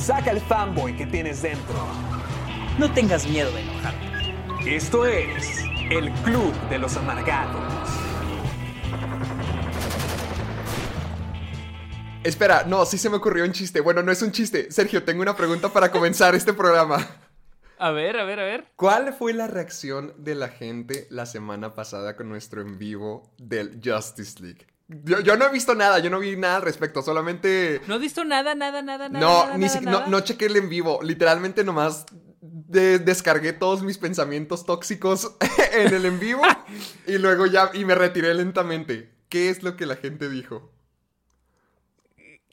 Saca el fanboy que tienes dentro. No tengas miedo de enojarte. Esto es el Club de los Amargados. Espera, no, sí se me ocurrió un chiste. Bueno, no es un chiste. Sergio, tengo una pregunta para comenzar este programa. A ver, a ver, a ver. ¿Cuál fue la reacción de la gente la semana pasada con nuestro en vivo del Justice League? Yo, yo no he visto nada, yo no vi nada al respecto, solamente... ¿No has visto nada, nada, nada, nada? No, nada, ni nada, si- no, no chequé el en vivo, literalmente nomás de- descargué todos mis pensamientos tóxicos en el en vivo y luego ya, y me retiré lentamente. ¿Qué es lo que la gente dijo?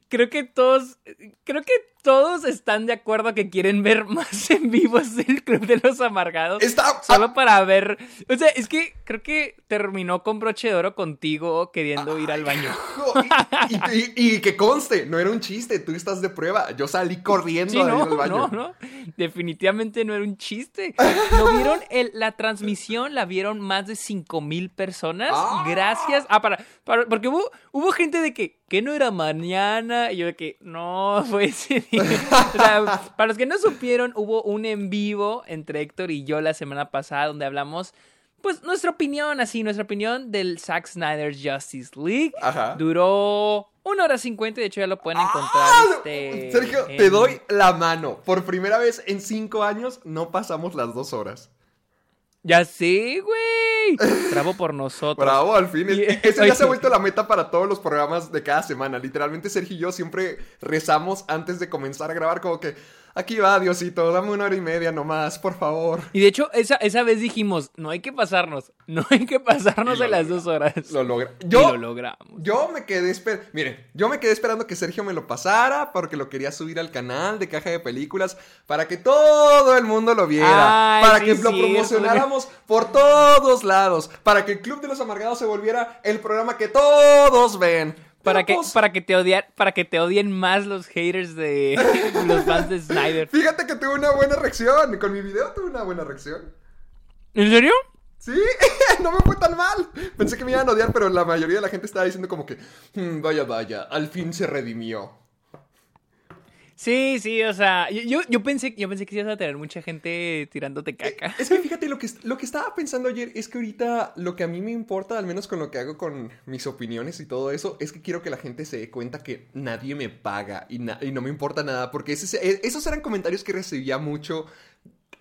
Creo que todos, creo que todos están de acuerdo que quieren ver más en vivos del Club de los Amargados. Está... Solo para ver. O sea, es que creo que terminó con broche de oro contigo queriendo ir al baño. Y, y- y- y que conste, no era un chiste, tú estás de prueba. Yo salí corriendo Sí, no, al baño. no, no. Definitivamente no era un chiste. ¿Lo vieron? El- la transmisión la vieron más de 5 mil personas. Ah. Gracias. Ah, para, para- Porque hubo, hubo gente de que, que no era mañana. Y yo de que, no, fue ese día. O sea, para los que no supieron, hubo un en vivo entre Héctor y yo la semana pasada donde hablamos. Pues nuestra opinión, así, nuestra opinión del Zack Snyder's Justice League. Ajá. Duró una hora cincuenta, de hecho ya lo pueden encontrar. ¡Ah! este, Sergio, te doy la mano. Por primera vez en cinco años no pasamos las dos horas. Ya sé, güey. Bravo por nosotros. Bravo, al fin. Y- Eso ya se ha vuelto la meta para todos los programas de cada semana. Literalmente, Sergio y yo siempre rezamos antes de comenzar a grabar, como que aquí va, Diosito, dame una hora y media nomás, por favor. Y de hecho, esa, esa vez dijimos, no hay que pasarnos, no hay que pasarnos de las dos horas. Lo logra. Y Yo, lo logramos. Yo me quedé esper... Mire, yo me quedé esperando que Sergio me lo pasara porque lo quería subir al canal de Caja de Películas para que todo el mundo lo viera, Ay, para sí que lo promocionáramos por todos lados, para que el Club de los Amargados se volviera el programa que todos ven. Para que, para, que te odiar, para que te odien más los haters de los fans de Snyder. Fíjate que tuve una buena reacción, con mi video tuve una buena reacción. ¿En serio? Sí, no me fue tan mal. Pensé que me iban a odiar, pero la mayoría de la gente estaba diciendo como que, "Mm, vaya, vaya, al fin se redimió. Sí, sí, o sea, yo, yo, pensé, yo pensé que ibas a tener mucha gente tirándote caca. Es que fíjate, lo que, lo que estaba pensando ayer es que ahorita lo que a mí me importa, al menos con lo que hago con mis opiniones y todo eso, es que quiero que la gente se dé cuenta que nadie me paga y, na- y no me importa nada, porque ese- esos eran comentarios que recibía mucho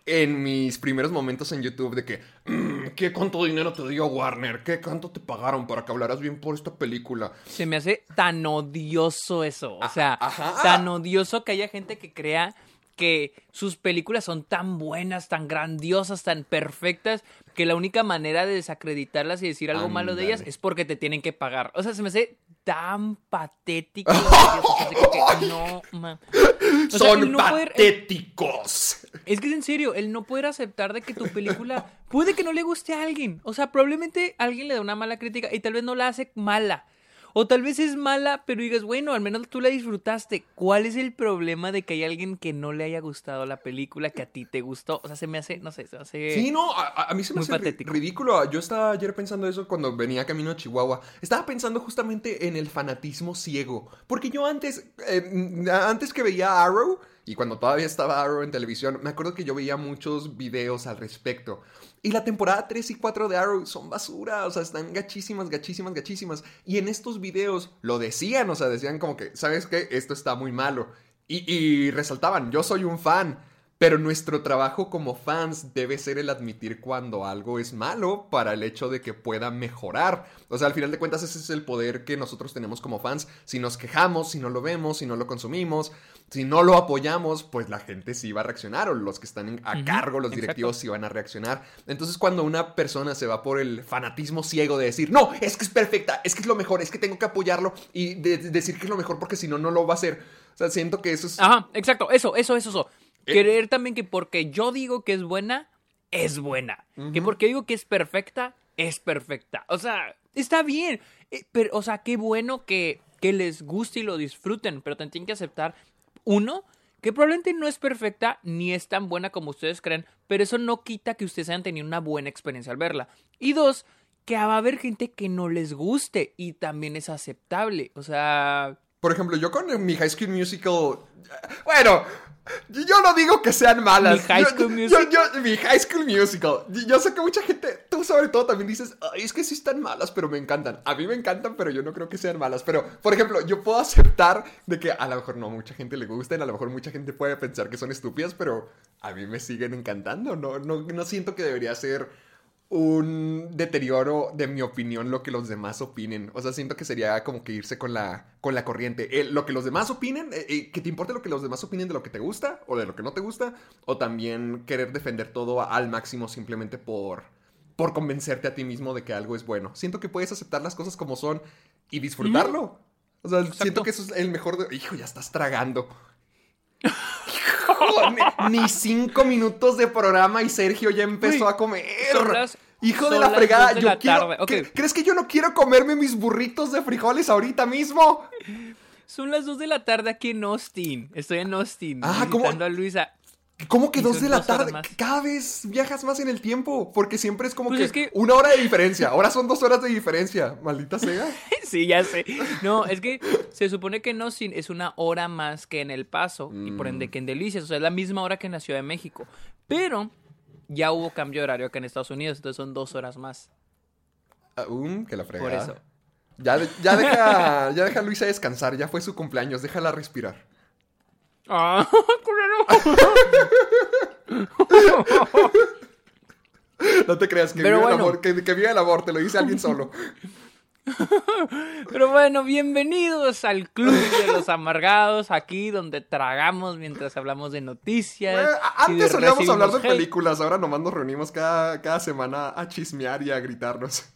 en mis primeros momentos en YouTube de que, "Mm, ¿qué cuánto dinero te dio Warner? ¿Qué cuánto te pagaron para que hablaras bien por esta película? Se me hace tan odioso eso. O sea, ajá. tan odioso que haya gente que crea que sus películas son tan buenas, tan grandiosas, tan perfectas, que la única manera de desacreditarlas y decir algo malo de ellas es porque te tienen que pagar. O sea, se me hace tan patético. que, no, ma. O sea, Son no patéticos. Es que es en serio, el no poder aceptar de que tu película puede que no le guste a alguien. O sea, probablemente alguien le da una mala crítica y tal vez no la hace mala. O tal vez es mala, pero digas, bueno, al menos tú la disfrutaste. ¿Cuál es el problema de que hay alguien que no le haya gustado la película que a ti te gustó? O sea, se me hace, no sé, se me hace... Sí, no, a, mí se me hace patético. ridículo. Yo estaba ayer pensando eso cuando venía camino a Chihuahua. Estaba pensando justamente en el fanatismo ciego. Porque yo antes, eh, antes que veía Arrow, y cuando todavía estaba Arrow en televisión, me acuerdo que yo veía muchos videos al respecto. Y la temporada 3 y 4 de Arrow son basura, o sea, están gachísimas, gachísimas, gachísimas. Y en estos videos lo decían, o sea, decían como que, ¿sabes qué? Esto está muy malo. Y, y resaltaban, yo soy un fan. Pero nuestro trabajo como fans debe ser el admitir cuando algo es malo para el hecho de que pueda mejorar. O sea, al final de cuentas ese es el poder que nosotros tenemos como fans. Si nos quejamos, si no lo vemos, si no lo consumimos, si no lo apoyamos, pues la gente sí va a reaccionar o los que están a cargo, los directivos sí van a reaccionar. Entonces cuando una persona se va por el fanatismo ciego de decir, no, es que es perfecta, es que es lo mejor, es que tengo que apoyarlo y de decir que es lo mejor porque si no, no lo va a hacer. O sea, siento que eso es... Ajá, exacto, eso, eso, eso, eso. Eh. Querer también que porque yo digo que es buena, es buena. Que porque digo que es perfecta, es perfecta. O sea, está bien. Eh, pero, o sea, qué bueno que, que les guste y lo disfruten, pero tienen que aceptar, uno, que probablemente no es perfecta ni es tan buena como ustedes creen, pero eso no quita que ustedes hayan tenido una buena experiencia al verla. Y dos, que va a haber gente que no les guste y también es aceptable. O sea... Por ejemplo, yo con mi High School Musical... Bueno, yo no digo que sean malas. Mi High School Musical. Yo, mi High School Musical. Yo sé que mucha gente, tú sobre todo también dices, es que sí están malas, pero me encantan. A mí me encantan, pero yo no creo que sean malas. Pero, por ejemplo, yo puedo aceptar de que a lo mejor no a mucha gente le gusten, a lo mejor mucha gente puede pensar que son estúpidas, pero a mí me siguen encantando. No, no, no siento que debería ser un deterioro de mi opinión lo que los demás opinen. O sea, siento que sería como que irse con la, con la corriente. lo que los demás opinen, eh, eh, que te importe lo que los demás opinen de lo que te gusta o de lo que no te gusta, o también querer defender todo al máximo simplemente por, por convencerte a ti mismo de que algo es bueno. Siento que puedes aceptar las cosas como son y disfrutarlo. O sea, siento que eso es el mejor de... Hijo, ya estás tragando. ni, cinco minutos de programa y Sergio ya empezó a comer. Hijo de la fregada, yo quiero, ¿Crees que yo no quiero comerme mis burritos de frijoles ahorita mismo? Son las dos de la tarde aquí en Austin. Estoy en Austin. Ah, ¿cómo? a Luisa. ¿Cómo que dos de la tarde? Cada vez viajas más en el tiempo, porque siempre es como pues que, una hora de diferencia. Ahora son dos horas de diferencia, maldita sea. sí, ya sé. No, es que se supone que no es una hora más que en El Paso y por ende mm. que en Delicias, o sea, es la misma hora que en la Ciudad de México. Pero ya hubo cambio de horario acá en Estados Unidos, entonces son dos horas más. Um, que la fregada. Por eso. Ya, ya, deja, ya deja a Luisa descansar, ya fue su cumpleaños, déjala respirar. Ah, no te creas que vive, el amor, que, vive el amor, te lo dice alguien solo. Pero bueno, bienvenidos al Club de los Amargados, aquí donde tragamos mientras hablamos de noticias. antes solíamos hablar de películas, ahora nomás nos reunimos cada, cada semana a chismear y a gritarnos.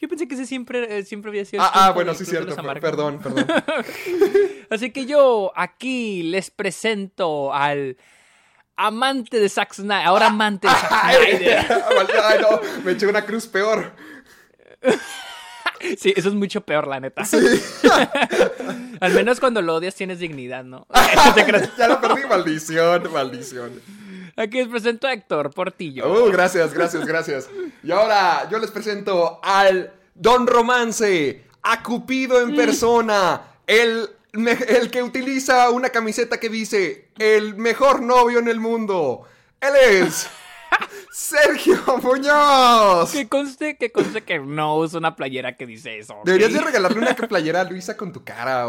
Yo pensé que ese siempre, eh, siempre había sido. Ah, ah bueno, sí, cierto. Perdón, perdón. Así que yo aquí les presento al amante de Zack Snyder. Ahora amante de Zack Snyder. Ay, no, me eché una cruz peor. Sí, eso es mucho peor, la neta. Sí. Al menos cuando lo odias tienes dignidad, ¿no? ya lo perdí, maldición, maldición. Aquí les presento a Héctor Portillo. Uh, gracias, gracias, gracias. Y ahora yo les presento al Don Romance, a Cupido en persona, el, el que utiliza una camiseta que dice el mejor novio en el mundo. Él es Sergio Muñoz. Que conste, que conste que no usa una playera que dice eso. Deberías de regalarle una playera a Luisa con tu cara.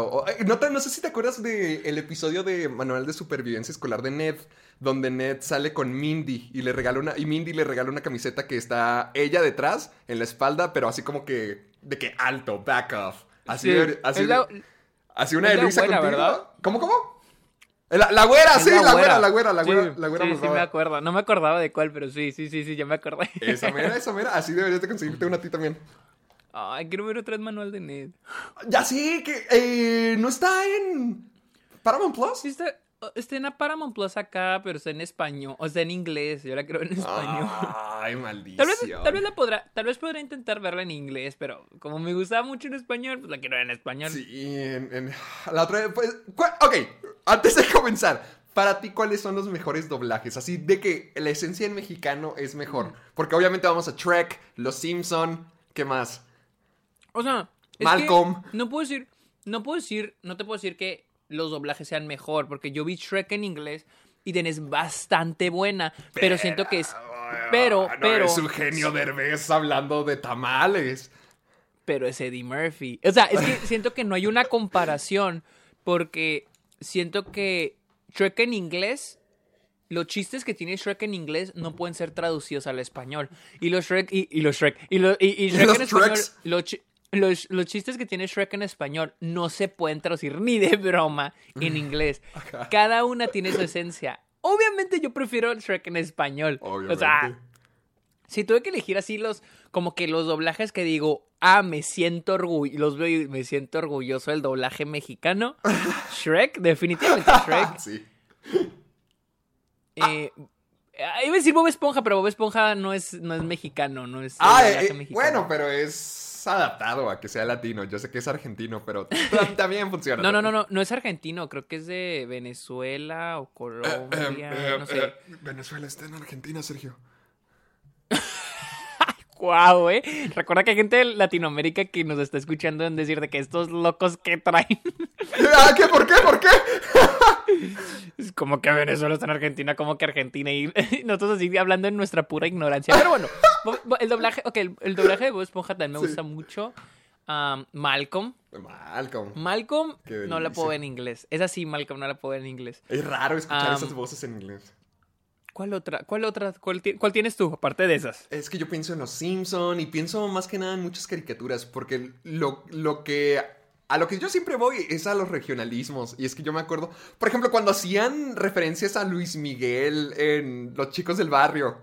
No, no, sé si te acuerdas del episodio de Manual de Supervivencia Escolar de Ned, donde Ned sale con Mindy y le regala una y Mindy le regala una camiseta que está ella detrás en la espalda, pero así como que de que alto, back off. Así, así, así una de Luisa buena, ¿verdad? ¿Cómo, cómo? La, la güera, sí, la, güera, la güera, la güera, la güera. Sí, sí, me acuerdo. No me acordaba de cuál, pero sí, sí, sí, sí, ya me acordé. Esa mera, esa mera. Así deberías de conseguirte una a ti también. Ay, quiero ver otra vez manual de Ned. Ya sí, que eh, no está en Paramount Plus. Sí está, está en Paramount Plus acá, pero está en español. O sea, en inglés. Yo la creo en español. Ay, maldición. Tal vez, tal vez la podrá, tal vez podrá intentar verla en inglés, pero como me gustaba mucho en español, pues la quiero ver en español. Sí, en, la otra pues, ok, antes de comenzar, para ti, ¿cuáles son los mejores doblajes? Así de que la esencia en mexicano es mejor. Porque obviamente vamos a Trek, Los Simpson, ¿qué más? O sea, Malcolm. no puedo decir, no puedo decir, no te puedo decir que los doblajes sean mejor, porque yo vi Shrek en inglés y tenés bastante buena, pero, siento que es pero pero es un genio Derbez hablando de tamales. Pero es Eddie Murphy. O sea, es que siento que no hay una comparación porque siento que Shrek en inglés los chistes que tiene Shrek en inglés no pueden ser traducidos al español. Y los Shrek, y, y los Shrek, y, lo- y- y Shrek los en español, Shreks. los, chi- los- los chistes que tiene Shrek en español no se pueden traducir ni de broma en inglés. Cada una tiene su esencia. Obviamente yo prefiero Shrek en español. Obviamente. O sea, si tuve que elegir así los, como que los doblajes que digo, ah, me siento orgulloso, los veo y me siento orgulloso del doblaje mexicano. Shrek, definitivamente Shrek. sí. Eh, iba a decir Bob Esponja, pero Bob Esponja no es, no es mexicano, no es el Ah, doblaje eh, mexicano. bueno, pero es adaptado a que sea latino. Yo sé que es argentino, pero tam- también funciona. No, no, no, no, no es argentino, creo que es de Venezuela o Colombia, no sé. Venezuela está en Argentina, Sergio. Guau, eh. Recuerda que hay gente de Latinoamérica que nos está escuchando en decir de que estos locos que traen. Ah, ¿qué? ¿Por qué? ¿Por qué? Es como que Venezuela está en Argentina, como que Argentina y nosotros así hablando en nuestra pura ignorancia. Pero bueno, el doblaje, ok, el, el doblaje de Bob Esponja también me Sí. gusta mucho. Malcolm. Malcolm. Malcolm no la puedo ver en inglés. Es así, Malcolm no la puedo ver en inglés. Es raro escuchar Am, esas voces en inglés. ¿Cuál otra? ¿Cuál otra? ¿Cuál, ti- cuál tienes tú, aparte de esas? Es que yo pienso en los Simpson y pienso más que nada en muchas caricaturas, porque lo, lo que... A lo que yo siempre voy es a los regionalismos. Y es que yo me acuerdo, por ejemplo, cuando hacían referencias a Luis Miguel en Los Chicos del Barrio.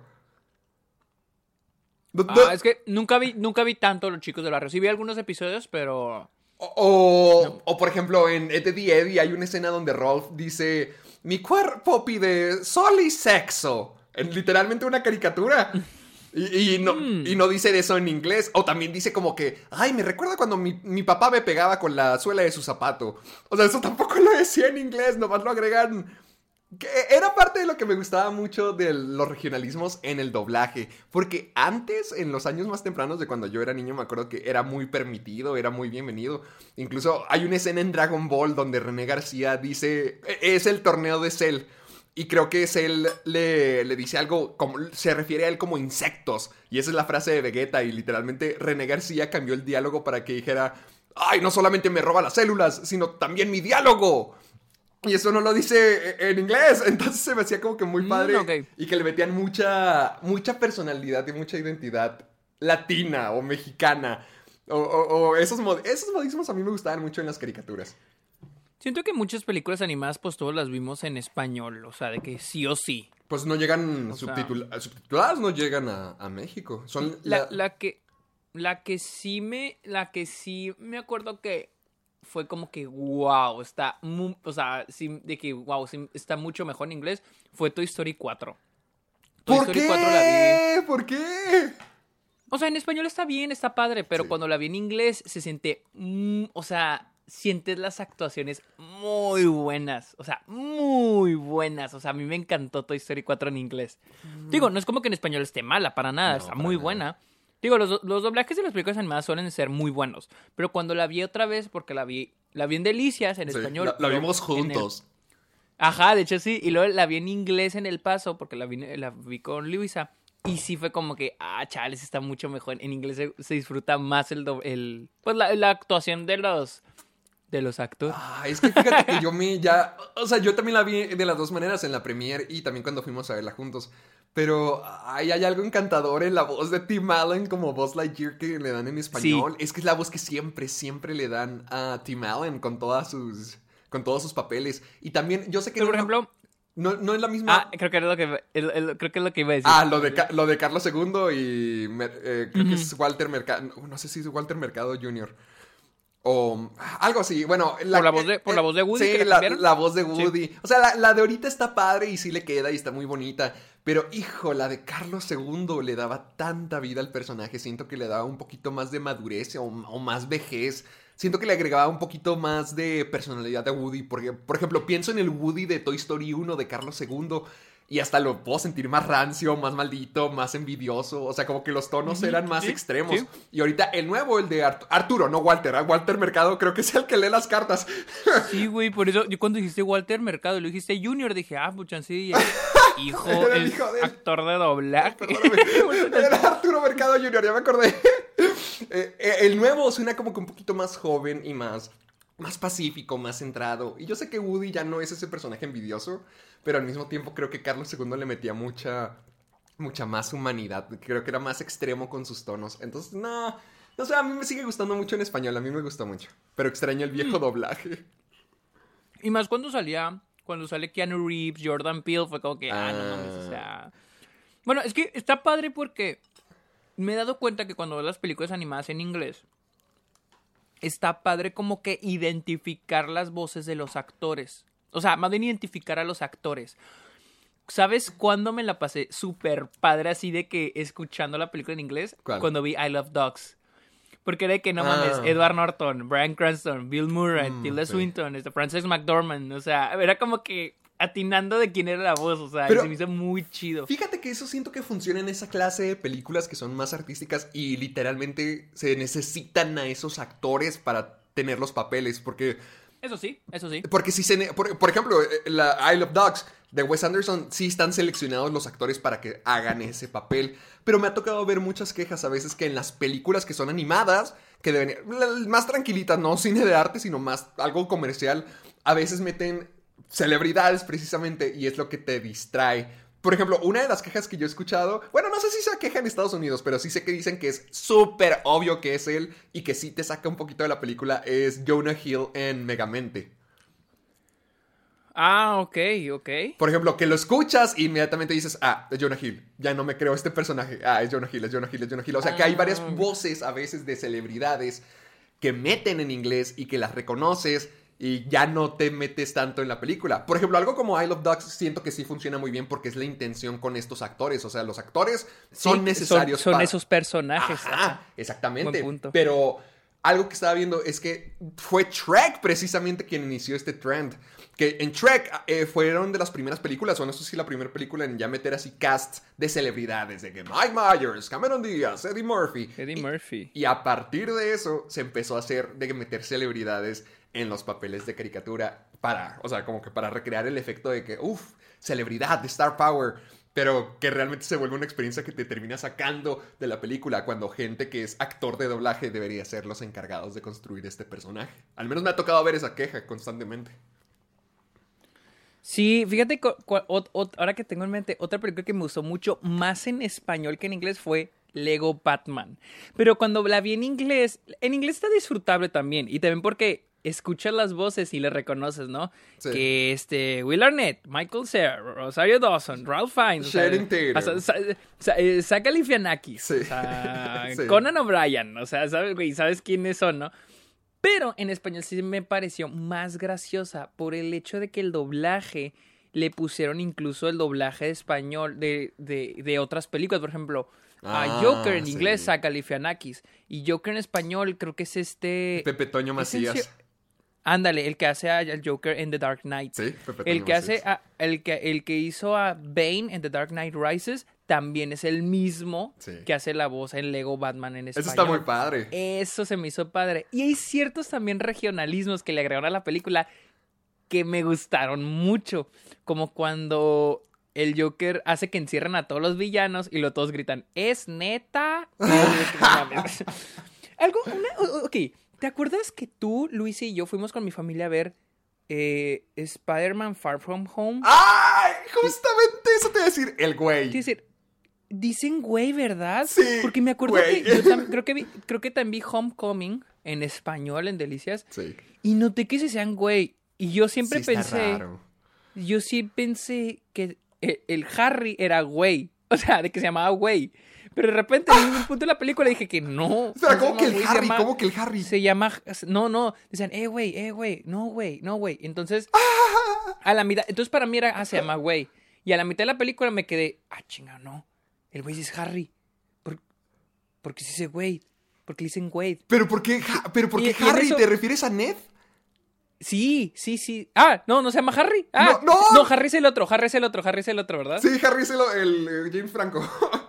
Ah, es que nunca vi, nunca vi tanto los chicos del barrio. Sí vi algunos episodios, pero. O, o, o, por ejemplo, en Eddie Eddie hay una escena donde Rolf dice: Mi cuerpo pide sol y sexo. En literalmente una caricatura. Y, y no, y no dice eso en inglés. O también dice como que, ay, me recuerda cuando mi, mi papá me pegaba con la suela de su zapato. O sea, eso tampoco lo decía en inglés, nomás lo agregan. Era parte de lo que me gustaba mucho de los regionalismos en el doblaje. Porque antes, en los años más tempranos de cuando yo era niño, me acuerdo que era muy permitido, era muy bienvenido. Incluso hay una escena en Dragon Ball donde René García dice, "E- es el torneo de Cell. Y creo que Cell le, le dice algo, como, se refiere a él como insectos. Y esa es la frase de Vegeta. Y literalmente René García cambió el diálogo para que dijera, ay, no solamente me roba las células, sino también mi diálogo. Y eso no lo dice en inglés. Entonces se me hacía como que muy Mm, padre. Y que le metían mucha, mucha personalidad y mucha identidad latina o mexicana. O, o- o esos, mod- esos modismos a mí me gustaban mucho en las caricaturas. Siento que muchas películas animadas, pues todos las vimos en español. O sea, de que sí o sí. Pues no llegan sea- subtitul- subtituladas, no llegan a, a México. Son La, la- la que. La que sí me. La que sí me acuerdo que fue como que wow. Está mu- o sea, sí, de que wow, sí, está mucho mejor en inglés. Fue Toy Story 4. Toy ¿Por Story qué? 4 la vi. ¿Por qué? O sea, en español está bien, está padre, pero Sí. cuando la vi en inglés se siente, mm, o sea, sientes las actuaciones muy buenas, o sea, muy buenas, o sea, a mí me encantó Toy Story 4 en inglés. Digo, no es como que en español esté mala, para nada, No, está para muy nada. buena. Digo, los, los doblajes de las películas animadas suelen ser muy buenos, pero cuando la vi otra vez, porque la vi, la vi en Delicias, en Sí, español. la, vimos el- juntos. Ajá, de hecho sí. Y luego la vi en inglés en El Paso, porque la vi, la vi con Luisa. Y sí fue como que, ah, chales, está mucho mejor. En inglés se, se disfruta más el, do- el pues la, la actuación de los de los actores. Ah, es que fíjate que yo me ya. O sea, yo también la vi de las dos maneras, en la premiere y también cuando fuimos a verla juntos. Pero ay, hay algo encantador en la voz de Tim Allen como Buzz Lightyear que le dan en español. Es que es la voz que siempre, siempre le dan a Tim Allen con todas sus. con todos sus papeles. Y también, yo sé que. Pero, por ejemplo, No, no es la misma. ah, creo que era lo que el- el- creo que es lo que iba a decir. Ah, lo de, lo de Carlos II y eh, creo que es Walter Mercado. No, no sé si es Walter Mercado Jr. O algo así. Bueno, Por la voz de- por la voz de Woody Sí, que la, la voz de Woody. O sea, la, la de ahorita está padre y sí le queda y está muy bonita. Pero, hijo, la de Carlos II le daba tanta vida al personaje. Siento que le daba un poquito más de madurez o, o más vejez. Siento que le agregaba un poquito más de personalidad a Woody. Porque, por ejemplo, pienso en el Woody de Toy Story 1 de Carlos II. Y hasta lo puedo sentir más rancio, más maldito, más envidioso. O sea, como que los tonos eran más sí, extremos. sí. Y ahorita el nuevo, el de Art- Arturo, no Walter. ¿ah? Walter Mercado creo que es el que lee las cartas. Sí, güey, por eso yo cuando dijiste Walter Mercado y lo dijiste Junior, dije, ah, el hijo, Era el el hijo de actor de doblaje. Era Arturo Mercado Jr., ya me acordé. Eh, eh, el nuevo suena como que un poquito más joven y más. más pacífico, más centrado. Y yo sé que Woody ya no es ese personaje envidioso, pero al mismo tiempo creo que Carlos II le metía mucha, mucha más humanidad. Creo que era más extremo con sus tonos. Entonces, no, no sé, a mí me sigue gustando mucho en español, a mí me gusta mucho. Pero extraño el viejo doblaje. Y más cuando salía, cuando sale Keanu Reeves, Jordan Peele, fue como que, ah, no mames, o sea... Bueno, es que está padre porque me he dado cuenta que cuando veo las películas animadas en inglés, está padre como que identificar las voces de los actores. O sea, más bien identificar a los actores. ¿Sabes cuándo me la pasé súper padre así de que escuchando la película en inglés? ¿Cuál? Cuando vi I Love Dogs. Porque era de que no mames, Ah. Edward Norton, Brian Cranston, Bill Murray, Mm, Tilda sí. Swinton, este, Frances McDormand. O sea, era como que atinando de quién era la voz. O sea, y Pero- se me hizo muy chido. Fíjate que eso siento que funciona en esa clase de películas que son más artísticas y literalmente se necesitan a esos actores para tener los papeles, porque Eso sí, eso sí. Porque si se... Por, por ejemplo, eh, la Isle of Dogs de Wes Anderson, sí están seleccionados los actores para que hagan ese papel. Pero me ha tocado ver muchas quejas a veces que en las películas que son animadas, que deben... Más tranquilitas, no cine de arte, sino más algo comercial, a veces meten celebridades precisamente y es lo que te distrae. Por ejemplo, una de las quejas que yo he escuchado, bueno, no sé si sea queja en Estados Unidos, pero sí sé que dicen que es súper obvio que es él y que sí te saca un poquito de la película, es Jonah Hill en Megamente. Ah, ok, ok. Por ejemplo, que lo escuchas e inmediatamente dices, ah, es Jonah Hill. Ya no me creo este personaje. Ah, es Jonah Hill, es Jonah Hill, es Jonah Hill. O sea que hay varias Ah. voces a veces de celebridades que meten en inglés y que las reconoces y ya no te metes tanto en la película. Por ejemplo, algo como I Love Dogs siento que sí funciona muy bien porque es la intención con estos actores. O sea, los actores son Sí, necesarios Son, para- esos personajes. Ajá, ajá. exactamente. Buen punto. Pero algo que estaba viendo es que fue Trek precisamente quien inició este trend. Que en Trek eh, fueron de las primeras películas, o no sé si la primera película en ya meter así casts de celebridades, de que Mike Myers, Cameron Díaz, Eddie Murphy. Eddie Y- Murphy. Y a partir de eso se empezó a hacer de meter celebridades en los papeles de caricatura para, o sea, como que para recrear el efecto de que, uff, celebridad, Star Power, pero que realmente se vuelve una experiencia que te termina sacando de la película cuando gente que es actor de doblaje debería ser los encargados de construir este personaje. Al menos me ha tocado ver esa queja constantemente. Sí, fíjate, ahora que tengo en mente, otra película que me gustó mucho, más en español que en inglés, fue Lego Batman. Pero cuando la vi en inglés, en inglés está disfrutable también. Y también porque escuchas las voces y le reconoces, ¿no? Sí. Que este, Will Arnett, Michael Cera, Rosario Dawson, Ralph Fiennes, o sea, Channing Tatum. hasta Sa- Sa- eh, Sí. o sea, Sí. Conan O'Brien, o sea, ¿sabes, güey? ¿Sabes quiénes son, no? Pero en español sí me pareció más graciosa por el hecho de que el doblaje le pusieron incluso el doblaje de español de, de, de otras películas. Por ejemplo, a Ah, Joker en inglés a Galifianakis. Y Joker en español creo que es este... Pepe Toño Macías. Ándale, el que hace al Joker en The Dark Knight. Sí, El que hace a- el que el que hizo a Bane en The Dark Knight Rises también es el mismo Sí. que hace la voz en Lego Batman en español. Eso está muy padre. Eso se me hizo padre. Y hay ciertos también regionalismos que le agregaron a la película que me gustaron mucho. Como cuando el Joker hace que encierren a todos los villanos y luego todos gritan, ¿es neta? Algo, una- ok, ¿te acuerdas que tú, Luis y yo fuimos con mi familia a ver eh, Spider-Man Far From Home? ¡Ay! Justamente eso te iba a decir. El güey. Es decir, dicen güey, ¿verdad? Sí, Porque me acuerdo güey. que yo tam- creo que vi- creo que también vi Homecoming en español en Delicias Sí. y noté que se decían güey y yo siempre Sí, está pensé, raro. yo sí pensé que el, el Harry era güey, o sea, de que se llamaba güey. Pero de repente en un punto de la película dije que no. Espera, no se ¿cómo que el se Harry? llama- ¿Cómo que el Harry? se llama. No, no. Decían, eh, güey, eh, güey. No, güey, no, güey. Entonces, a la mitad. Entonces, para mí era. Ah, se llama güey. Y a la mitad de la película me quedé. Ah, chinga, no. El güey es Harry. ¿Por, porque sí dice güey. Porque le dicen güey. ¿Pero por qué, pero por qué Harry? eso- ¿Te refieres a Ned? Sí, sí, sí. Ah, no, no se llama Harry. Ah, No, no. Harry es el otro. Harry es el otro. Harry es el otro, ¿verdad? Sí, Harry es el, el, eh, James Franco.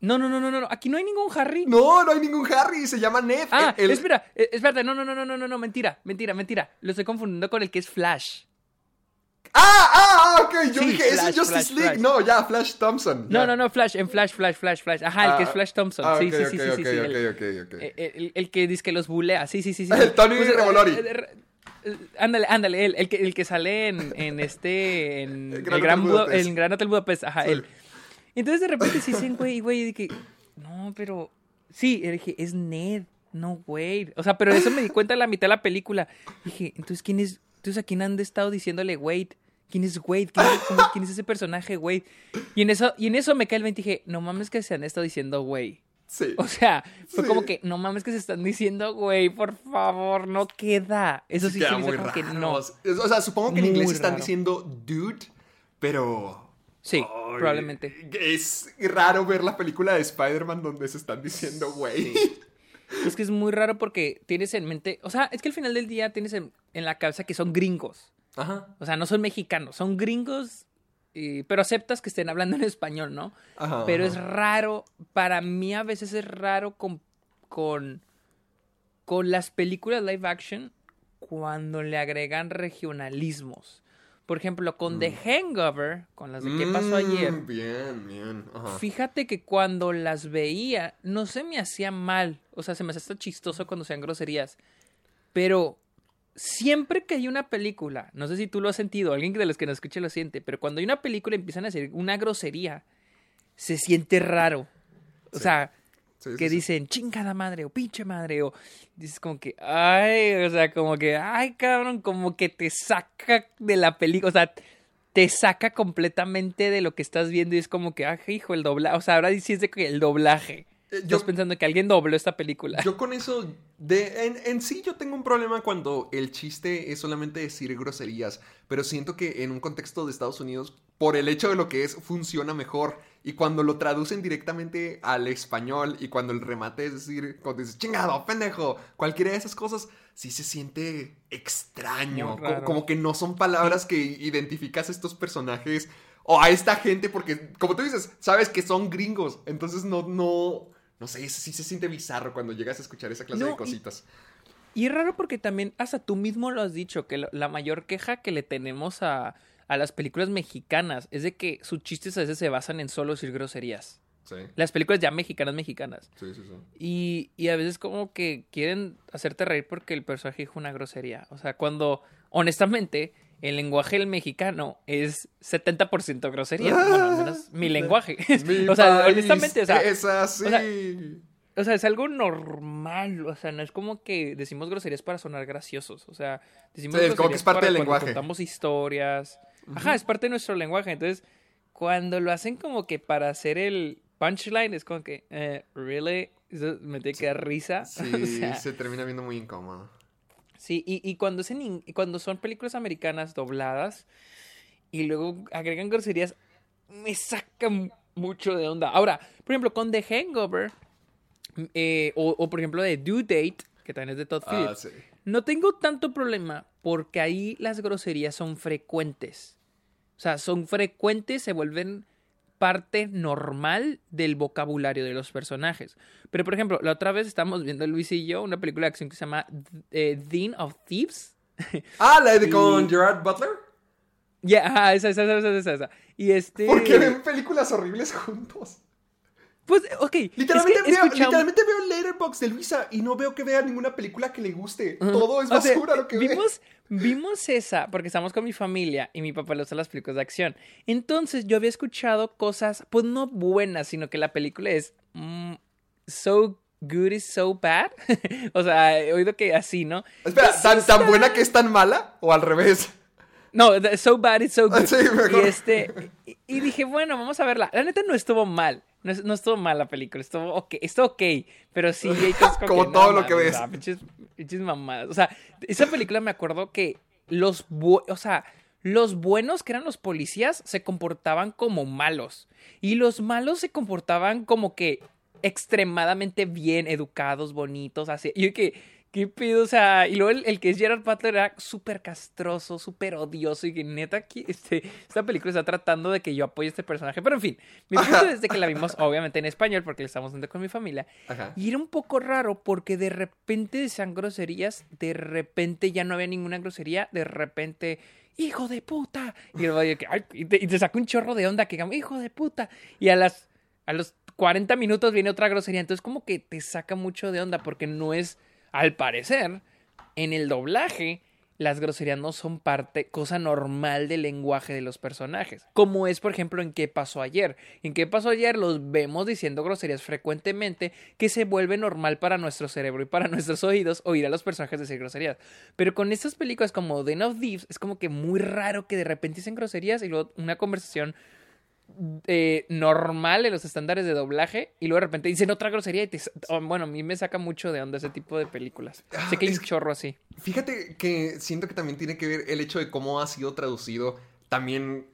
No, no, no, no, no. Aquí no hay ningún Harry. no, no hay ningún Harry. Se llama Ned. Ah, El- espera, eh, espérate, no, no, no, no, no, no, no, mentira, mentira, mentira. Lo estoy confundiendo con el que es Flash. Ah, ah, ah, ok. Yo Sí, dije, ese es Justice Flash, League. Flash. No, ya, Flash Thompson. No, ya. no, no, Flash, en Flash, Flash, Flash, Flash. Ajá, el que es Ah, Flash Thompson. ah, sí, sí, sí, sí, sí, el-. Eh, El, el que dice que los bulea, sí, sí, sí. sí. El Tony eh, Revolori. eh, eh, eh, Ándale, ándale, él, el que, el que sale en, en este, en El Gran Budapest. el Gran Hotel Budapest, ajá, Sí. él. Entonces de repente sí dicen, güey, güey, y dije, no, pero, sí, dije, es Ned, no, güey. O sea, pero eso me di cuenta a la mitad de la película. Dije, entonces, ¿quién es, entonces a quién han estado diciéndole Wade? ¿Quién es Wade? ¿Quién es, cómo- quién es ese personaje, Wade? Y en eso, y en eso me cae el 20 y dije, no mames que se han estado diciendo Wade. Sí. O sea, fue Sí. como que, no mames que se están diciendo, güey, por favor, no queda. Eso sí, queda se me hizo muy como que raro. no. O sea, supongo que en Muy inglés están diciendo dude, pero. Sí, Ay, probablemente. Es raro ver la película de Spider-Man donde se están diciendo güey. Es que es muy raro porque tienes en mente, o sea, es que al final del día tienes en, en la cabeza que son gringos. Ajá. O sea, no son mexicanos, son gringos, y- pero aceptas que estén hablando en español, ¿no? Ajá. Pero ajá. es raro, para mí a veces es raro con, con, con las películas live action cuando le agregan regionalismos. Por ejemplo, con The Hangover, con las de ¿Qué pasó Mm, ayer? Bien, bien. Ajá. Fíjate que cuando las veía, no se me hacía mal. O sea, se me hacía hasta chistoso cuando sean groserías. Pero siempre que hay una película, no sé si tú lo has sentido, alguien de los que nos escuche lo siente, pero cuando hay una película y empiezan a hacer una grosería, se siente raro. O Sí. sea, Sí, que sí. dicen chingada madre o pinche madre o dices como que ay, o sea, como que ay, cabrón, como que te saca de la película, o sea, te saca completamente de lo que estás viendo y es como que, ay, hijo, el doblaje, o sea, ahora dices que el doblaje. Eh, Estás yo- pensando que alguien dobló esta película. Yo con eso, de, en, en sí yo tengo un problema cuando el chiste es solamente decir groserías, pero siento que en un contexto de Estados Unidos, por el hecho de lo que es, funciona mejor. Y cuando lo traducen directamente al español y cuando el remate es decir, cuando dices, chingado, pendejo, cualquiera de esas cosas, sí se siente extraño. Muy Co- raro. Como, que no son palabras que identificas a estos personajes o a esta gente porque, como tú dices, sabes que son gringos. Entonces no, no, no sé, sí se siente bizarro cuando llegas a escuchar esa clase No, de y- cositas. Y es raro porque también, hasta tú mismo lo has dicho, que lo- la mayor queja que le tenemos a, a las películas mexicanas es de que sus chistes a veces se basan en solo decir groserías. Sí, Las películas ya mexicanas, mexicanas. sí, sí. sí. Y, y a veces como que quieren hacerte reír porque el personaje dijo una grosería. O sea, cuando, honestamente, el lenguaje del mexicano es 70% grosería. Bueno, al menos mi lenguaje. Mi o sea, país honestamente, o sea, es así. o sea, o sea, es algo normal. O sea, no es como que decimos groserías para sonar graciosos. O sea, decimos Sí, es como que groserías es parte para del cuando lenguaje. contamos historias. Ajá, es parte de nuestro lenguaje. Entonces, cuando lo hacen como que para hacer el punchline, es como que, eh, ¿really? Eso me tiene que dar risa. sí, o sea, se termina viendo muy incómodo. Sí, y, y cuando, es en cuando son películas americanas dobladas y luego agregan groserías, me sacan mucho de onda. Ahora, por ejemplo, con The Hangover, eh, o, o por ejemplo de Due Date, que también es de Todd Ah, Phillips, sí. no tengo tanto problema porque ahí las groserías son frecuentes. O sea, son frecuentes, se vuelven parte normal del vocabulario de los personajes. Pero, por ejemplo, la otra vez estamos viendo Luis y yo una película de acción que se llama eh, Dean of Thieves. Ah, la de Y- con Gerard Butler. Ya, ajá, esa, esa, esa, esa, esa, esa. Y este... ¿Por qué ven películas horribles juntos? Pues, ok. Literalmente, es que he veo, escuchado- literalmente veo el Letterboxd de Luisa y no veo que vea ninguna película que le guste. Todo es O sea, basura lo que ve. vimos, vimos esa porque estamos con mi familia y mi papá le gusta las películas de acción. Entonces yo había escuchado cosas, pues no buenas, sino que la película es mm, so good is so bad. o sea, he oído que así, ¿no? Espera, ¿tan, ¿tan buena que es tan mala? ¿O al revés? No, so bad is so good. Sí, y este y dije, bueno, vamos a verla. La neta no estuvo mal. No, es- no estuvo mal la película, estuvo ok, estuvo ok, pero sí hay cosas Como que, todo no lo que ves. ah, pinches, pinches mamadas. O sea, esa película me acuerdo que los o sea, los buenos que eran los policías se comportaban como malos y los malos se comportaban como que extremadamente bien educados, bonitos, así. Y que ¿Qué pedo? O sea, y luego el, el que es Gerard Butler era súper castroso, súper odioso y que neta aquí, este, esta película está tratando de que yo apoye a este personaje. Pero en fin, mi punto es de que la vimos obviamente en español porque la estamos viendo con mi familia. Ajá. Y era un poco raro porque de repente decían groserías, de repente ya no había ninguna grosería, de repente... hijo de puta. Y, luego, ay, y, te, te saca un chorro de onda que digamos, hijo de puta. Y a las a los 40 minutos viene otra grosería. Entonces, como que te saca mucho de onda porque no es, al parecer, en el doblaje, las groserías no son parte, cosa normal del lenguaje de los personajes. Como es, por ejemplo, en qué pasó ayer. En qué pasó ayer los vemos diciendo groserías frecuentemente que se vuelve normal para nuestro cerebro y para nuestros oídos oír a los personajes decir groserías. Pero con estas películas como Den of Thieves es como que muy raro que de repente dicen groserías y luego una conversación eh, normal en los estándares de doblaje y luego de repente dicen otra grosería y te, oh, bueno, a mí me saca mucho de onda ese tipo de películas. sé que hay un chorro así. Fíjate que siento que también tiene que ver el hecho de cómo ha sido traducido también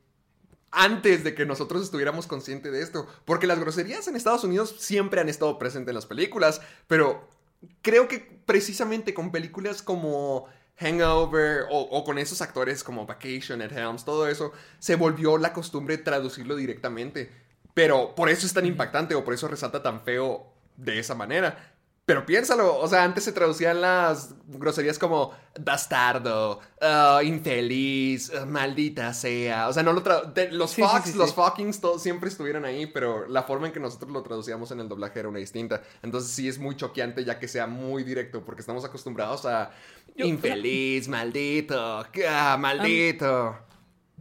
antes de que nosotros estuviéramos conscientes de esto, porque las groserías en Estados Unidos siempre han estado presentes en las películas, pero creo que precisamente con películas como Hangover o, con esos actores como Vacation at Helms, todo eso, se volvió la costumbre traducirlo directamente. Pero por eso es tan impactante o por eso resalta tan feo de esa manera. Pero piénsalo, o sea, antes se traducían las groserías como bastardo, uh, infeliz, uh, maldita sea. O sea, no lo los Fox, los fuckings todos siempre estuvieron ahí, pero la forma en que nosotros lo traducíamos en el doblaje era una distinta. Entonces sí es muy choqueante ya que sea muy directo, porque estamos acostumbrados a infeliz, maldito, ah, maldito.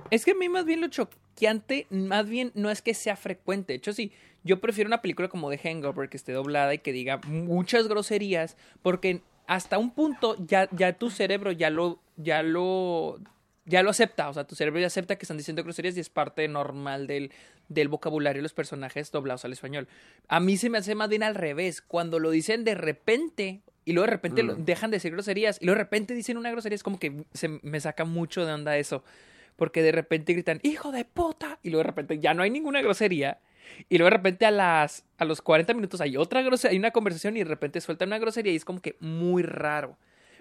es que a mí más bien lo choqueante, más bien no es que sea frecuente. De hecho, sí yo prefiero una película como The Hangover que esté doblada y que diga muchas groserías, porque hasta un punto ya, ya tu cerebro ya lo, ya lo, ya lo acepta. O sea, tu cerebro ya acepta que están diciendo groserías y es parte normal del, del vocabulario de los personajes doblados al español. A mí se me hace más bien al revés. Cuando lo dicen de repente y luego de repente mm. dejan de decir groserías y luego de repente dicen una grosería, es como que se me saca mucho de onda eso. Porque de repente gritan, hijo de puta, y luego de repente ya no hay ninguna grosería y luego de repente a las a los 40 minutos hay otra grosería, hay una conversación y de repente suelta una grosería y es como que muy raro.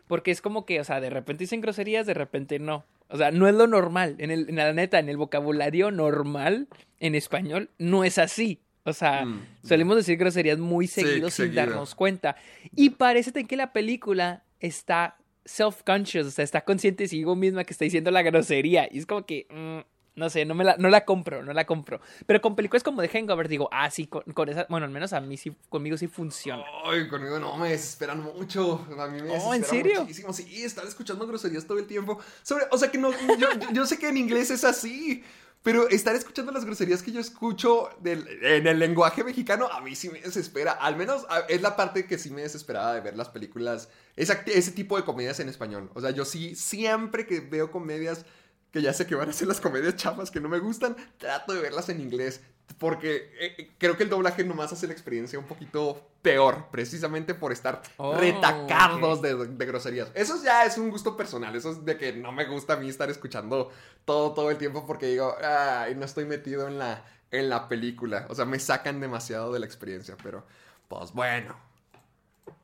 Porque es como que, o sea, de repente dicen groserías, de repente no. O sea, no es lo normal. En, el, en la neta, en el vocabulario normal, en español, no es así. O sea, mm, solemos decir groserías muy seguido sin darnos cuenta. Y parece que la película está self-conscious, o sea, está consciente de sí misma que está diciendo la grosería. Y es como que, mm, no sé, no, me la, no la compro, no la compro. Pero con películas como The Hangover digo, ah, sí, con, esa, bueno, al menos a mí sí, conmigo sí funciona. Ay, conmigo no, me desesperan mucho. A mí me desesperan oh, ¿en serio? muchísimo. Sí, estar escuchando groserías todo el tiempo. Sobre, o sea que no, yo, yo sé que en inglés es así. Pero estar escuchando las groserías que yo escucho en el lenguaje mexicano, a mí sí me desespera. Al menos es la parte que sí me desesperaba de ver las películas, ese, ese tipo de comedias en español. O sea, yo sí, siempre que veo comedias que ya sé que van a ser las comedias chafas que no me gustan, trato de verlas en inglés. Porque eh, eh, creo que el doblaje nomás hace la experiencia un poquito peor, precisamente por estar oh, retacados de, groserías. Eso ya es un gusto personal, eso es de que no me gusta a mí estar escuchando todo, todo el tiempo porque digo, ay, no estoy metido en la, en la película. O sea, me sacan demasiado de la experiencia, pero pues bueno,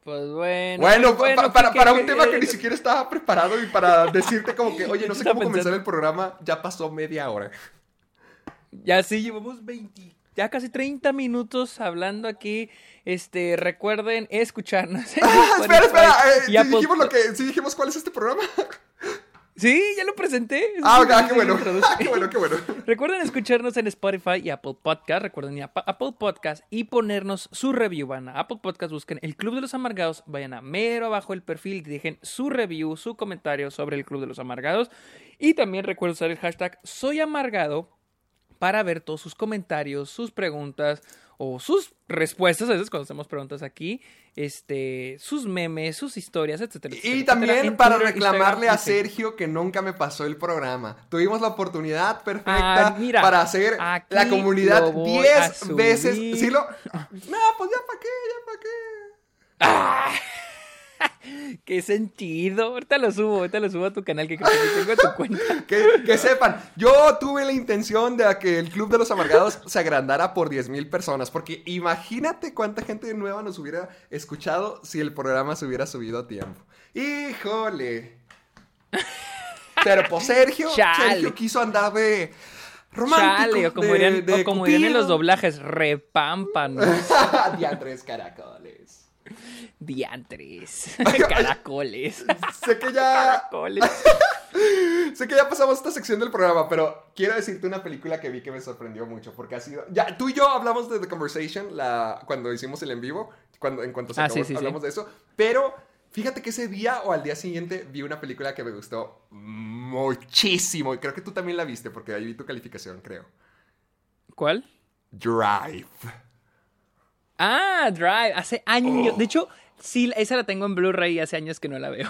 pues bueno. Bueno, pues para, para, un tema que ni siquiera estaba preparado y para decirte como que, oye, no sé cómo comenzar el programa, ya pasó media hora. Ya sí, llevamos 20, ya casi 30 minutos hablando aquí. Este, recuerden escucharnos. Ah, espera, espera. Eh, dijimos lo que, sí dijimos cuál es este programa. Sí, ya lo presenté. Ah, qué bueno. qué bueno, qué bueno. Recuerden escucharnos en Spotify y Apple Podcast. Recuerden ir a Apple Podcast y ponernos su review. Van a Apple Podcast, busquen el Club de los Amargados, vayan a mero abajo el perfil y dejen su review, su comentario sobre el Club de los Amargados. Y también recuerden usar el hashtag Soy Amargado para ver todos sus comentarios, sus preguntas o sus respuestas, a veces cuando hacemos preguntas aquí, este, sus memes, sus historias, etcétera. y también para reclamarle a Sergio que nunca me pasó el programa. Tuvimos la oportunidad perfecta ah, para hacer la comunidad 10 veces. ¿Sí lo... No, pues ya para qué, ya para qué. Ah. ¿Qué sentido? Ahorita lo subo, ahorita lo subo a tu canal que creo que tengo tu cuenta. que, sepan, yo tuve la intención de que el Club de los Amargados se agrandara por 10.000 personas, porque imagínate cuánta gente nueva nos hubiera escuchado si el programa se hubiera subido a tiempo. ¡Híjole! Pero pues Sergio, Sergio quiso andar de romántico. o como, dirían, en los doblajes, repámpanos. Diantres caracoles. Diantres. Caracoles. Sé que ya. Caracoles. sé que ya pasamos esta sección del programa, pero quiero decirte una película que vi que me sorprendió mucho, porque ha sido... Ya, tú y yo hablamos de The Conversation la, cuando hicimos el en vivo, cuando, en cuanto se Ah, acabó, sí, sí, hablamos sí. de eso, pero fíjate que ese día o al día siguiente vi una película que me gustó muchísimo, y creo que tú también la viste, porque ahí vi tu calificación, creo. ¿Cuál? Drive. Ah, Drive. Hace años. Oh. De hecho, sí, esa la tengo en Blu-ray y hace años que no la veo.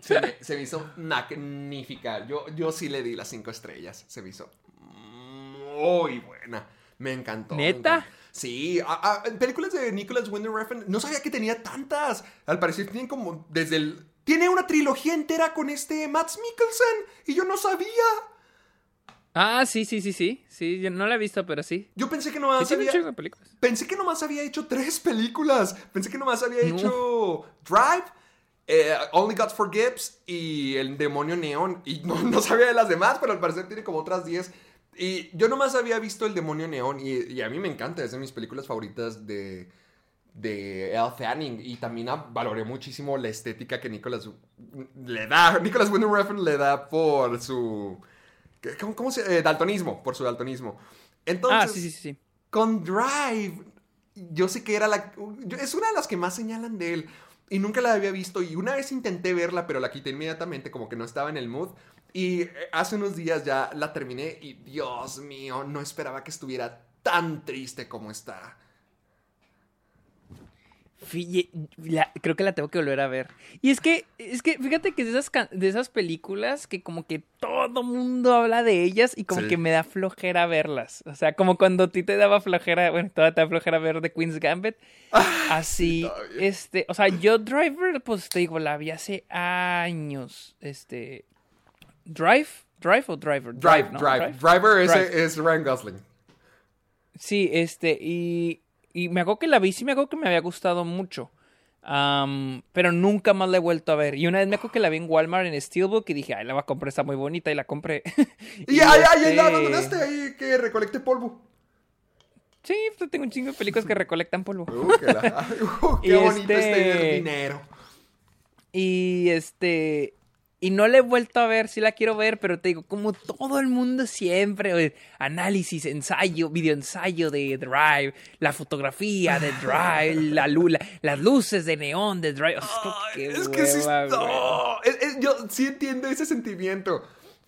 Se me, se me hizo magnífica. Yo, yo sí le di las cinco estrellas. Se me hizo muy buena. Me encantó. me ¿Neta? encantó. Sí, a- a- películas de Nicholas Winding Refn, no sabía que tenía tantas. Al parecer tienen como desde el... Tiene una trilogía entera con este Matt Mikkelsen y yo no sabía. Ah, sí, sí, sí, sí. Sí, yo no la he visto, pero sí. Yo pensé que nomás había... chingo de películas. Pensé que nomás había hecho tres películas. Pensé que nomás había No. hecho Drive, eh, Only God Forgives y El Demonio Neón. Y no, no sabía de las demás, pero al parecer tiene como otras 10. Y yo nomás había visto El Demonio Neón y, y a mí me encanta, es de mis películas favoritas de, de Elle Fanning. Y también valoré muchísimo la estética que Nicholas le da, Nicholas Winding le da por su... ¿Cómo, cómo se...? eh, daltonismo, por su daltonismo. Entonces, ah, sí, sí, sí, sí. con Drive, yo sé que era la... es una de las que más señalan de él. Y nunca la había visto. Y una vez intenté verla, pero la quité inmediatamente, como que no estaba en el mood. Y eh, hace unos días ya la terminé y Dios mío, no esperaba que estuviera tan triste como está. La- creo que la tengo que volver a ver. Y es que, es que fíjate que de esas, de esas películas que como que todo mundo habla de ellas y como Sí. que me da flojera verlas. O sea, como cuando a ti te daba flojera, bueno, todavía te da flojera ver The Queen's Gambit. Así, todavía. este, o sea, yo Driver, pues te digo, la vi hace años. Este, Drive, Drive o Driver? Drive, ¿no? Drive. Driver es, Drive. es Ryan Gosling. Sí, este, y, y me acuerdo que la vi, sí me acuerdo que me había gustado mucho. Am, pero nunca más la he vuelto a ver. Y una vez me acuerdo que la vi en Walmart en Steelbook y dije, ay, la voy a comprar, está muy bonita y la compré. Y, ay, ay, ay, este, la abandonaste ahí que recolecte polvo. Sí, pues tengo un chingo de películas que recolectan polvo. Uh, que la- uh, qué Y bonito es este- tener dinero. Y este. Y no la he vuelto a ver, sí la quiero ver, pero te digo, como todo el mundo siempre, oye, análisis, ensayo, videoensayo de Drive, la fotografía de Drive, la, lu- la- las luces de neón de Drive. O sea, es como Ay, que es que sí, no, es- es- yo sí entiendo ese sentimiento,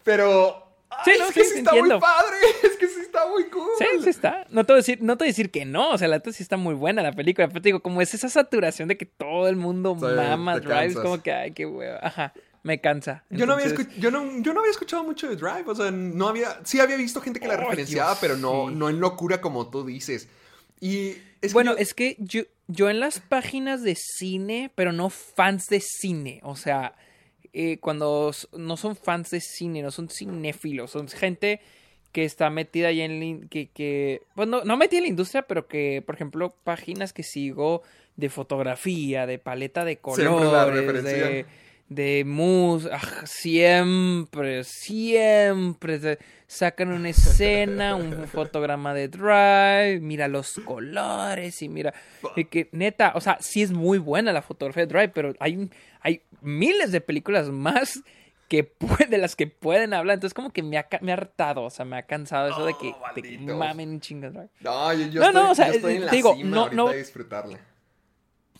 pero Sí, ay, no, es que sí, sí está entiendo. muy padre, es que sí está muy cool. Sí, sí está. No te voy a decir, no te voy a decir que no. O sea, la neta sí está muy buena la película. Pero te digo, como es esa saturación de que todo el mundo Sí, mama Drive, es como que, ay, qué hueva. Ajá, me cansa. Yo no, había yo, no, yo no había escuchado mucho de Drive, o sea, no había, sí había visto gente que la referenciaba, Dios, pero no, sí. no en locura como tú dices. Y es que bueno, yo- es que yo, yo en las páginas de cine, pero no fans de cine, o sea, eh, cuando no son fans de cine, no son cinéfilos, son gente que está metida ya en la que, que pues no, metida en la industria, pero que, por ejemplo, páginas que sigo de fotografía, de paleta de Siempre la colores, de. De mus, ah, siempre, siempre sacan una escena, un fotograma de Drive, mira los colores y mira, y que neta, o sea, sí es muy buena la fotografía de Drive, pero hay, hay miles de películas más que puede, de las que pueden hablar, entonces como que me ha, me ha hartado, o sea, me ha cansado eso de que, Oh, de que mamen Drive. No, yo, yo No, estoy, no, o sea, yo estoy en la digo, cima no- no- disfrutarla.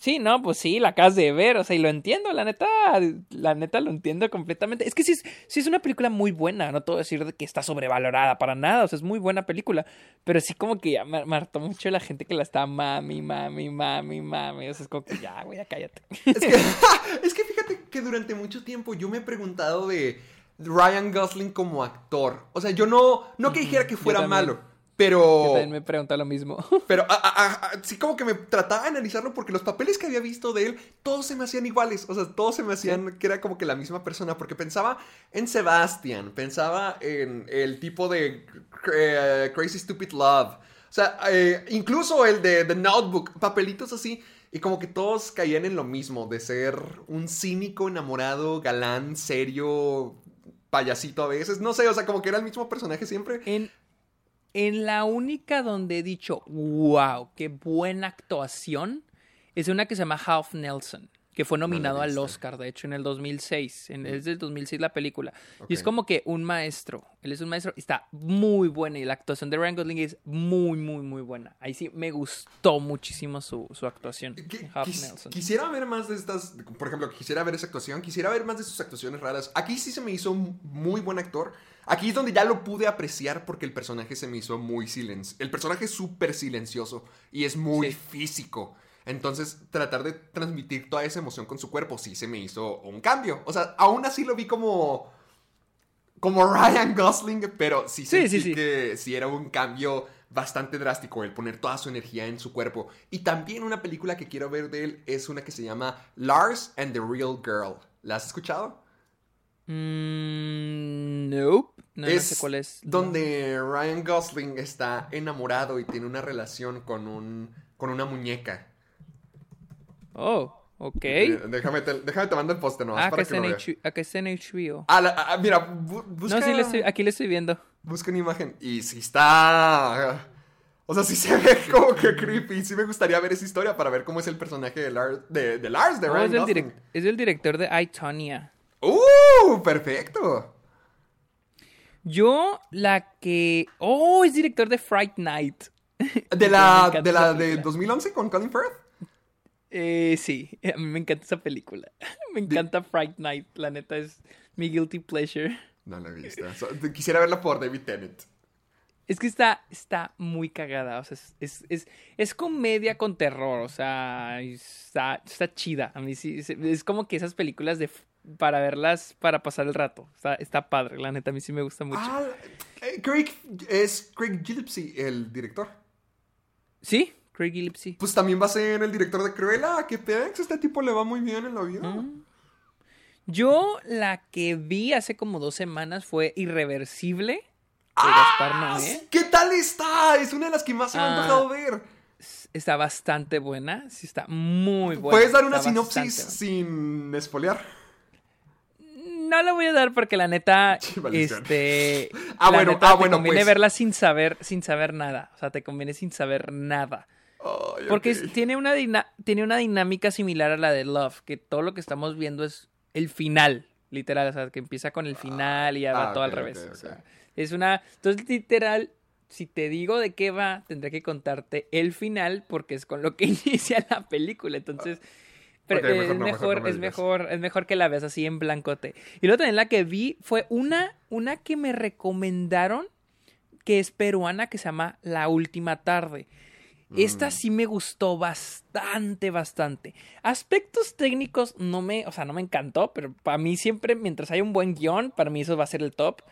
Sí, no, pues sí, la acabas de ver, o sea, y lo entiendo, la neta, la neta lo entiendo completamente. Es que sí es, sí es una película muy buena, no a decir de que está sobrevalorada para nada, o sea, es muy buena película, pero sí como que ya me, me hartó mucho la gente que la está mami, mami, mami, mami, o sea, es como que ya, güey, ya cállate. Es que, es que fíjate que durante mucho tiempo yo me he preguntado de Ryan Gosling como actor. O sea, yo no, no que dijera que fuera malo, pero... Yo también me pregunto lo mismo. Pero a- a- a- a- sí como que me trataba de analizarlo porque los papeles que había visto de él, todos se me hacían iguales. O sea, todos se me hacían que era como que la misma persona. Porque pensaba en Sebastian, pensaba en el tipo de eh, Crazy Stupid Love. O sea, eh, incluso el de The Notebook, papelitos así. Y como que todos caían en lo mismo, de ser un cínico, enamorado, galán, serio, payasito a veces. No sé, o sea, como que era el mismo personaje siempre. En, en la única donde he dicho, wow, qué buena actuación, es una que se llama Half Nelson. que fue nominado al. Oscar, de hecho, en el 2006. En, es del 2006 la película. Y es como que un maestro. Él es un maestro está muy buena. Y la actuación de Ryan Gosling es muy, muy, muy buena. Ahí sí me gustó muchísimo su, su actuación. Qui- Half quis- Nelson. quisiera ver más de estas, por ejemplo, quisiera ver esa actuación, quisiera ver más de sus actuaciones raras. Aquí sí se me hizo un muy buen actor. Aquí es donde ya lo pude apreciar porque el personaje se me hizo muy silencioso. El personaje es súper silencioso y es muy Sí. físico. Entonces, tratar de transmitir toda esa emoción con su cuerpo sí se me hizo un cambio. O sea, aún así lo vi como. Como Ryan Gosling, pero sí Sí, sentí sí, sí. que sí era un cambio bastante drástico el poner toda su energía en su cuerpo. Y también una película que quiero ver de él es una que se llama Lars and the Real Girl. ¿La has escuchado? Mm, nope. No, no sé cuál es. donde Ryan Gosling está enamorado y tiene una relación con un con una muñeca. Oh, ok. Eh, Déjame te, déjame te mando el poste nomás Ah, que para que en, lo veas. H- acá está en HBO. Ah, la- ah, mira, bu- busca, No, sí, le estoy- aquí le estoy viendo. busca una imagen y si está... O sea, sí se ve como que creepy. Sí me gustaría ver esa historia para ver cómo es el personaje de Lars, de, de Lars, de Ryan es, direc- es del director de I, Tonya. ¡Uh! ¡Perfecto! Yo, la que. Oh, es director de Fright Night. ¿De la, de, la de película. 2011 con Colin Firth? Eh, sí, a mí me encanta esa película. Me encanta Fright Night. La neta es mi guilty pleasure. No la he visto. Quisiera verla por David Tennant. Es que está, está muy cagada. O sea, es, es, es, es comedia con terror. O sea, está, está chida. A mí sí. Es como que esas películas de para verlas para pasar el rato. Está, está padre, la neta. A mí sí me gusta mucho. Ah, eh, Craig, es Craig Gillespie el director. ¿Sí? Craig Gillespie. Pues también va a ser el director de Cruella. Que pex, este tipo le va muy bien en la vida. Mm. Yo la que vi hace como dos semanas fue Irreversible. De Gaspar Ah, Noé. ¿Qué tal está? Es una de las que más se me ha Ah, antojado ver. Está bastante buena. Sí, está muy buena. ¿Puedes dar una sinopsis sin espolear? No la voy a dar porque la neta, Sí, este, Ah, la bueno, neta, ah, te bueno, conviene pues. verla sin saber, sin saber nada. O sea, te conviene sin saber nada. Porque es- tiene, una tiene una dinámica similar a la de Love, que todo lo que estamos viendo es el final, literal, o sea, que empieza con el final y ya va ah, todo al revés. o sea, es una... Entonces, literal, si te digo de qué va, tendré que contarte el final porque es con lo que inicia la película. Entonces... Pero Ok, mejor es no, mejor es mejor, es mejor que la veas así en blancote. Y luego también la que vi fue una, una que me recomendaron que es peruana que se llama La Última Tarde. Esta sí me gustó bastante, bastante. Aspectos técnicos no me, o sea, no me encantó, pero para mí siempre, mientras hay un buen guion, para mí eso va a ser el top.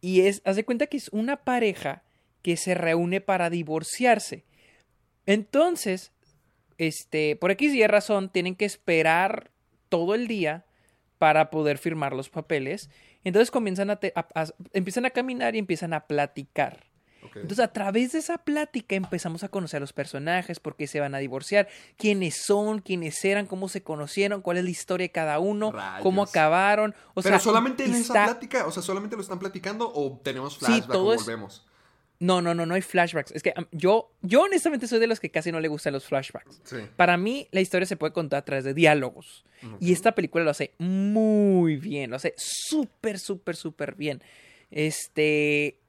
Y es, haz de cuenta que es una pareja que se reúne para divorciarse. Entonces, este, por X y Y razón, tienen que esperar todo el día para poder firmar los papeles. Entonces comienzan a, te- a- a- empiezan a caminar y empiezan a platicar. Entonces, a través de esa plática empezamos a conocer a los personajes, por qué se van a divorciar, quiénes son, quiénes eran, cómo se conocieron, cuál es la historia de cada uno, Rayos. cómo acabaron. O Pero sea, solamente en esa plática, o sea, solamente lo están platicando o tenemos Sí, flashback todo o es- volvemos. No, no, no, no hay flashbacks. Es que um, yo, yo honestamente soy de los que casi no le gustan los flashbacks. Sí. Para mí, la historia se puede contar a través de diálogos. Y esta película lo hace muy bien. Lo hace súper, súper, súper bien. Este.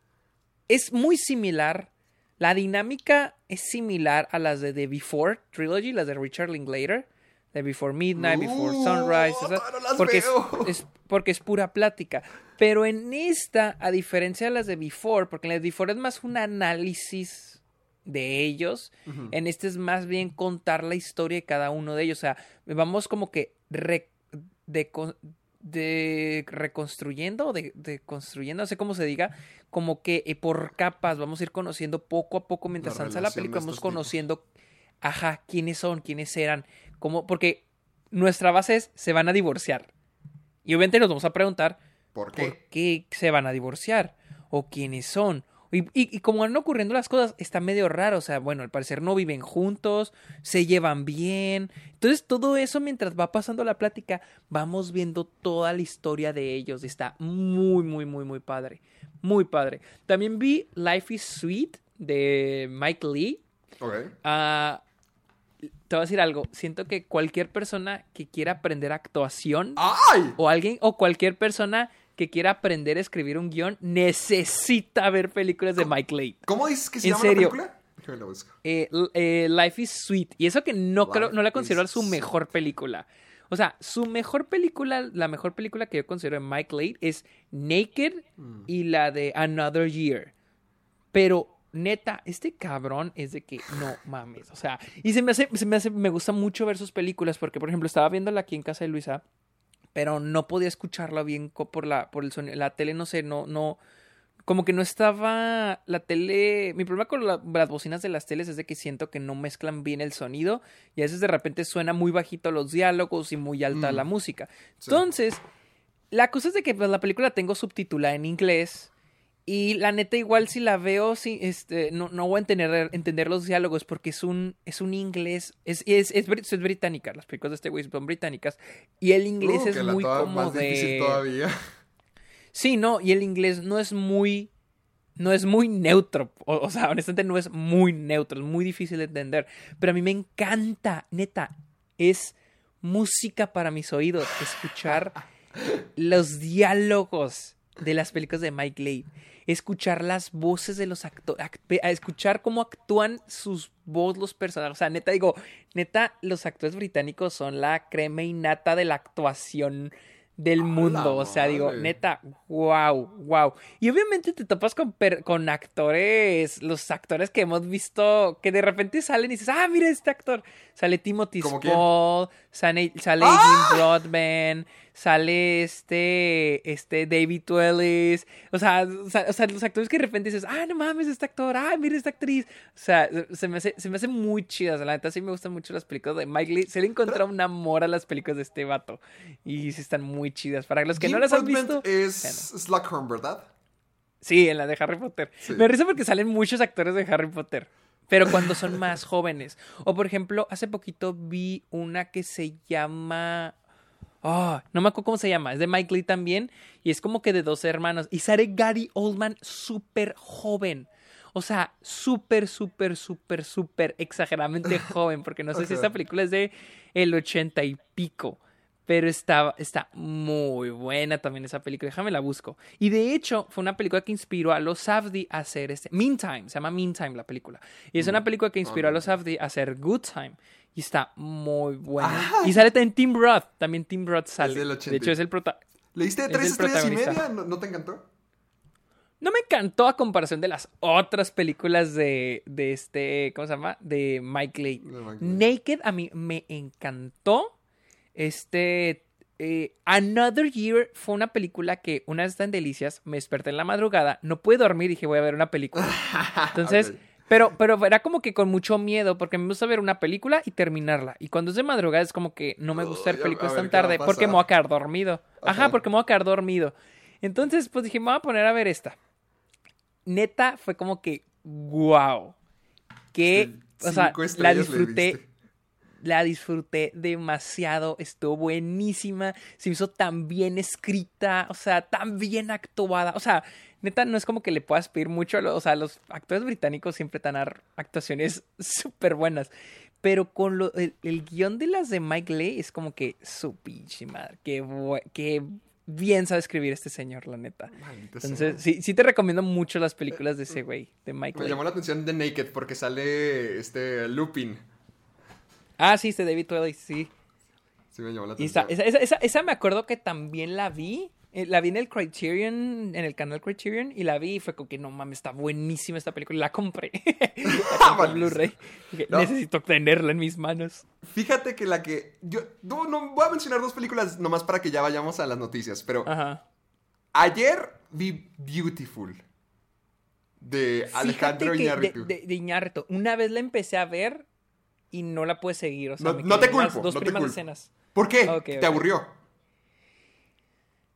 Es muy similar. La dinámica es similar a las de The Before Trilogy, las de Richard Linklater. The Before Midnight, Before Sunrise. no las porque, es, es- porque es pura plática. Pero en esta, a diferencia de las de Before, porque en las de Before es más un análisis de ellos, en este es más bien contar la historia de cada uno de ellos. O sea, vamos como que re- de, con- de reconstruyendo, de, de construyendo, no sé cómo se diga, como que eh, por capas vamos a ir conociendo poco a poco mientras avanza la de película, vamos tipos. conociendo, ajá, quiénes son, quiénes eran, cómo, porque nuestra base es, se van a divorciar. Y obviamente nos vamos a preguntar, ¿Por qué? ¿por qué se van a divorciar? ¿O quiénes son? Y, y- y como van ocurriendo las cosas, está medio raro. O sea, bueno, al parecer no viven juntos, se llevan bien. Entonces, todo eso mientras va pasando la plática, vamos viendo toda la historia de ellos. Está muy, muy, muy, muy padre. Muy padre. También vi Life is Sweet de Mike Lee. Ok. Ah, te voy a decir algo. Siento que cualquier persona que quiera aprender actuación ¡Ay! o alguien o cualquier persona que quiera aprender a escribir un guion necesita ver películas de Mike Leigh. ¿Cómo dices que se ¿En llama serio? la película? Eh, eh, Life is Sweet. Y eso que no creo, no la considero su mejor película. O sea, su mejor película, la mejor película que yo considero de Mike Leigh es Naked Mm. y la de Another Year. Pero neta, este cabrón es de que no mames. O sea, y se me hace, se me hace, me gusta mucho ver sus películas porque, por ejemplo, estaba viéndola aquí en casa de Luisa, pero no podía escucharla bien por la, por el sonido. La tele, no sé, no, no, como que no estaba la tele. Mi problema con la- las bocinas de las teles es de que siento que no mezclan bien el sonido y a veces de repente suena muy bajito los diálogos y muy alta Mm. la música. Sí. Entonces, la cosa es de que pues, la película tengo subtitulada en inglés. Y la neta, igual si la veo, sí, este, no, no voy a entender, entender los diálogos porque es un, es un inglés, es, es, es, es británica, las películas de este güey son británicas, y el inglés Uh, es que muy toda- como más de... difícil todavía. Sí, no, y el inglés no es muy. No es muy neutro. O, o sea, honestamente no es muy neutro. Es muy difícil de entender. Pero a mí me encanta, neta. Es música para mis oídos. Escuchar los diálogos de las películas de Mike Leigh. Escuchar las voces de los actores. Escuchar cómo actúan sus voces los personajes. O sea, neta, digo, neta, los actores británicos son la crema innata de la actuación del ¡A la mundo. O sea, digo, neta, wow, wow. Y obviamente te topas con, per- con actores, los actores que hemos visto, que de repente salen y dices, ah, mira este actor. Sale Timothy. Spall, sale, sale ¡Ah! Jim Broadbent, sale este, este David Ellis. O sea, o sea, o sea, los actores que de repente dices, ah, no mames, este actor, ah, mira esta actriz. O sea, se me hace, se me hace muy chidas. La neta, sí me gustan mucho las películas de Mike Lee. Se le encontró un amor a las películas de este vato. Y sí están muy chidas. Para los que no las han visto. Es bueno. Slughorn, ¿verdad? Sí, en la de Harry Potter. Sí. Me risa porque salen muchos actores de Harry Potter. Pero cuando son más jóvenes. O por ejemplo, hace poquito vi una que se llama. Oh, no me acuerdo cómo se llama. Es de Mike Lee también. Y es como que de dos hermanos. Y sale Gary Oldman súper joven. O sea, súper, súper, súper, súper exageradamente joven. Porque no sé si esta película es de el ochenta y pico. Pero está, está muy buena también esa película. Déjame la busco. Y de hecho, fue una película que inspiró a los Safdie a hacer este. Meantime, se llama Meantime la película. Y es una película que inspiró a los Safdie a hacer Good Time. Y está muy buena. Ah. Y sale también Tim Roth. También Tim Roth sale. del de 80. hecho, es el prota. ¿Le diste Es tres el estrellas y protagonista. media? ¿No, no te encantó? No me encantó a comparación de las otras películas de, de este, ¿cómo se llama? De Mike Leigh. Naked a mí me encantó. Este, eh, Another Year fue una película que una vez tan delicias, me desperté en la madrugada, no pude dormir y dije voy a ver una película. Entonces. Pero, pero era como que con mucho miedo, porque me gusta ver una película y terminarla. Y cuando es de madrugada es como que no me gusta ver películas tan tarde, porque me voy a quedar dormido. Ajá, Ajá. porque me voy a quedar dormido. Entonces, pues dije, me voy a poner a ver esta. Neta, fue como que, wow. Que, o sea, la disfruté. La disfruté demasiado, estuvo buenísima, se hizo tan bien escrita, o sea, tan bien actuada, o sea, neta, no es como que le puedas pedir mucho, a lo- o sea, los actores británicos siempre ar- actuaciones súper buenas, pero con lo, el, el guion de las de Mike Leigh es como que su pinche madre, qué, bue- qué bien sabe escribir este señor, la neta. Maldita sea. Entonces, sí, sí te recomiendo mucho las películas de ese güey, de Mike Me llamó la atención de Naked porque sale este Lupin. Ah, sí, este David Twelly, sí. Sí, me llamó la atención. esa, esa, esa- esa me acuerdo que también la vi. eh, La vi en el Criterion, en el canal Criterion, y la vi y fue como que no mames, está buenísima esta película. y La compré. la compré en Blu-ray. No. Necesito tenerla en mis manos. Fíjate que la que. Yo no, no voy a mencionar dos películas nomás para que ya vayamos a las noticias. Pero Ajá. ayer vi Beautiful. De Alejandro Iñárritu. de, de- de Iñárritu, Una vez la empecé a ver y no la pude seguir. O sea, No- me no te en las culpo, dos no te primeras culpo. escenas. ¿Por qué? Ok, ¿Te aburrió?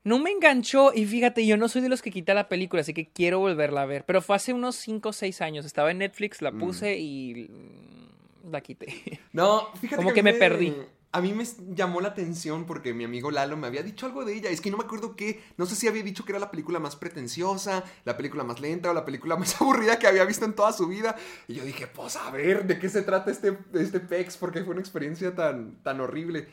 No me enganchó y fíjate, yo no soy de los que quita la película, así que quiero volverla a ver. Pero fue hace unos 5 o 6 años. Estaba en Netflix, la puse y mm, la quité. No, fíjate Como que me perdí. A mí me llamó la atención porque mi amigo Lalo me había dicho algo de ella. Es que no me acuerdo qué. No sé si había dicho que era la película más pretenciosa, la película más lenta o la película más aburrida que había visto en toda su vida. Y yo dije, pues a ver, ¿de qué se trata este, este PEX? Porque fue una experiencia tan, tan horrible.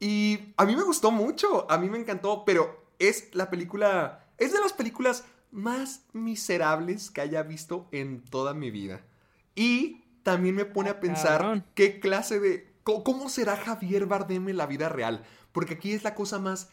Y a mí me gustó mucho, a mí me encantó, pero es la película. Es de las películas más miserables que haya visto en toda mi vida. Y también me pone a pensar Cabrón. qué clase de... ¿Cómo, será Javier Bardem en la vida real? Porque aquí es la cosa más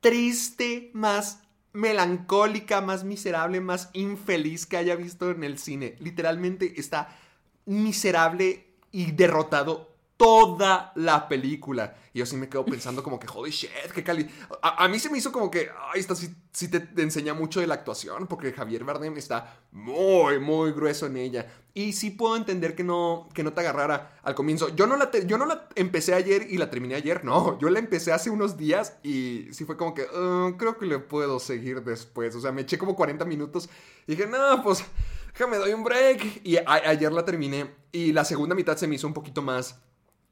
triste, más melancólica, más miserable, más infeliz que haya visto en el cine. Literalmente está miserable y derrotado toda la película. Y yo sí me quedo pensando como que, holy shit, qué cali... A, a mí se me hizo como que, ay, esta sí te, te enseña mucho de la actuación, porque Javier Bardem está muy, muy grueso en ella. Y sí puedo entender que no, que no te agarrara al comienzo. Yo no, la te- yo no la empecé ayer y la terminé ayer, no. Yo la empecé hace unos días y sí fue como que, "Uh, creo que le puedo seguir después. O sea, me eché como 40 minutos y dije, no, pues déjame doy un break. Y ayer la terminé y la segunda mitad se me hizo un poquito más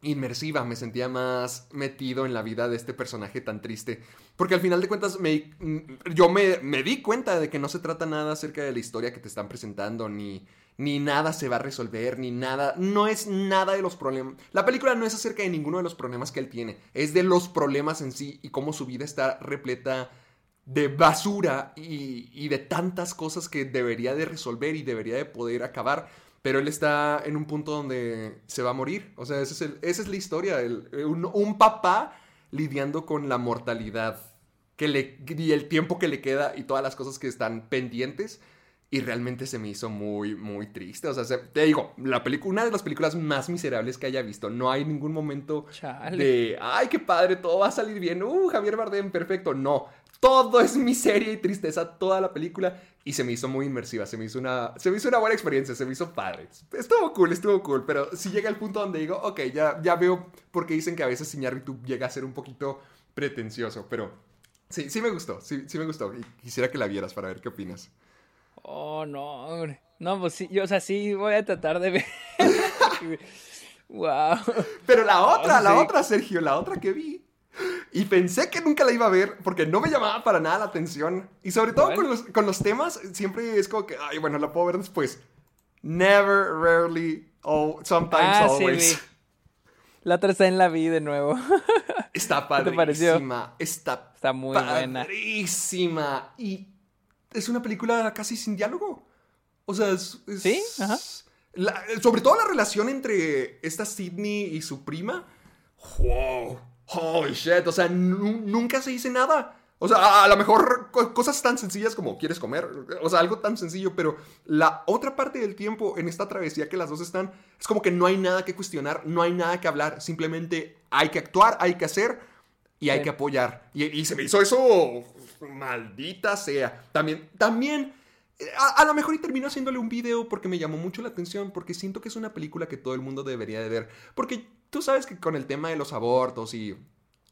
inmersiva, me sentía más metido en la vida de este personaje tan triste. Porque al final de cuentas me, yo me, me di cuenta de que no se trata nada acerca de la historia que te están presentando, ni, ni nada se va a resolver, ni nada, no es nada de los problemas. La película no es acerca de ninguno de los problemas que él tiene, es de los problemas en sí y cómo su vida está repleta de basura y, y de tantas cosas que debería de resolver y debería de poder acabar. Pero él está en un punto donde se va a morir. O sea, ese es el- esa es la historia. el- un, un papá lidiando con la mortalidad que le, y el tiempo que le queda y todas las cosas que están pendientes. Y realmente se me hizo muy, muy triste. O sea, se- te digo, la película, una de las películas más miserables que haya visto. No hay ningún momento Chale. de, ay, qué padre, todo va a salir bien. Uh, Javier Bardem, perfecto. No, todo es miseria y tristeza, toda la película. Y se me hizo muy inmersiva, se me hizo una, se me hizo una buena experiencia, se me hizo padre. Estuvo cool, estuvo cool, pero si llega el punto donde digo, ok, ya, ya veo por qué dicen que a veces Iñárritu llega a ser un poquito pretencioso, pero sí, sí me gustó, sí, sí me gustó. Y quisiera que la vieras para ver qué opinas. Oh, no, hombre. No, pues sí, yo, o sea, sí voy a tratar de ver. wow. Pero la otra, Oh, la sí. otra, Sergio, la otra que vi. Y pensé que nunca la iba a ver porque no me llamaba para nada la atención. Y sobre todo con los, con los temas, siempre es como que, ay, bueno, la puedo ver después. Never, rarely, oh, sometimes, Ah, always. La otra está en la vi de nuevo. Está padrísima. Está, Está muy buena. padrísima. Y es una película casi sin diálogo. O sea, es. es- Sí, ajá. la- sobre todo la relación entre esta Sidney y su prima. ¡Wow! ¡Holy shit! O sea, nu- nunca se dice nada. O sea, a, lo mejor co- cosas tan sencillas como quieres comer. O sea, algo tan sencillo, pero la otra parte del tiempo en esta travesía que las dos están, es como que no hay nada que cuestionar, no hay nada que hablar. Simplemente hay que actuar, hay que hacer y hay Sí. que apoyar. Y, y se me hizo eso, maldita sea. También, también, a, a lo mejor y termino haciéndole un video porque me llamó mucho la atención, porque siento que es una película que todo el mundo debería de ver. Porque tú sabes que con el tema de los abortos y,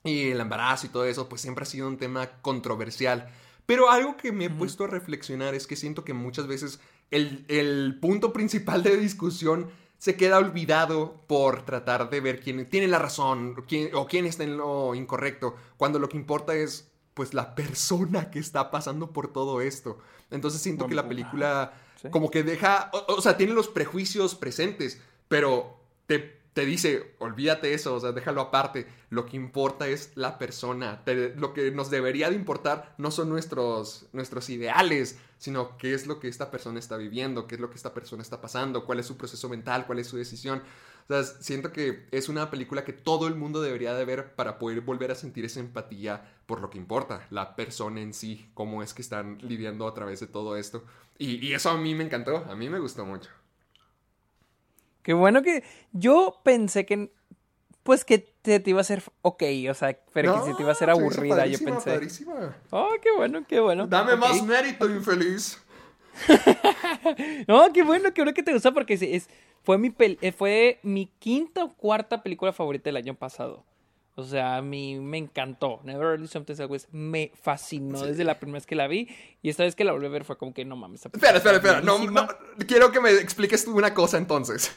y el embarazo y todo eso, pues siempre ha sido un tema controversial. Pero algo que me he puesto a reflexionar es que siento que muchas veces el, el punto principal de discusión se queda olvidado por tratar de ver quién tiene la razón quién- o quién está en lo incorrecto, cuando lo que importa es pues la persona que está pasando por todo esto. Entonces siento que la película Sí. como que deja, o, o sea, tiene los prejuicios presentes, pero te, te dice, olvídate eso, o sea, déjalo aparte. Lo que importa es la persona. Lo que nos debería de importar no son nuestros, nuestros ideales, sino qué es lo que esta persona está viviendo, qué es lo que esta persona está pasando, cuál es su proceso mental, cuál es su decisión. O sea, siento que es una película que todo el mundo debería de ver para poder volver a sentir esa empatía por lo que importa, la persona en sí, cómo es que están lidiando a través de todo esto. Y eso a mí me encantó, a mí me gustó mucho. Qué bueno que yo pensé que pues que te, te iba a ser ok, o sea, pero que si te iba a ser se aburrida, yo pensé. padrísima. Oh, qué bueno, qué bueno. Dame más mérito, infeliz. No, qué bueno, qué bueno que te gusta porque es, fue mi pel- eh, fue mi quinta o cuarta película favorita del año pasado. O sea, a mí me encantó. Never Really Something Always me fascinó desde la primera vez que la vi. Y esta vez que la volví a ver fue como que no mames. Espera, espera, espera. No, no, quiero que me expliques tú una cosa entonces.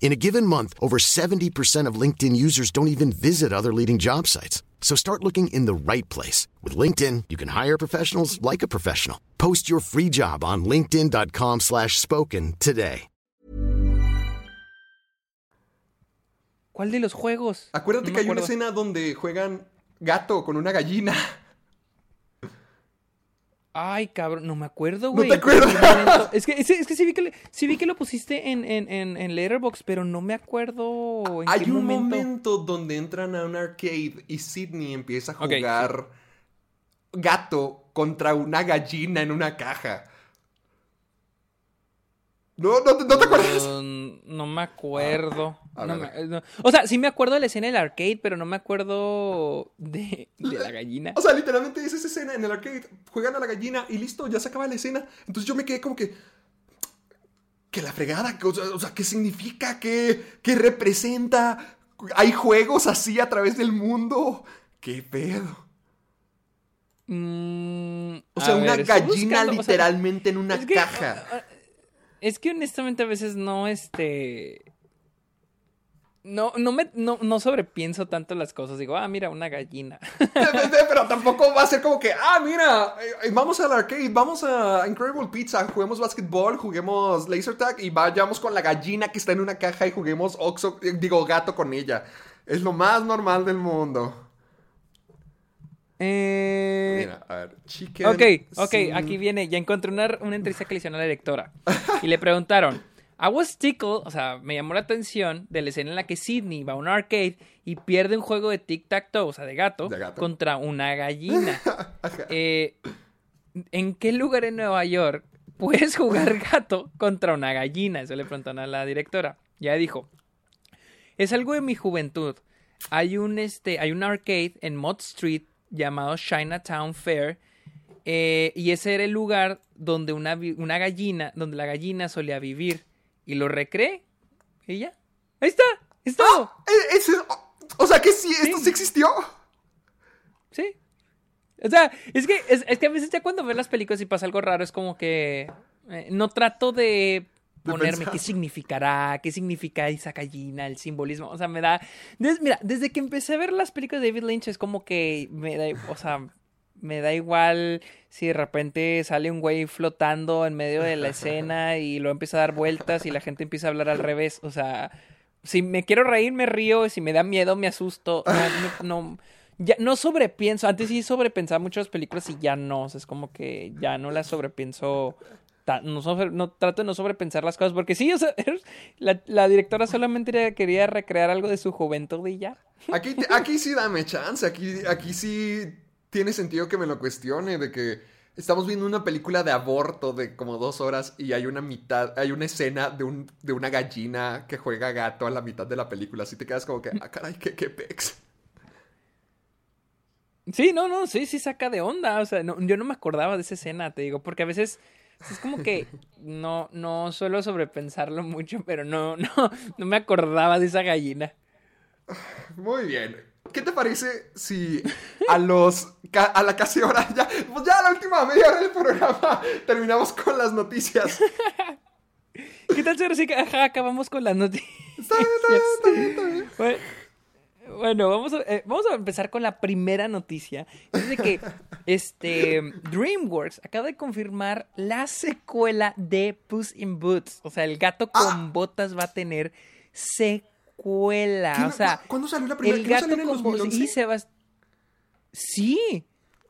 In a given month, over 70% of LinkedIn users don't even visit other leading job sites. So start looking in the right place. With LinkedIn, you can hire professionals like a professional. Post your free job on linkedin.com slash spoken today. ¿Cuál de los juegos? Acuérdate No que me hay una escena donde juegan gato con una gallina. Ay, cabrón, no me acuerdo, ¿No güey. te acuerdas? En qué momento- Es que, es, es que sí, vi que, le- sí vi que lo pusiste en, en, en, en Letterboxd, pero no me acuerdo en Hay qué un momento. momento donde entran a un arcade y Sidney empieza a sí. jugar gato contra una gallina en una caja. No, no, te- no te acuerdas. Mm, no me acuerdo. A No ver. me- no. O sea, sí me acuerdo de la escena del arcade, pero no me acuerdo de, de la gallina. O sea, literalmente es esa escena en el arcade. Juegan a la gallina y listo, ya se acaba la escena. Entonces yo me quedé como que. Que la fregada, que, o, sea, ¿qué significa? ¿Qué, ¿Qué representa? ¿Hay juegos así a través del mundo? ¿Qué pedo? Mm, O sea, una ver, gallina buscando, o sea, literalmente en una es que, caja. Es que honestamente a veces no, este... No, no me, no, no sobrepienso tanto las cosas. Digo, ah, mira, una gallina. Pero tampoco va a ser como que, ah, mira, eh, eh, vamos al arcade, vamos a Incredible Pizza, juguemos basketball, juguemos laser tag y vayamos con la gallina que está en una caja y juguemos oxo, eh, digo, gato con ella. Es lo más normal del mundo. Eh, Mira, a ver, chicken. Ok, ok, sin- aquí viene. Ya encontré una, una entrevista que le hicieron a la directora. Y le preguntaron. I was tickled, o sea, me llamó la atención de la escena en la que Sidney va a un arcade y pierde un juego de tic-tac-toe, o sea, de gato, De gato. contra una gallina. Eh, ¿En qué lugar en Nueva York puedes jugar gato contra una gallina? Eso le preguntaron a la directora. Ya dijo, es algo de mi juventud. Hay un, este, hay un arcade en Mott Street llamado Chinatown Fair. eh, y ese era el lugar donde una, una gallina, donde la gallina solía vivir. Y lo recreé. Y ya. Ahí está. Es todo. Eh, ese- o sea que sí, esto Sí. sí existió. Sí. O sea, es que, es, es que a veces ya cuando ves las películas y pasa algo raro, es como que eh, no trato De ponerme pensar. qué significará, qué significa esa gallina, el simbolismo. O sea, me da. mira, desde que empecé a ver las películas de David Lynch es como que me da. O sea. Me da igual si de repente sale un güey flotando en medio de la escena y lo empieza a dar vueltas y la gente empieza a hablar al revés. O sea, si me quiero reír, me río. Si me da miedo, me asusto. No- ya no sobrepienso. Antes sí sobrepensaba muchas películas y ya no. O sea, es como que ya no las sobrepienso. No, sobre- no trato de no sobrepensar las cosas. Porque sí, o sea, la, la directora solamente quería recrear algo de su juventud y ya. Aquí, aquí sí dame chance, aquí, aquí sí tiene sentido que me lo cuestione, de que estamos viendo una película de aborto de como dos horas y hay una mitad, hay una escena de, un, de una gallina que juega gato a la mitad de la película, así te quedas como que, ah, caray, qué, qué pex. Sí, no, no, sí, sí saca de onda. O sea, no- yo no me acordaba de esa escena, te digo, porque a veces es como que no, no suelo sobrepensarlo mucho, pero no, no, no me acordaba de esa gallina. Muy bien. ¿Qué te parece si a los a la casi hora ya, pues ya la última media hora del programa terminamos con las noticias? ¿Qué tal si ahora sí acabamos con las noticias? Está bien, está bien, está bien, está bien. Bueno, bueno, vamos a, eh, vamos a empezar con la primera noticia. Es de que este DreamWorks acaba de confirmar la secuela de Puss in Boots. O sea, el gato con Ah. botas va a tener secuela. ¿Quién- O sea, cu- ¿Cuándo salió la primera? el ¿Que no gato salió en el con botas. 2011? Y se va. Sí,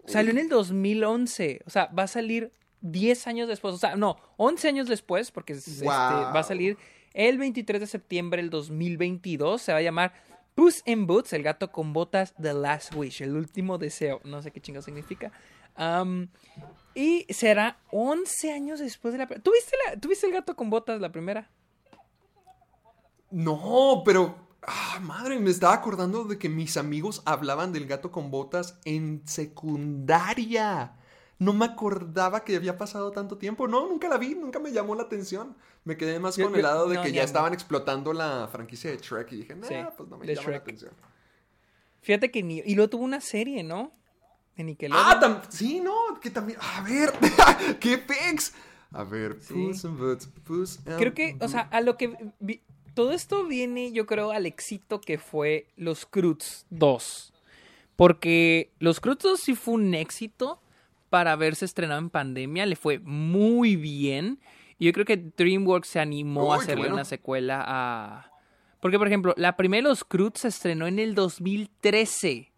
salió en el 2011. O sea, va a salir 10 años después. O sea, no, 11 años después, porque es- este, Wow. va a salir el 23 de septiembre del 2022. Se va a llamar Puss in Boots, el gato con botas, The Last Wish, el último deseo. No sé qué chingo significa. Y será 11 años después de la. ¿Tuviste, la... ¿Tuviste el gato con botas la primera? No, pero. Ah, madre, me estaba acordando de que mis amigos hablaban del gato con botas en secundaria. No me acordaba que había pasado tanto tiempo. No, nunca la vi, nunca me llamó la atención. Me quedé más con el lado de no, que ya estaban explotando la franquicia de Shrek y dije, nah, Sí, pues no me llama la Shrek. atención. Fíjate que ni... Y luego tuvo una serie, ¿no? De Nickelodeon. Ah, tam- sí, no, que también. A ver, qué pex. A ver, Boots, Puss in Creo que, o sea, a lo que... vi- todo esto viene, yo creo, al éxito que fue Los Cruz 2. Porque Los Cruz 2 sí fue un éxito para haberse estrenado en pandemia. Le fue muy bien. Y yo creo que DreamWorks se animó a Uy, hacerle bueno. una secuela a... Porque, por ejemplo, la primera Los Cruz se estrenó en el 2013.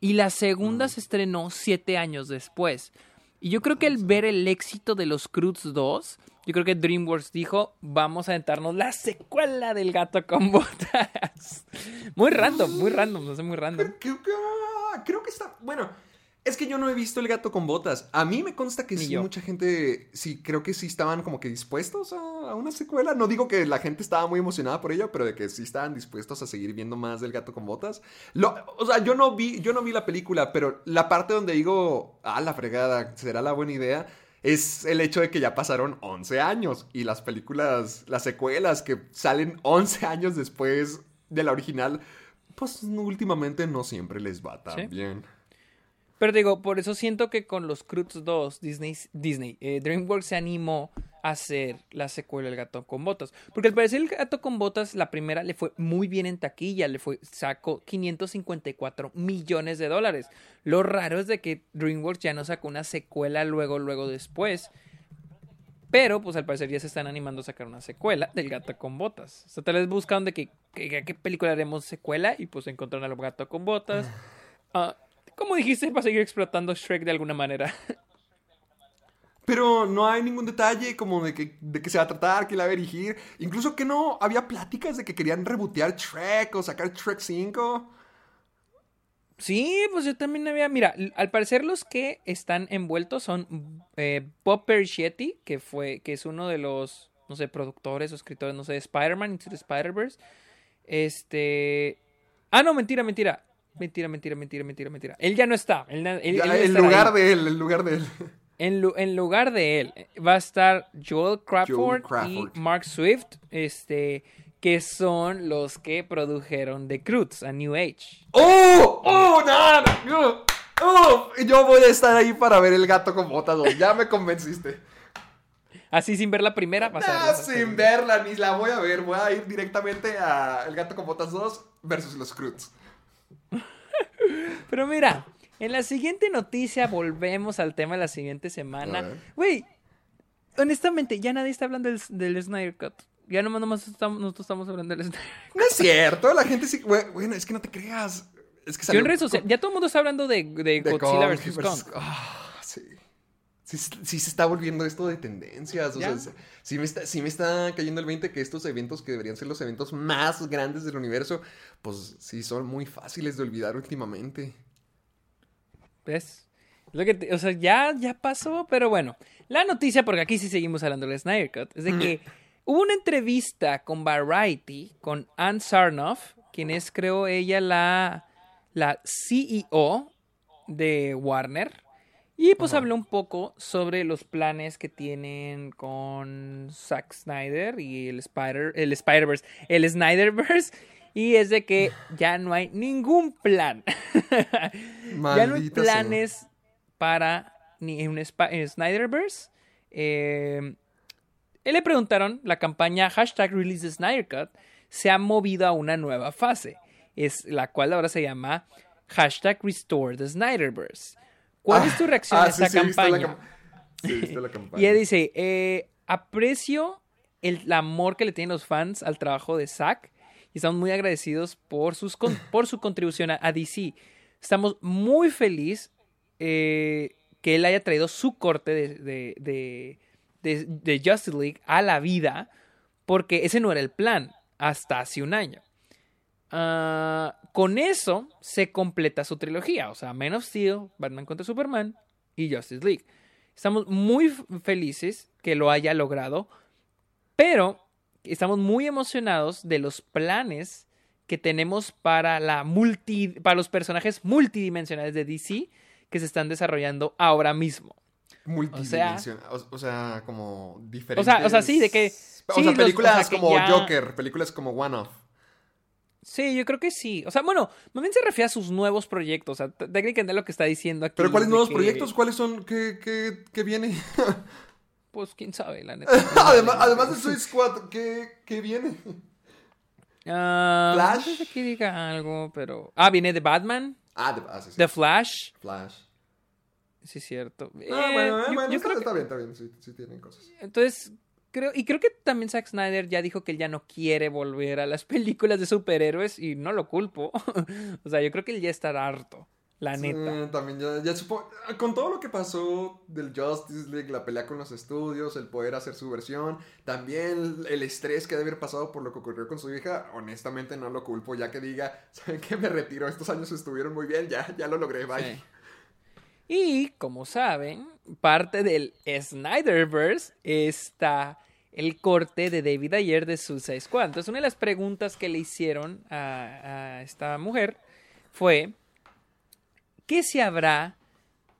Y la segunda se estrenó siete años después. Y yo creo que al ver el éxito de los Cruz 2, yo creo que DreamWorks dijo, vamos a aventarnos la secuela del gato con botas. muy random, muy random, no sé, muy random. Creo que, ah, creo que está. Bueno, es que yo no he visto el gato con botas. A mí me consta que sí, yo. mucha gente. Sí, creo que sí estaban como que dispuestos a, a una secuela. No digo que la gente estaba muy emocionada por ello, pero de que sí estaban dispuestos a seguir viendo más del gato con botas. Lo, o sea, yo no vi, yo no vi la película, pero la parte donde digo, ah, la fregada, será la buena idea. Es el hecho de que ya pasaron 11 años y las películas, las secuelas que salen 11 años después de la original, pues últimamente no siempre les va tan Sí. bien. Pero digo, por eso siento que con los Cruz 2, Disney, Disney eh, DreamWorks se animó a hacer la secuela del gato con botas. Porque al parecer el gato con botas, la primera le fue muy bien en taquilla, le fue, sacó 554 millones de dólares. Lo raro es de que DreamWorks ya no sacó una secuela luego, luego después. Pero, pues al parecer ya se están animando a sacar una secuela del gato con botas. O sea, tal vez buscaron de qué película haremos secuela y pues encontraron al gato con botas. Ah, como dijiste, para seguir explotando Shrek de alguna manera. Pero no hay ningún detalle como de que, de que se va a tratar, que la va a dirigir. Incluso que no había pláticas de que querían rebotear Shrek o sacar Shrek 5. Sí, pues yo también había. Mira, al parecer los que están envueltos son eh, Bob Persichetti, que fue, que es uno de los, no sé, productores o escritores, no sé, de Spider-Man Into the Spider-Verse. Este. Ah, no, mentira, mentira. Mentira, mentira, mentira, mentira, mentira. Él ya no está. Él, Ya, está lugar ahí. de él, en lugar de él. En, lu- en lugar de él va a estar Joel Crawford, Crawford. y Mark Swift, este, que son los que produjeron The Cruz, a New Age. ¡Oh! ¡Oh! No, ¡Oh! Yo voy a estar ahí para ver el gato con botas. dos. Ya me convenciste. Así sin ver la primera, vas a ver Ah, la sin verla, ni la voy a ver. Voy a ir directamente a El gato con botas 2 versus los Cruz. Pero mira, en la siguiente noticia volvemos al tema de la siguiente semana. Güey, honestamente, ya nadie está hablando del, del Snyder Cut. Ya nomás, nomás estamos, nosotros estamos hablando del Snyder No es cierto, la gente sí. güey, Bueno, es que no te creas. Es que Yo salió en redes sociales, ya todo el mundo está hablando de, de de Godzilla vs. Kong. Sí, sí se está volviendo esto de tendencias. O Ya. sea, sí me, está, sí me está cayendo el 20 que estos eventos que deberían ser los eventos más grandes del universo, pues sí son muy fáciles de olvidar últimamente. ¿Ves? Lo que te- o sea, ya, ya pasó, pero bueno. La noticia, porque aquí sí seguimos hablando del Snyder Cut, es de que hubo una entrevista con Variety, con Ann Sarnoff, quien es, creo, ella la, la CEO de Warner. Y pues habló un poco sobre los planes que tienen con Zack Snyder y el Spider, el Spider-Verse, el Snyderverse. Y es de que ya no hay ningún plan. ya no hay sea. planes para ni un en Snyderverse. Eh, él le preguntaron, la campaña hashtag Release Snyder Cut se ha movido a una nueva fase, es la cual ahora se llama hashtag Restore the Snyderverse. ¿Cuál Ah, es tu reacción ah, a sí, esta sí, la campaña? cam- sí, he visto la campaña. Y él dice, eh, aprecio el amor que le tienen los fans al trabajo de Zack y estamos muy agradecidos por, sus con- por su contribución a, a DC. Estamos muy felices eh, que él haya traído su corte de, de, de, de- de Justice League a la vida porque ese no era el plan hasta hace un año. Ah, con eso se completa su trilogía, o sea, Man of Steel, Batman contra Superman y Justice League. Estamos muy felices que lo haya logrado, pero estamos muy emocionados de los planes que tenemos para la multi para los personajes multidimensionales de DC, que se están desarrollando ahora mismo. Multidimensional. O, o sea, como O diferentes. sea, o sea, sí, de que... O sea, los- películas o sea, que como ya- Joker, películas como One Off. Sí, yo creo que sí. O sea, bueno, más bien se refiere a sus nuevos proyectos. O sea, lo que está diciendo aquí. Pero ¿cuáles nuevos que, proyectos? ¿Cuáles son? ¿Qué, qué, qué viene? Pues quién sabe, la neta. además, además de Suicide Squad, ¿qué, qué viene? Ah, Flash. No sé si diga algo, pero. Ah, viene de Batman, Ah, de, ah, sí, sí. The Flash. Flash. Sí, es cierto. Ah, Eh, bueno, eh, yo- bueno, yo está, creo que- está bien, está bien. Sí, sí tienen cosas. Entonces, creo. Y creo que también Zack Snyder ya dijo que él ya no quiere volver a las películas de superhéroes y no lo culpo. o sea, yo creo que él ya está harto. La neta. Sí, también ya, ya supongo, con todo lo que pasó del Justice League, la pelea con los estudios, el poder hacer su versión, también el estrés que debe haber pasado por lo que ocurrió con su hija, honestamente no lo culpo, ya que diga, ¿saben qué? Me retiro, estos años estuvieron muy bien, ya, ya lo logré, bye. Sí. Y como saben, parte del Snyderverse está el corte de David Ayer de Suicide Squad. Entonces, una de las preguntas que le hicieron a, a esta mujer fue que si habrá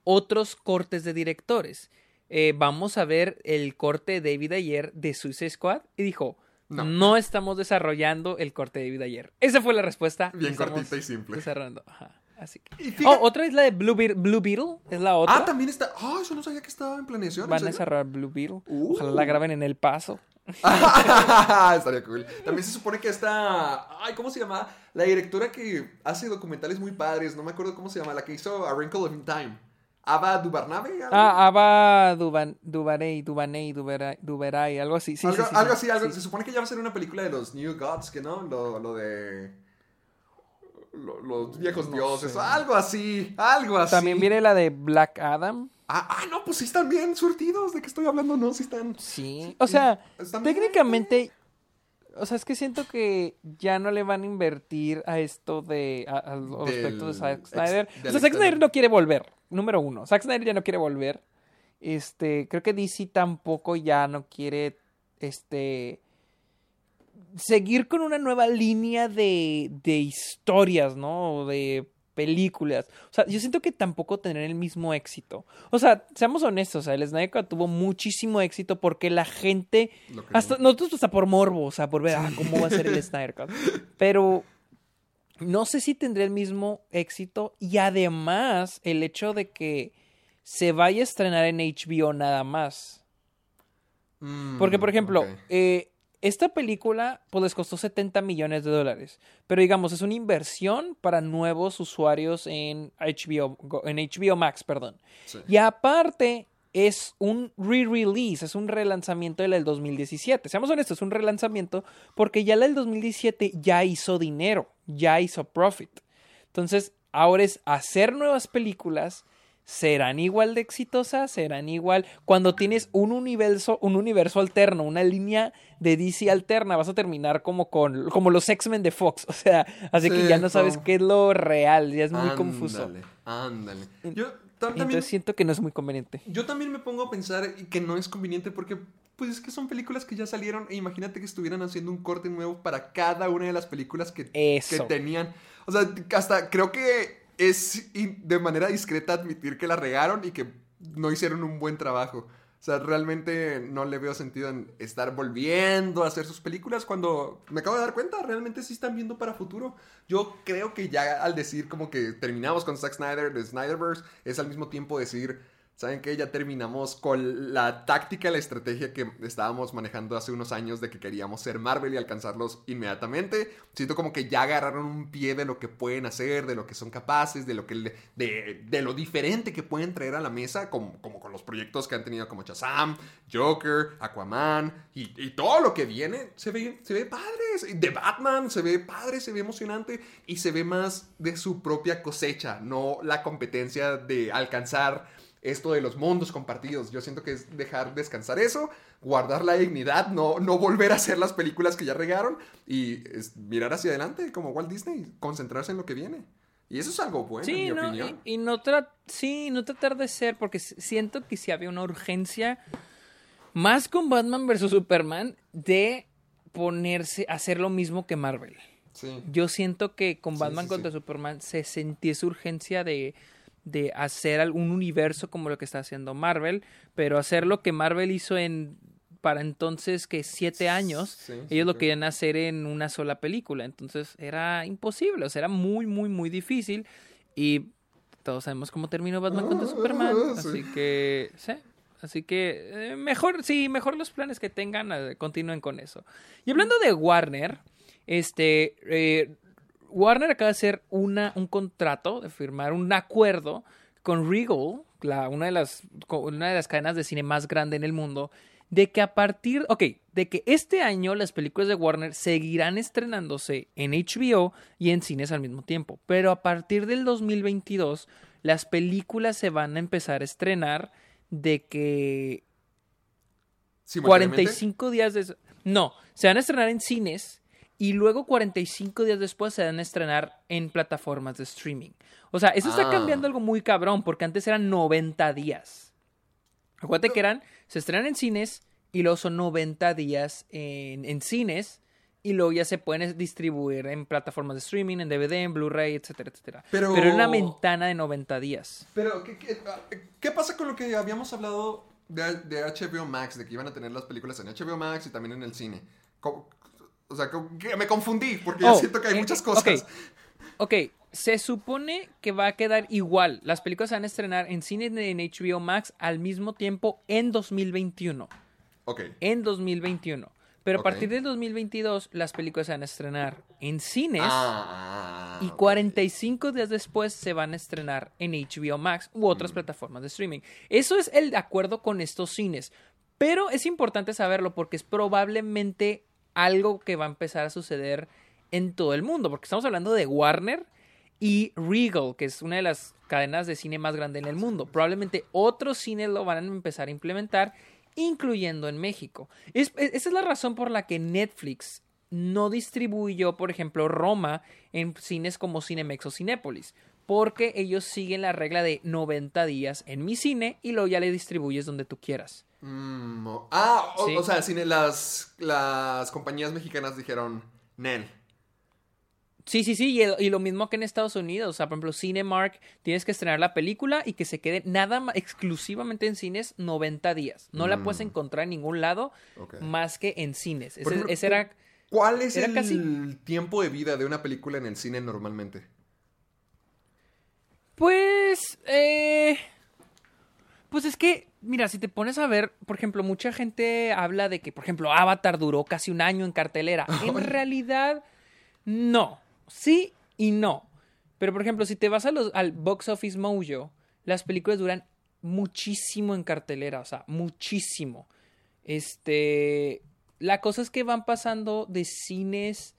otros cortes de directores. Eh, vamos a ver el corte de David Ayer de Suicide Squad. Y dijo, no. No. estamos desarrollando el corte de David Ayer. Esa fue la respuesta. Bien cortita y simple. Desarrollando. Ajá. Así que... Y fíjate- Oh, otra es la de Blue, Blue Beetle. Es la otra. Ah, también está, ah, eso no sabía que estaba en planeación. ¿en Van a desarrollar Blue Beetle. Uh. Ojalá la graben en El Paso. Estaría cool. También se supone que está. Ay, ¿cómo se llama? La directora que hace documentales muy padres. No me acuerdo cómo se llama. La que hizo A Wrinkle of Time. Ava Dubarnabe. ¿algo? Ah, Ava Duban, Dubarey, Dubaney, Duberay, Duberay, algo así. Sí, algo, sí, sí, algo sí, así. Algo. Se supone que ya va a ser una película de los New Gods, que no? Lo, lo de. Lo- los viejos No dioses. sé. Algo así. Algo así. También viene la de Black Adam. Ah, ah, no, pues sí están bien surtidos. ¿De qué estoy hablando? No, sí están. Sí. O sea, bien, técnicamente. O sea, es que siento que ya no le van a invertir a esto de. a, a los Del aspectos de Zack Snyder. o sea, Zack. Snyder no quiere volver. Número uno. Zack Snyder ya no quiere volver. Este. Creo que DC tampoco ya no quiere. Este. Seguir con una nueva línea de, de historias, ¿no? O de películas. O sea, yo siento que tampoco tendrán el mismo éxito. O sea, seamos honestos, o sea, el Snyder Cut tuvo muchísimo éxito porque la gente hasta nosotros hasta por morbo, o sea, por ver ah, cómo va a ser el Snyder Cut. Pero no sé si tendría el mismo éxito y además el hecho de que se vaya a estrenar en HBO nada más. Mm, Porque, por ejemplo, eh, esta película pues les costó 70 millones de dólares. Pero digamos, es una inversión para nuevos usuarios en HBO, en HBO Max, perdón. Sí. Y aparte, es un re-release, es un relanzamiento de la del 2017. Seamos honestos, es un relanzamiento porque ya la del 2017 ya hizo dinero, ya hizo profit. Entonces, ahora es hacer nuevas películas. ¿Serán igual de exitosas? ¿Serán igual? Cuando tienes un universo, un universo alterno, una línea de DC alterna, vas a terminar como con como los X-Men de Fox. O sea, así que ya no sabes qué es lo real, ya es muy confuso. Ándale, Ándale. Yo tam- también, Entonces siento que no es muy conveniente. yo también me pongo a pensar y que no es conveniente porque pues es que son películas que ya salieron e imagínate que estuvieran haciendo un corte nuevo para cada una de las películas que, que tenían. O sea, hasta creo que es de manera discreta admitir que la regaron y que no hicieron un buen trabajo. O sea, realmente no le veo sentido en estar volviendo a hacer sus películas cuando me acabo de dar cuenta, realmente sí están viendo para futuro. Yo creo que ya al decir como que terminamos con Zack Snyder, de Snyderverse, es al mismo tiempo decir, ¿saben qué? Ya terminamos con la táctica, la estrategia que estábamos manejando hace unos años de que queríamos ser Marvel y alcanzarlos inmediatamente. Siento como que ya agarraron un pie de lo que pueden hacer, de lo que son capaces, de lo que de, de lo diferente que pueden traer a la mesa, como, como con los proyectos que han tenido como Shazam, Joker, Aquaman y, y todo lo que viene. Se ve, se ve padre. De Batman se ve padre, se ve emocionante y se ve más de su propia cosecha, no la competencia de alcanzar esto de los mundos compartidos. Yo siento que es dejar descansar eso, guardar la dignidad, no, no volver a hacer las películas que ya regaron y es mirar hacia adelante como Walt Disney, concentrarse en lo que viene. Y eso es algo bueno, Sí, en mi no, opinión. y, y no sí, no tratar de ser, porque siento que sí había una urgencia más con Batman vs Superman de ponerse a hacer lo mismo que Marvel. Sí. Yo siento que con Batman contra. Superman se sentía esa urgencia de de hacer algún universo como lo que está haciendo Marvel, pero hacer lo que Marvel hizo en para entonces que siete años, Sí, sí, ellos lo claro. querían hacer en una sola película, entonces era imposible, o sea, era muy, muy, muy difícil y todos sabemos cómo terminó Batman contra Superman, Ah, sí. así que, sí, así que eh, mejor, sí, mejor los planes que tengan, eh, continúen con eso. Y hablando de Warner, este, eh, Warner acaba de hacer una, un contrato, de firmar un acuerdo con Regal, la, una, de las, una de las cadenas de cine más grande en el mundo, de que a partir, ok, de que este año las películas de Warner seguirán estrenándose en HBO y en cines al mismo tiempo, pero a partir del 2022 las películas se van a empezar a estrenar de que Simultáneamente. 45 días de... No, se van a estrenar en cines y luego 45 días después se van a estrenar en plataformas de streaming. O sea, eso está Ah. cambiando algo muy cabrón porque antes eran 90 días. Acuérdate que eran, se estrenan en cines y luego son 90 días en, en cines y luego ya se pueden distribuir en plataformas de streaming, en DVD, en Blu-ray, etcétera, etcétera. Pero- Pero en una ventana de 90 días. Pero, ¿qué, qué, ¿qué pasa con lo que habíamos hablado de, de HBO Max? De que iban a tener las películas en HBO Max y también en el cine. ¿Cómo- o sea, ¿cómo- que me confundí porque Oh, siento que hay eh, muchas cosas. ok. Se supone que va a quedar igual. Las películas se van a estrenar en cine y en HBO Max al mismo tiempo en 2021. Ok. En 2021. Pero a partir del 2022 las películas se van a estrenar en cines Ah, y ok. 45 días después se van a estrenar en HBO Max u otras plataformas de streaming. Eso es el acuerdo con estos cines. Pero es importante saberlo porque es probablemente algo que va a empezar a suceder en todo el mundo. Porque estamos hablando de Warner y Regal, que es una de las cadenas de cine más grande en el mundo. Probablemente otros cines lo van a empezar a implementar, incluyendo en México. Es- esa es la razón por la que Netflix no distribuyó, por ejemplo, Roma en cines como Cinemex o Cinépolis. Porque ellos siguen la regla de 90 días en mi cine y luego ya le distribuyes donde tú quieras. Mm, ah, o, Sí. o sea, cine, las, las compañías mexicanas dijeron, Nen. Sí, sí, sí, y, el- y lo mismo que en Estados Unidos. O sea, por ejemplo, Cinemark, tienes que estrenar la película y que se quede nada más exclusivamente en cines 90 días. No la puedes encontrar en ningún lado Mm. Más que en cines. Ese, ejemplo, ese era... ¿Cuál es Era el casi- tiempo de vida de una película en el cine normalmente? Pues, eh, pues es que, mira, si te pones a ver, por ejemplo, mucha gente habla de que, por ejemplo, Avatar duró casi un año en cartelera. En realidad, no. Sí y no. Pero, por ejemplo, si te vas a los, al Box Office Mojo, las películas duran muchísimo en cartelera, o sea, muchísimo. Este, la cosa es que van pasando de cines,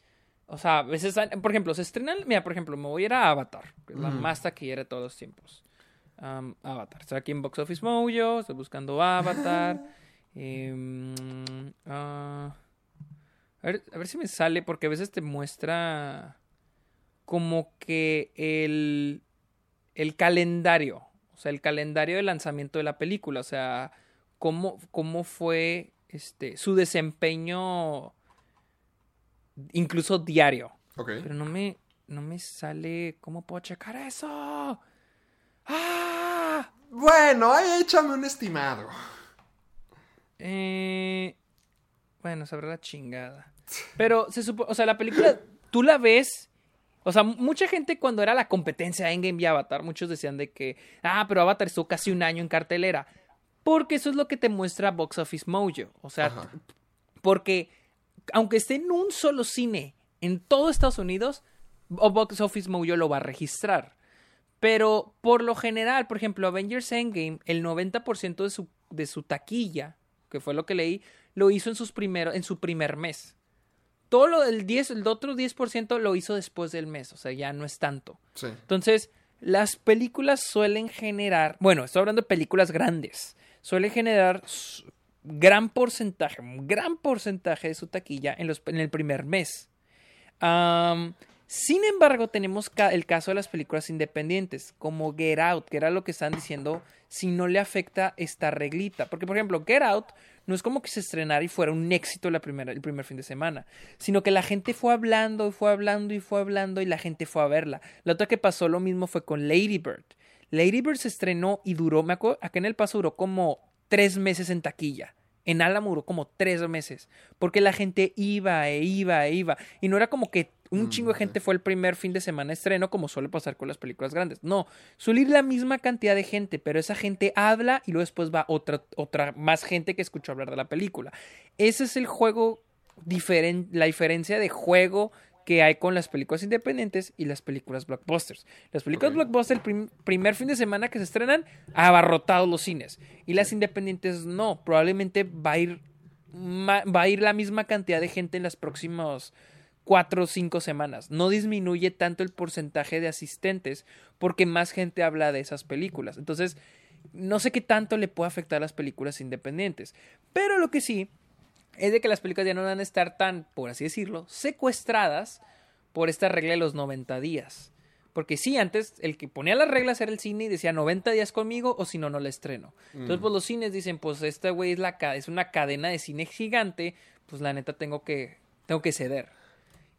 o sea, a veces, por ejemplo, se estrenan, mira, por ejemplo, me voy a ir a Avatar, que es la más taquillera de todos los tiempos. Avatar, estoy aquí en Box Office Mojo, estoy buscando Avatar. Em, ah, a, ver, a ver si me sale, porque a veces te muestra como que el, el calendario, o sea, el calendario de lanzamiento de la película, o sea, cómo, cómo fue este, su desempeño incluso diario. Ok. Pero no me, no me sale, ¿cómo puedo checar eso? ¡Ah! Bueno, ahí échame un estimado. Eh, bueno, sabrá la chingada. Pero se supone, o sea, la película, tú la ves. O sea, mucha gente cuando era la competencia Endgame y Avatar, muchos decían de que, ah, pero Avatar estuvo casi un año en cartelera. Porque eso es lo que te muestra Box Office Mojo. O sea, porque aunque esté en un solo cine en todo Estados Unidos, o Box Office Mojo lo va a registrar. Pero por lo general, por ejemplo, Avengers Endgame, el 90% de su, de su taquilla, que fue lo que leí, lo hizo en, sus en su primer mes. Todo lo del 10, el otro 10% lo hizo después del mes, o sea, ya no es tanto. Sí. Entonces, las películas suelen generar, bueno, estoy hablando de películas grandes, suelen generar gran porcentaje, un gran porcentaje de su taquilla en, los, en el primer mes. Sin embargo, tenemos ca- el caso de las películas independientes, como Get Out, que era lo que están diciendo si no le afecta esta reglita. Porque, por ejemplo, Get Out no es como que se estrenara y fuera un éxito la primera, el primer fin de semana, sino que la gente fue hablando y fue hablando y fue hablando y la gente fue a verla. La otra que pasó lo mismo fue con Lady Bird. Lady Bird se estrenó y duró, me acuerdo, acá en El Paso duró como tres meses en taquilla. En Álamo duró como tres meses. Porque la gente iba e iba e iba. Y no era como que un Mm, chingo de gente fue el primer fin de semana de estreno, como suele pasar con las películas grandes. No, suele ir la misma cantidad de gente, pero esa gente habla y luego después va otra, otra más gente que escuchó hablar de la película. Ese es el juego diferen- la diferencia de juego que hay con las películas independientes y las películas blockbusters. Las películas blockbusters, el prim- primer fin de semana que se estrenan, abarrotados los cines. Y las independientes no. Probablemente va a ir, va a ir la misma cantidad de gente en las próximas cuatro o cinco semanas. No disminuye tanto el porcentaje de asistentes porque más gente habla de esas películas. Entonces, no sé qué tanto le puede afectar a las películas independientes. Pero lo que sí es de que las películas ya no van a estar tan, por así decirlo, secuestradas por esta regla de los 90 días. Porque sí, antes el que ponía las reglas era el cine y decía 90 días conmigo o si no, no la estreno. Entonces, pues los cines dicen, pues esta güey es, la es una cadena de cine gigante, pues la neta tengo que, tengo que ceder.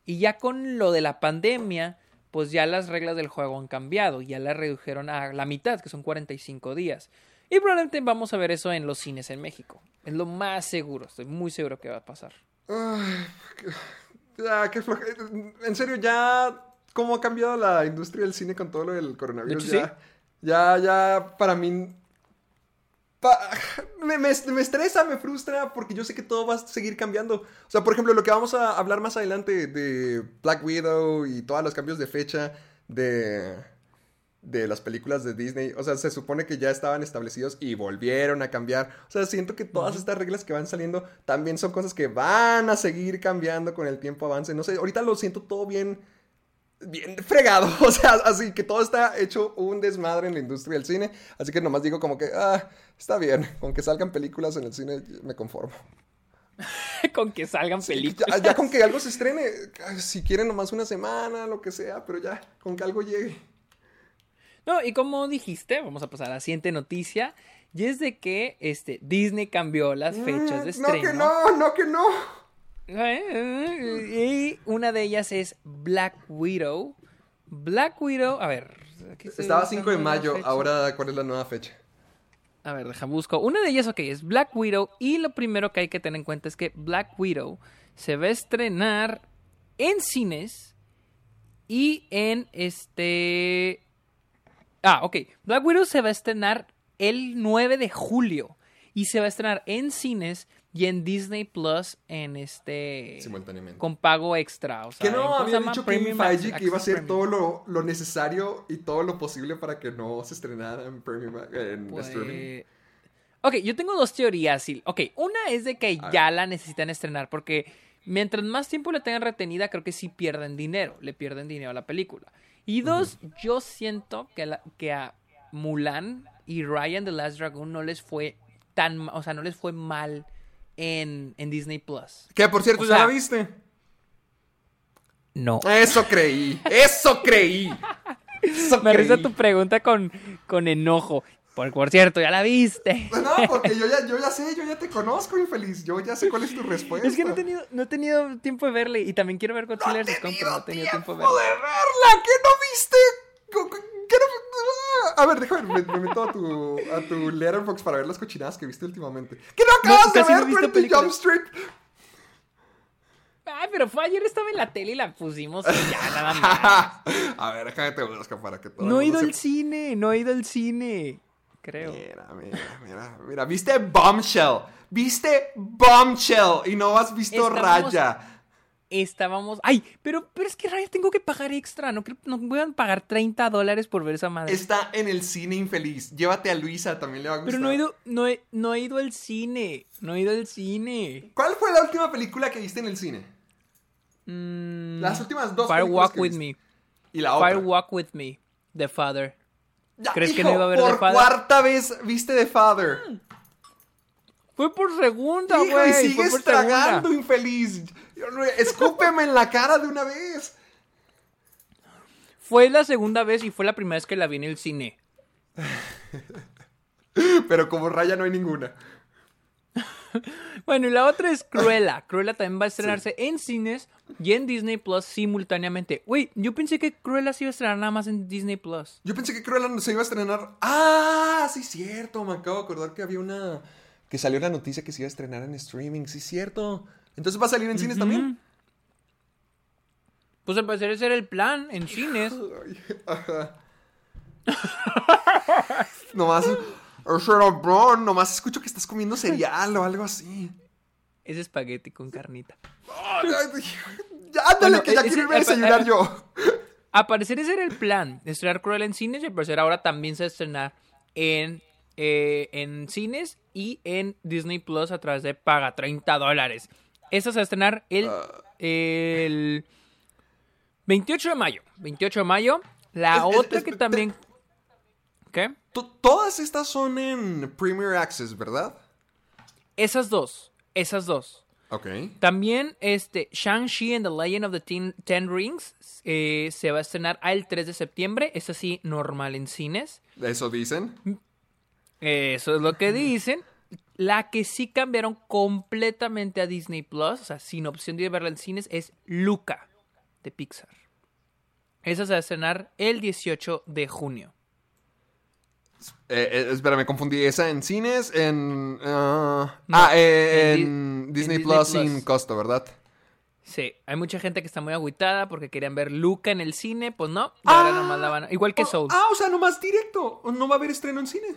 Y ya con lo de la pandemia, pues ya las reglas del juego han cambiado, ya las redujeron a la mitad, que son 45 días. Y probablemente vamos a ver eso en los cines en México. Es lo más seguro, estoy muy seguro que va a pasar. Ay, ah, qué En serio, ya. ¿Cómo ha cambiado la industria del cine con todo lo del coronavirus? Hecho, ya, ya, ya, para mí. pa- me, me- me estresa, me frustra, porque yo sé que todo va a seguir cambiando. O sea, por ejemplo, lo que vamos a hablar más adelante de Black Widow y todos los cambios de fecha de de las películas de Disney. O sea, se supone que ya estaban establecidos y volvieron a cambiar. O sea, siento que todas estas reglas que van saliendo también son cosas que van a seguir cambiando con el tiempo avance. No sé, ahorita lo siento todo bien. Bien fregado, o sea, así que todo está hecho un desmadre en la industria del cine. Así que nomás digo como que, ah, está bien, con que salgan películas en el cine me conformo. con que salgan películas. Ya, ya con que algo se estrene, si quieren nomás una semana, lo que sea, pero ya, con que algo llegue. No, y como dijiste, vamos a pasar a la siguiente noticia. Y es de que este, Disney cambió las fechas de Mm, No, que estreno. no, no, que no. Y una de ellas es Black Widow. Black Widow, a ver. Estaba 5 de mayo, fecha. ahora ¿cuál es la nueva fecha? A ver, deja busco. Una de ellas, ok, es Black Widow. Y lo primero que hay que tener en cuenta es que Black Widow se va a estrenar en cines y en este. Ah, ok. Black Widow se va a estrenar el 9 de julio. Y se va a estrenar en cines y en Disney Plus en este. Simultáneamente. Con pago extra. O sea, Que no, ¿cómo se había dicho Kevin Feige que iba a hacer todo lo, lo necesario y todo lo posible para que no se estrenara en Premium en Pues, streaming. Ok, yo tengo dos teorías. Ok, una es de que A ya la necesitan estrenar porque mientras más tiempo la tengan retenida, creo que sí pierden dinero. Le pierden dinero a la película. Y dos, yo siento que, la- que a Mulan y Ryan the Last Dragon no les fue tan, o sea, no les fue mal en, en Disney Plus. Que por cierto, o ¿ya sea- la viste? No. Eso creí, eso creí. Eso Me risa tu pregunta con, con enojo. Por, por cierto, ya la viste. No, porque yo ya, yo ya sé, yo ya te conozco, infeliz. Yo ya sé cuál es tu respuesta. Es que no he tenido, no he tenido tiempo de verle y también quiero ver Godzilla vs. Kong, pero no he tenido tiempo de verle. de verla, ¿qué no viste? ¿Qué- qué no- A ver, déjame, me, me meto a tu, a tu Letterboxd para ver las cochinadas que viste últimamente. ¿Qué no No, acabas de no ver, he visto 20 películas. Jump Street? Ay, pero fue ayer estaba en la tele y la pusimos y ya nada más. a ver, déjame te busco para que todo No he ido al cine, no he ido al cine. Creo. Mira, mira, mira, mira. ¿Viste Bombshell? ¿Viste Bombshell? Y no has visto Raya. Estábamos. Ay, pero, pero es que Raya tengo que pagar extra. No, no voy a pagar 30 dólares por ver esa madre. Está en el cine infeliz. Llévate a Luisa, también le va a gustar. Pero no he ido, no he, no he ido al cine. No he ido al cine. ¿Cuál fue la última película que viste en el cine? Mm, Las últimas dos Fire películas Walk que with viste. Me. Y la otra. Fire Walk with Me. The Father. ¿Crees que no iba a haber por The Father? cuarta vez viste The Father. Fue por segunda, Hijo, y güey. Fue sigues por segunda. tragando, infeliz. Escúpeme en la cara de una vez. Fue la segunda vez y fue la primera vez que la vi en el cine. Pero como Raya no hay ninguna. Bueno, y la otra es Cruella. Cruella también va a estrenarse en cines y en Disney Plus simultáneamente. Güey, yo pensé que Cruella se iba a estrenar nada más en Disney Plus. Yo pensé que Cruella se iba a estrenar. ¡Ah! Sí, cierto. Me acabo de acordar que había una. Que salió la noticia que se iba a estrenar en streaming. Sí, cierto. Entonces va a salir en cines también. Pues al parecer ese era el plan en cines. Ajá. nomás. Nomás escucho que estás comiendo cereal o algo así. Es espagueti con carnita. Ya, ándale, Bueno, que ya ese- quiero irme a desayunar yo. Al parecer ese era el plan, estrenar Cruella en cines y al parecer ahora también se va a estrenar en, eh, en cines y en Disney Plus a través de paga 30 dólares. Esa se va a estrenar el, el 28 de mayo. 28 de mayo. La Es- otra es- que también... ¿Qué? To- Todas estas son en Premier Access, ¿verdad? Esas dos. Esas dos. También este Shang-Chi and the Legend of the Ten, Ten Rings eh, se va a estrenar el 3 de septiembre. Es así normal en cines. Eso dicen. Eso es lo que dicen. La que sí cambiaron completamente a Disney Plus, o sea, sin opción de verla en cines, es Luca de Pixar. Esa se va a estrenar el 18 de junio. Eh, eh, espera, me confundí. ¿Esa en cines? En. ah, No, ah, eh, en Di- en, en Disney, Plus Plus. sin costo, ¿verdad? Sí, hay mucha gente que está muy agüitada porque querían ver Luca en el cine, pues no, y ahora nomás la van a- Igual que Oh, Soul. Ah, o sea, nomás directo. No va a haber estreno en cine.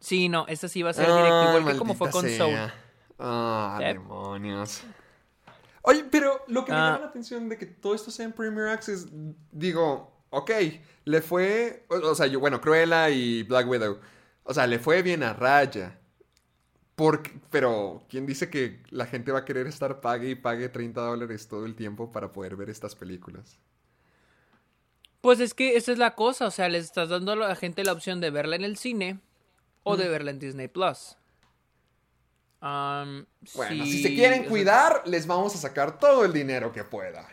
Sí, no, esta sí va a ser directo, Ah, igual que como fue con sea. Soul. Ah, Sí. demonios. Oye, pero lo que me Ah. llama la atención de que todo esto sea en Premier Access, digo, ok, le fue, o, sea, yo, bueno, Cruella y Black Widow, o sea, le fue bien a Raya. Porque, pero, ¿quién dice que la gente va a querer estar pague y pague 30 dólares todo el tiempo para poder ver estas películas? Pues es que esa es la cosa, o sea, les estás dando a la gente la opción de verla en el cine o de verla en Disney Plus. Bueno, sí, si se quieren o sea- cuidar, les vamos a sacar todo el dinero que pueda.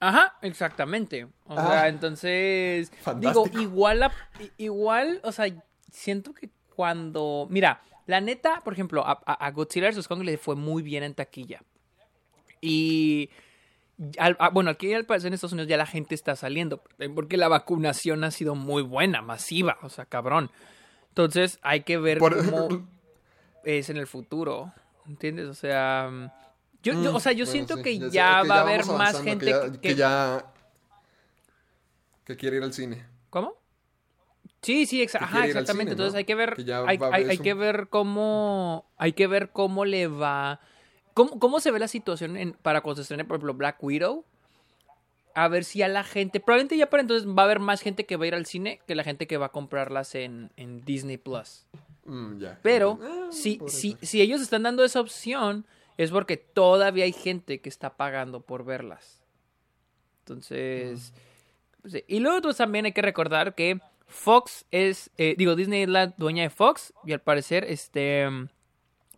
Ajá, exactamente. O Ah. sea, entonces. Fantástico. Digo, igual, a- igual, o sea, siento que cuando. Mira, la neta, por ejemplo, a, Godzilla vs. Kong le fue muy bien en taquilla. Y. al- a- bueno, aquí al parecer en Estados Unidos ya la gente está saliendo. Porque la vacunación ha sido muy buena, masiva. O sea, cabrón. Entonces hay que ver Por- cómo es en el futuro. ¿Entiendes? O sea. Mm, Yo, yo- o sea, yo Bueno, siento sí, que ya, que va a haber más gente que ya, que- que ya- que quiere ir al cine. ¿Cómo? Sí, sí, exa- ajá, exactamente. cine, Entonces ¿no? hay que ver, hay, hay- que ver cómo, hay que ver cómo le va, cómo, cómo se ve la situación en- para cuando se estrene, por ejemplo, Black Widow. A ver si a la gente, probablemente ya para entonces va a haber más gente que va a ir al cine que la gente que va a comprarlas en, en Disney Plus. Mm. Pero Ah, si, si, si ellos están dando esa opción, es porque todavía hay gente que está pagando por verlas. Entonces, pues, y luego pues, también hay que recordar que Fox es, eh, digo, Disney es la dueña de Fox y al parecer, este,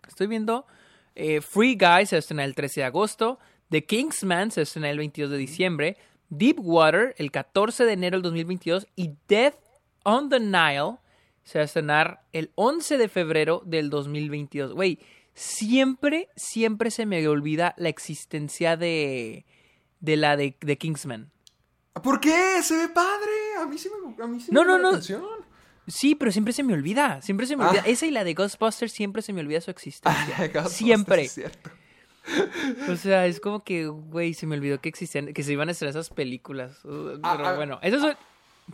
estoy viendo, eh, Free Guy se estrena el 13 de agosto, The Kingsman se estrena el 22 de diciembre, Deep Water el 14 de enero del 2022 y Death on the Nile se va a estrenar el 11 de febrero del 2022. Güey, siempre, siempre se me olvida la existencia de, de la de, de Kingsman. ¿Por qué? Se ve padre. A mí sí me, a mí sí No, me no, no. atención. Sí, pero siempre se me olvida, siempre se me Ah. olvida. Esa y la de Ghostbusters siempre se me olvida su existencia. Siempre. es cierto. O sea, es como que, güey, se me olvidó que existían, que se iban a estrenar esas películas. Ah, Pero ah, bueno, eso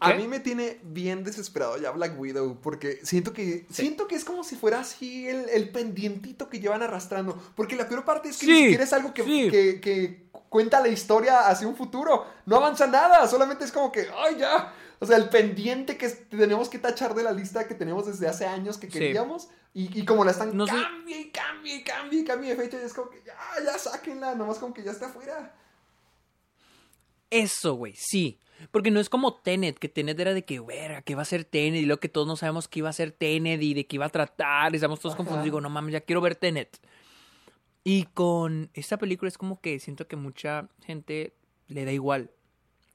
A mí me tiene bien desesperado ya Black Widow porque siento que siento que es como si fuera así el, el pendientito que llevan arrastrando. Porque la peor parte es que Sí, ni siquiera es algo que, sí. que- que cuenta la historia hacia un futuro. No avanza nada, solamente es como que, ay ya. O sea, el pendiente que tenemos que tachar de la lista que tenemos desde hace años que queríamos. Y, y como la están No cambie y cambie cambie de fecha, y es como que ya, ya sáquenla, nomás como que ya está afuera. Eso, güey, sí. Porque no es como Tenet, que Tenet era de que, güey, que va a ser Tenet, y luego que todos no sabemos qué iba a ser Tenet y de qué iba a tratar, y estamos todos confundidos. Digo, no mames, ya quiero ver Tenet. Y con esta película es como que siento que mucha gente le da igual.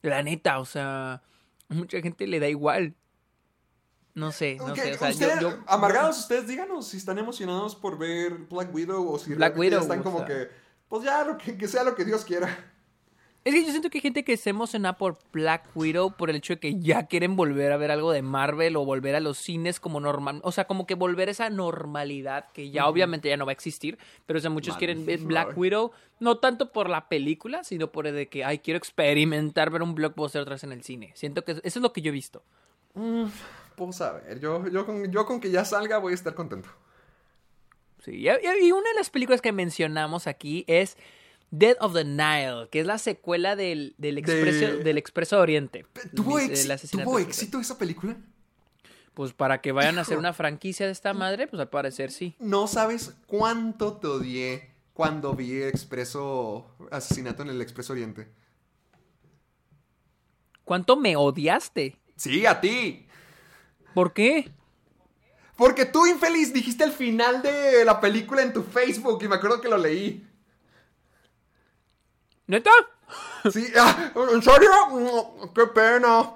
La neta, o sea, mucha gente le da igual. No sé, no Ok, sé, o sea, yo- ustedes, yo, amargados, ustedes díganos si están emocionados por ver Black Widow o si Black Widow, están o como sea. que, pues ya, lo que, que sea lo que Dios quiera. Es que yo siento que hay gente que se emociona por Black Widow por el hecho de que ya quieren volver a ver algo de Marvel o volver a los cines como normal. O sea, como que volver a esa normalidad que ya obviamente ya no va a existir. Pero o sea, muchos quieren ver Black. Widow no tanto por la película, sino por el de que, ay, quiero experimentar ver un blockbuster otra vez en el cine. Siento que eso es lo que yo he visto. Pues a ver, yo, yo, con, yo con que ya salga voy a estar contento. Sí, y una de las películas que mencionamos aquí es Dead of the Nile, que es la secuela del, del, Expreso, del Expreso Oriente. ¿Tuvo, éxito, asesinato ¿tuvo de- éxito esa película? Pues para que vayan a hacer una franquicia de esta madre, pues al parecer sí. No sabes cuánto te odié cuando vi Expreso Asesinato en el Expreso Oriente. ¿Cuánto me odiaste? Sí, a ti. ¿Por qué? Porque tú, infeliz, dijiste el final de la película en tu Facebook y me acuerdo que lo leí. ¿Neta? Sí, ah, ¿en serio? Mm, ¡Qué pena!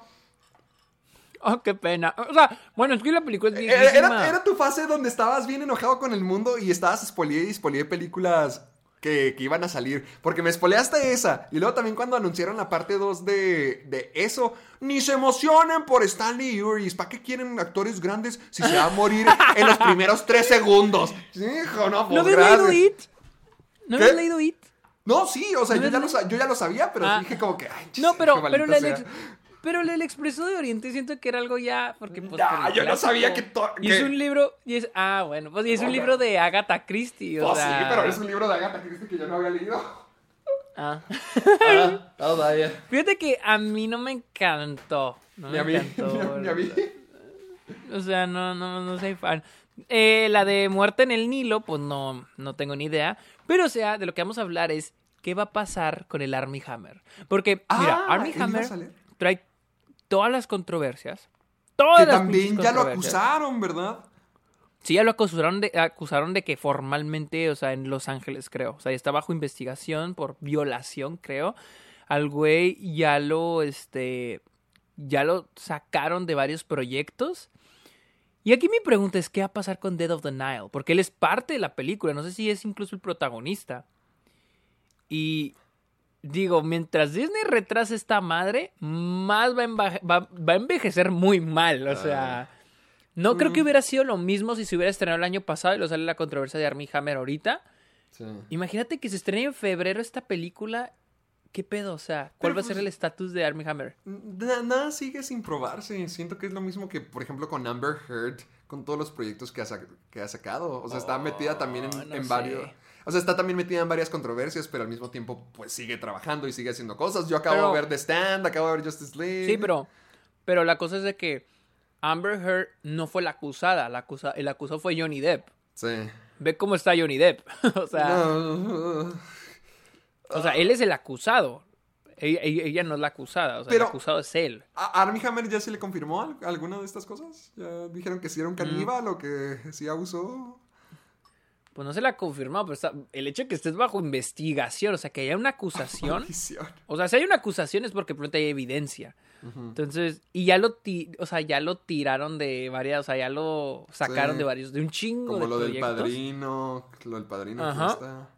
Oh, qué pena. O sea, bueno, es que la película es Era, viejísima. era- era tu fase donde estabas bien enojado con el mundo y estabas spoileé y spoileé películas que, que iban a salir. Porque me spoileaste esa. Y luego también cuando anunciaron la parte 2 de, de eso, ni se emocionen por Stanley Uris. ¿Para qué quieren actores grandes si se va a morir en los primeros tres segundos? Hijo, no, pues ¿No habías leído. It? ¿No habías leído It? No, sí, o sea, ¿No yo ya, lo, yo ya lo sabía, pero Ah. dije como que... Ay, No, qué pero, pero, la ex- pero el Expreso de Oriente siento que era algo ya... Porque, pues, Ah, el yo no sabía que to- Y es que- un libro... Y es, ah, bueno, pues y es un libro de Agatha Christie, o Pues sea... sí, pero es un libro de Agatha Christie que yo no había leído. Ah. Ah, oh, vaya. Fíjate que a mí no me encantó. No Ni me a mí, encantó. ni a mí. O sea, no, no, no soy fan. Eh, la de Muerte en el Nilo, pues no, no tengo ni idea. Pero, o sea, de lo que vamos a hablar es qué va a pasar con el Army Hammer. Porque, mira, Ah, Army ¿él iba a Hammer trae todas las controversias. Todas Que las también ya lo acusaron, ¿verdad? Sí, ya lo acusaron de, acusaron de que formalmente, o sea, en Los Ángeles, creo. O sea, está bajo investigación por violación, creo. Al güey ya lo, este, ya lo sacaron de varios proyectos. Y aquí mi pregunta es, ¿qué va a pasar con Dead of the Nile? Porque él es parte de la película, no sé si es incluso el protagonista. Y digo, mientras Disney retrasa esta madre, más va a, va- va a envejecer muy mal. O sea, no creo que hubiera sido lo mismo si se hubiera estrenado el año pasado y lo sale la controversia de Armie Hammer ahorita. Sí. Imagínate que se estrene en febrero esta película. ¿Qué pedo? O sea, ¿cuál Pero, va a ser pues, el estatus de Armie Hammer? Na- nada sigue sin probarse. Siento que es lo mismo que, por ejemplo, con Amber Heard, con todos los proyectos que ha, sac- que ha sacado. O sea, está metida también en, Oh, no en sé. varios. O sea, está también metida en varias controversias, pero al mismo tiempo, pues sigue trabajando y sigue haciendo cosas. Yo acabo Pero- de ver The Stand, acabo de ver Justice League. Sí, pero, pero la cosa es de que Amber Heard no fue la acusada. La acusa, el acusado fue Johnny Depp. Sí. Ve cómo está Johnny Depp. o sea, No. O sea, él es el acusado. Ella, ella- ella no es la acusada. O sea, Pero- el acusado es él. ¿A Armie Hammer ya se le confirmó al- alguna de estas cosas? ¿Ya dijeron que sí era un caníbal o que sí abusó? Pues no se la confirmó, pero está- el hecho de que estés bajo investigación, o sea, que haya una acusación. O sea, si hay una acusación es porque pronto hay evidencia. Entonces, y ya lo, ti- o sea, ya lo tiraron de varias, o sea, ya lo sacaron Sí. de varios, de un chingo Como de lo del padrino, lo del padrino que Ajá. está.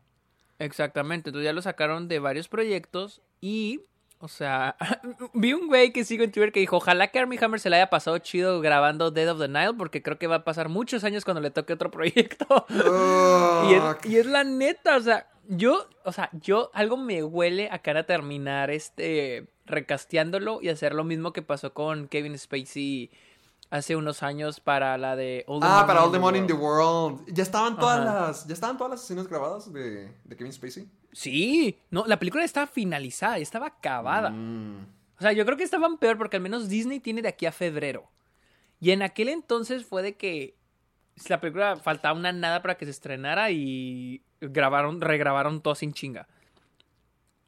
Exactamente, entonces ya lo sacaron de varios proyectos y, o sea, vi un güey que sigo en Twitter que dijo, ojalá que Armie Hammer se le haya pasado chido grabando Dead of the Nile porque creo que va a pasar muchos años cuando le toque otro proyecto. y, es, y la neta, o sea, yo, o sea, yo, algo me huele a cara terminar este, recasteándolo y hacer lo mismo que pasó con Kevin Spacey hace unos años para la de All the Ah, Money para All the Money in the World. World. Ya estaban todas Ajá. las. Ya estaban todas las escenas grabadas de, de Kevin Spacey. Sí, no, la película estaba finalizada, estaba acabada. Mm. O sea, yo creo que estaban peor porque al menos Disney tiene de aquí a febrero. Y en aquel entonces fue de que la película faltaba una nada para que se estrenara y grabaron, regrabaron todo sin chinga.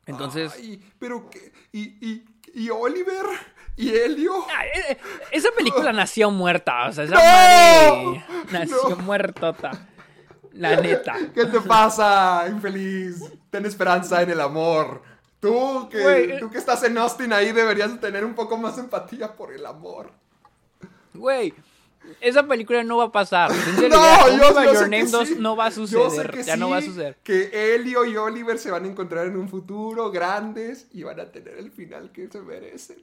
Entonces, Ay, pero qué. Y, y, y Oliver. Y Helio. Ah, eh, eh, esa película nació muerta, o sea, esa ¡No! madre nació ¡No! muertota. La neta. ¿Qué te pasa, infeliz? Ten esperanza en el amor. Tú que, tú que estás en Austin ahí deberías tener un poco más empatía por el amor. Güey, Esa película no va a pasar. No, no, yo, yo Your Name que 2 sí. no va a Yo sé suceder. que Ya no va a suceder. Que Elio y Oliver se van a encontrar en un futuro grandes y van a tener el final que se merecen.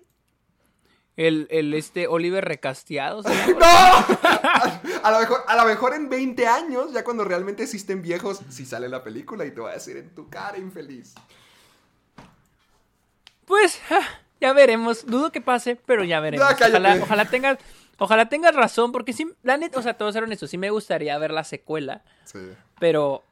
El, el este Oliver recasteado. ¿se ¡No! A lo, mejor, a lo mejor en 20 años, ya cuando realmente existen viejos, si sale la película y te va a decir en tu cara infeliz. Pues ya veremos. Dudo que pase, pero ya veremos. Ojalá, ojalá tengas, ojalá tengas razón, porque sí, la neta, o sea, te voy a ser honesto, sí me gustaría ver la secuela, Sí. pero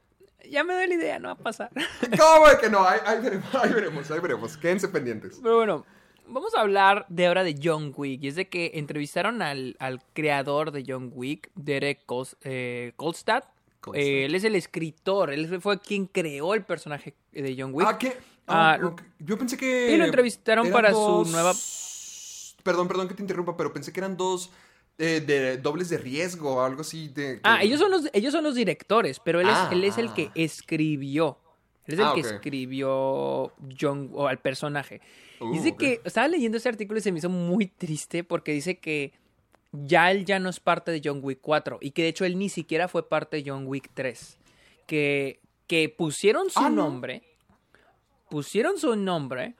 ya me doy la idea, no va a pasar. ¿Cómo de que no? Ahí, ahí veremos, ahí veremos, ahí veremos. Quédense pendientes. Pero bueno, vamos a hablar de ahora de John Wick. Y es de que entrevistaron al, al creador de John Wick, Derek Kos- eh. Eh, él es el escritor, él fue quien creó el personaje de John Wick. Ah, ¿qué? Ah, Ah. Yo pensé que... y lo entrevistaron eran para su nueva- Perdón, perdón que te interrumpa, pero pensé que eran dos eh, de dobles de riesgo o algo así de... Ah, ellos son los, ellos son los directores, pero él, Ah, es, él es el ah. que escribió. Él es el Ah, que escribió John o al personaje. Uh, dice que estaba leyendo ese artículo y se me hizo muy triste porque dice que ya él ya no es parte de John Wick 4 y que de hecho él ni siquiera fue parte de John Wick 3. Que, que pusieron su Ah, ¿no? nombre, pusieron su nombre,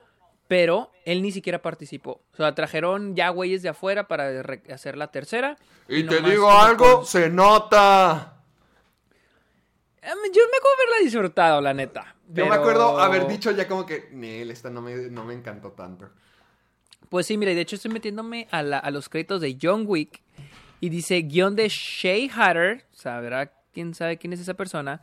pero él ni siquiera participó. O sea, trajeron ya güeyes de afuera para hacer la tercera. Y te digo algo, con- se nota. Em, Yo me acuerdo haberla disfrutado, la neta. Yo me pero- acuerdo haber dicho ya como que, Nel, esta no me, no me encantó tanto. Pues sí, mira, y de hecho estoy metiéndome a, la- a los créditos de John Wick. Y dice guion de Shay Hatter, sabrá quién sabe quién es esa persona,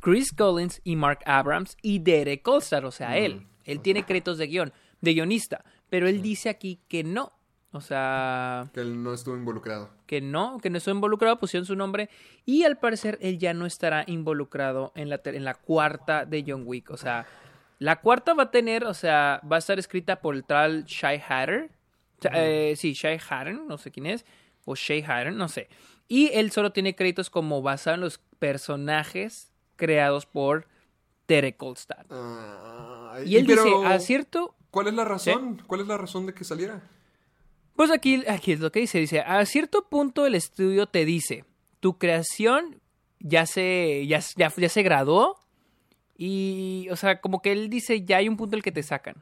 Chris Collins y Mark Abrams y Derek Kolstad, o sea, él. Él tiene créditos de guion, de guionista. Pero él dice aquí que no. O sea, Que él no estuvo involucrado. que no, que no estuvo involucrado, pusieron su nombre. Y al parecer él ya no estará involucrado en la, en la cuarta de John Wick. O sea, la cuarta va a tener, o sea, va a estar escrita por el tal Shy Hatter. O sea, eh, sí, Shy Hatter, no sé quién es. O Shay Hatter, no sé. Y él solo tiene créditos como basado en los personajes creados por Derek Kolstad. Ah, Y él pero, dice, a cierto ¿Cuál es la razón? ¿Cuál es la razón de que saliera? Pues aquí, aquí es lo que dice. Dice, a cierto punto el estudio te dice, tu creación ya se, ya, ya, ya se graduó y, o sea, como que él dice, ya hay un punto en el que te sacan.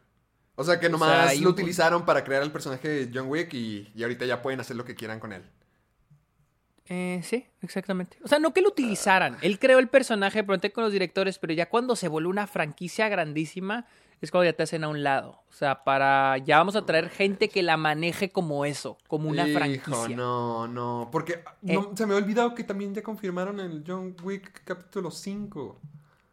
O sea, que nomás hay lo un- utilizaron para crear el personaje de John Wick y, y ahorita ya pueden hacer lo que quieran con él. Eh, sí, exactamente. O sea, no que lo utilizaran. Él creó el personaje, pronto con los directores, pero ya cuando se vuelve una franquicia grandísima, es cuando ya te hacen a un lado. O sea, para, ya vamos a traer gente que la maneje como eso, como una Hijo, franquicia. no, no. Porque Eh. no, se me ha olvidado que también ya confirmaron el John Wick capítulo 5.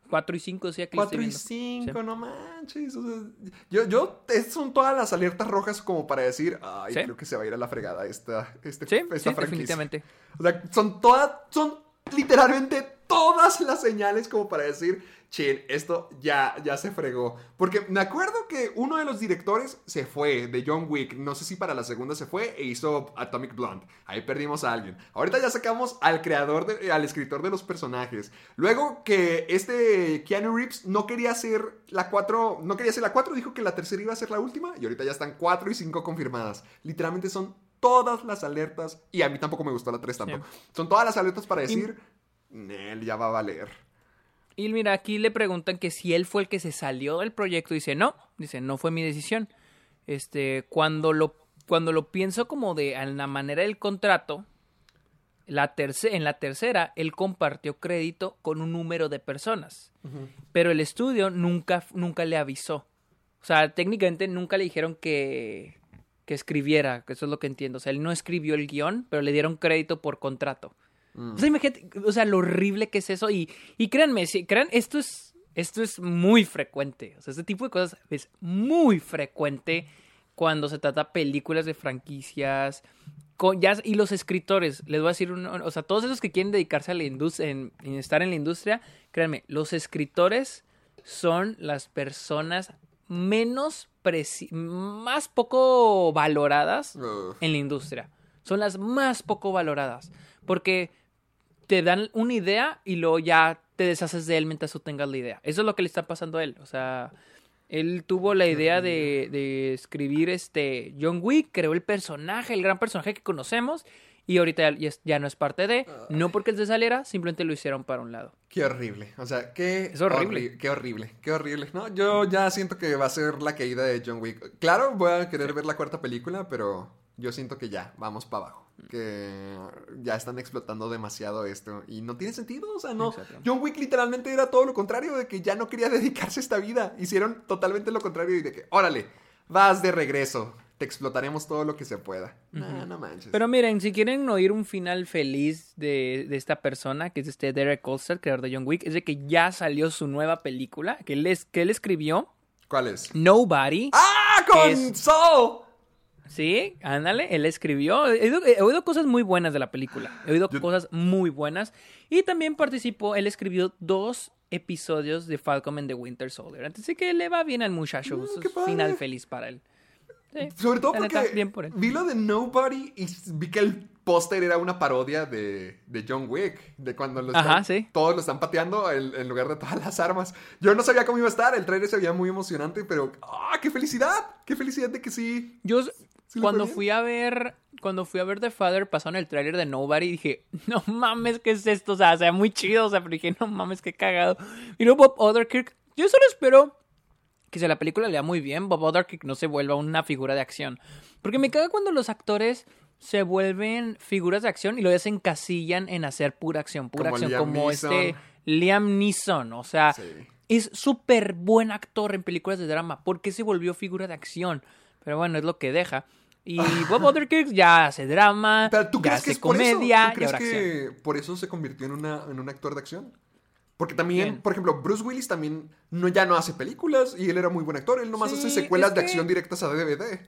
4 y 5, sí, aquí lo estoy 4 y viendo. 5, Sí. no manches. o sea, yo, yo, son todas las alertas rojas como para decir, ay, Sí. creo que se va a ir a la fregada esta, este, Sí, esta franquicia. definitivamente. O sea, son todas, son literalmente todas las señales como para decir, chin, esto ya, ya se fregó. Porque me acuerdo que uno de los directores se fue de John Wick, no sé si para la segunda se fue e hizo Atomic Blonde. Ahí perdimos a alguien. Ahorita ya sacamos al creador, de- al escritor de los personajes. Luego que este Keanu Reeves no quería hacer la 4, no quería hacer la 4, dijo que la tercera iba a ser la última y ahorita ya están 4 y 5 confirmadas. Literalmente son todas las alertas, y a mí tampoco me gustó la 3 tanto, son todas las alertas para decir, Nel, ya va a valer. Y mira, aquí le preguntan que si él fue el que se salió del proyecto. Dice, no, dice, no fue mi decisión. Este, cuando lo, cuando lo pienso como de la manera del contrato, la terce- en la tercera, él compartió crédito con un número de personas. Pero el estudio nunca, nunca le avisó. O sea, técnicamente nunca le dijeron que, que escribiera, que eso es lo que entiendo. O sea, él no escribió el guion, pero le dieron crédito por contrato. O sea, imagínate, o sea, lo horrible que es eso. Y, y créanme, si, crean, esto es, esto es muy frecuente. O sea, este tipo de cosas es muy frecuente cuando se trata de películas de franquicias. Con, ya, y los escritores, les voy a decir, un- o sea, todos esos que quieren dedicarse a la industria, en, en estar en la industria, créanme, los escritores son las personas menos, preci- más poco valoradas en la industria. Son las más poco valoradas. Porque te dan una idea y luego ya te deshaces de él mientras tú tengas la idea. Eso es lo que le está pasando a él. O sea, él tuvo la idea de, de escribir este John Wick, creó el personaje, el gran personaje que conocemos, Y ahorita ya, no es parte de, no porque él se saliera, simplemente lo hicieron para un lado. Qué horrible. O sea, qué Es horrible. horri- qué horrible. Qué horrible. No, yo ya siento que va a ser la caída de John Wick. Claro, voy a querer ver la cuarta película, pero yo siento que ya, vamos para abajo. Que ya están explotando demasiado esto. Y no tiene sentido. O sea, no. Exacto. John Wick literalmente era todo lo contrario, de que ya no quería dedicarse a esta vida. Hicieron totalmente lo contrario y de que, órale, vas de regreso. Te explotaremos todo lo que se pueda. No, no manches. Pero miren, si quieren oír un final feliz de, de esta persona, que es este Derek Kolstad, creador de John Wick, es de que ya salió su nueva película, que él, es, que él escribió, ¿Cuál es? Nobody. ¡Ah! ¡Con Es-! Sí, ándale, él escribió. He oído, he oído cosas muy buenas de la película. He oído Yo- cosas muy buenas. Y también participó, él escribió dos episodios de Falcon and the Winter Soldier. Entonces sí que le va bien al muchacho. Mm, padre. final feliz para él. Sí, Sobre todo porque bien por él. vi lo de Nobody y vi que el póster era una parodia de, de John Wick, de cuando lo Ajá, están- sí. todos lo están pateando en, en lugar de todas las armas. Yo no sabía cómo iba a estar, el trailer se veía muy emocionante, pero ¡ah, qué felicidad! ¡Qué felicidad de que sí! Yo ¿Sí le cuando fui a ver cuando fui a ver The Father pasaron el tráiler de Nobody y dije, no mames, ¿qué es esto? O sea, o sea, muy chido, o sea, pero dije, no mames, qué cagado. Y luego Bob Odenkirk, yo solo espero que si la película le va muy bien, Bob Odenkirk no se vuelva una figura de acción. Porque me caga cuando los actores se vuelven figuras de acción y lo se encasillan en hacer pura acción, pura Como acción, Liam como Neeson. este Liam Neeson, o sea, Sí. es súper buen actor en películas de drama. ¿Por qué se volvió figura de acción? Pero bueno, es lo que deja. Y Bob Odenkirk ya hace drama, Pero, ¿Tú ya crees que hace es por eso? comedia ¿Tú y crees acción. que por eso se convirtió en, una, en un actor de acción? Porque también, por ejemplo, Bruce Willis también no, ya no hace películas y él era muy buen actor. Él nomás Sí, hace secuelas de que- acción directas a DVD.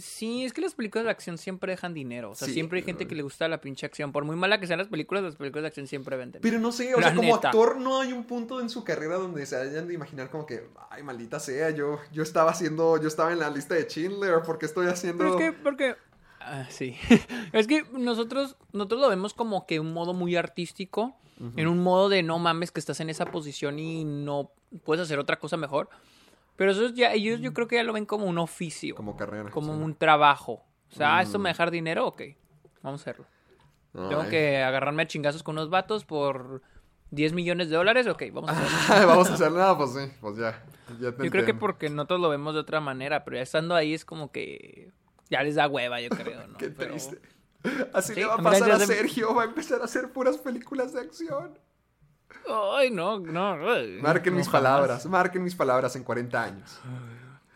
Sí, es que las películas de acción siempre dejan dinero. O sea, Sí, siempre hay gente que le gusta la pinche acción. Por muy mala que sean las películas, las películas de acción siempre venden. Pero no sé, o La sea, como neta. actor no hay un punto en su carrera donde se hayan de imaginar como que, ay, maldita sea, yo, yo estaba haciendo, yo estaba en la lista de Schindler, porque estoy haciendo... Pero es que, porque... Ah, sí. es que nosotros, nosotros lo vemos como que un modo muy artístico. En un modo de no mames que estás en esa posición y no puedes hacer otra cosa mejor. Pero eso es ya, ellos yo creo que ya lo ven como un oficio. Como carrera. como sí. un trabajo. O sea, ah, ¿esto me dejar dinero? Ok, vamos a hacerlo. Tengo que agarrarme a chingazos con unos vatos por 10 millones de dólares. Ok, vamos a hacerlo. Vamos a hacer nada, pues sí, pues ya. ya te Yo creo que porque nosotros lo vemos de otra manera, pero ya estando ahí es como que ya les da hueva, yo creo, ¿no? Qué Pero- triste. Así Sí, le va a pasar a se- Sergio, va a empezar a hacer puras películas de acción. Ay, no, no. ay, Marquen no, mis jamás. palabras, marquen mis palabras en 40 años.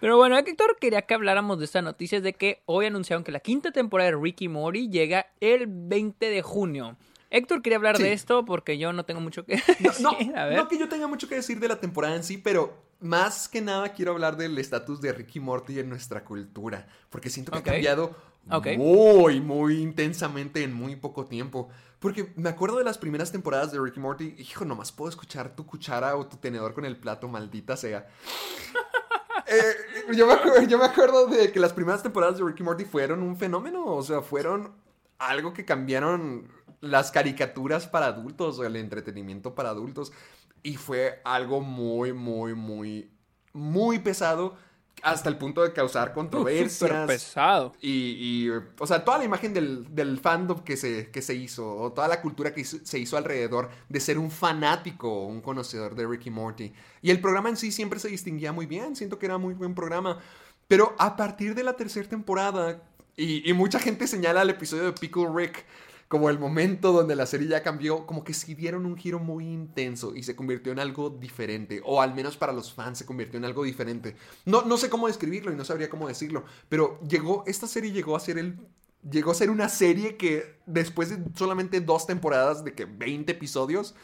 Pero bueno, Héctor quería que habláramos de esta noticia de que hoy anunciaron que la quinta temporada de Ricky Mori llega el 20 de junio. Héctor quería hablar Sí. de esto porque yo no tengo mucho que decir. no, a ver. no que yo tenga mucho que decir de la temporada en sí, pero más que nada quiero hablar del estatus de Ricky Morty en nuestra cultura, porque siento que ha cambiado muy, muy intensamente en muy poco tiempo. Porque me acuerdo de las primeras temporadas de Ricky Morty, hijo, nomás puedo escuchar tu cuchara o tu tenedor con el plato, maldita sea. Eh, yo, me acuerdo, yo me acuerdo de que las primeras temporadas de Ricky Morty fueron un fenómeno, o sea, fueron algo que cambiaron las caricaturas para adultos, o el entretenimiento para adultos, y fue algo muy, muy, muy, muy pesado, hasta el punto de causar controversias. pesado. Y, y, o sea, toda la imagen del, del fandom que se, que se hizo, o toda la cultura que hizo- se hizo alrededor de ser un fanático, un conocedor de Ricky Morty. Y el programa en sí siempre se distinguía muy bien, siento que era muy buen programa. Pero a partir de la tercera temporada, y, y mucha gente señala el episodio de Pickle Rick como el momento donde la serie ya cambió, como que sí dieron un giro muy intenso y se convirtió en algo diferente, o al menos para los fans se convirtió en algo diferente. No, no sé cómo describirlo y no sabría cómo decirlo, pero llegó, esta serie llegó a ser el... Llegó a ser una serie que después de solamente dos temporadas de que 20 episodios,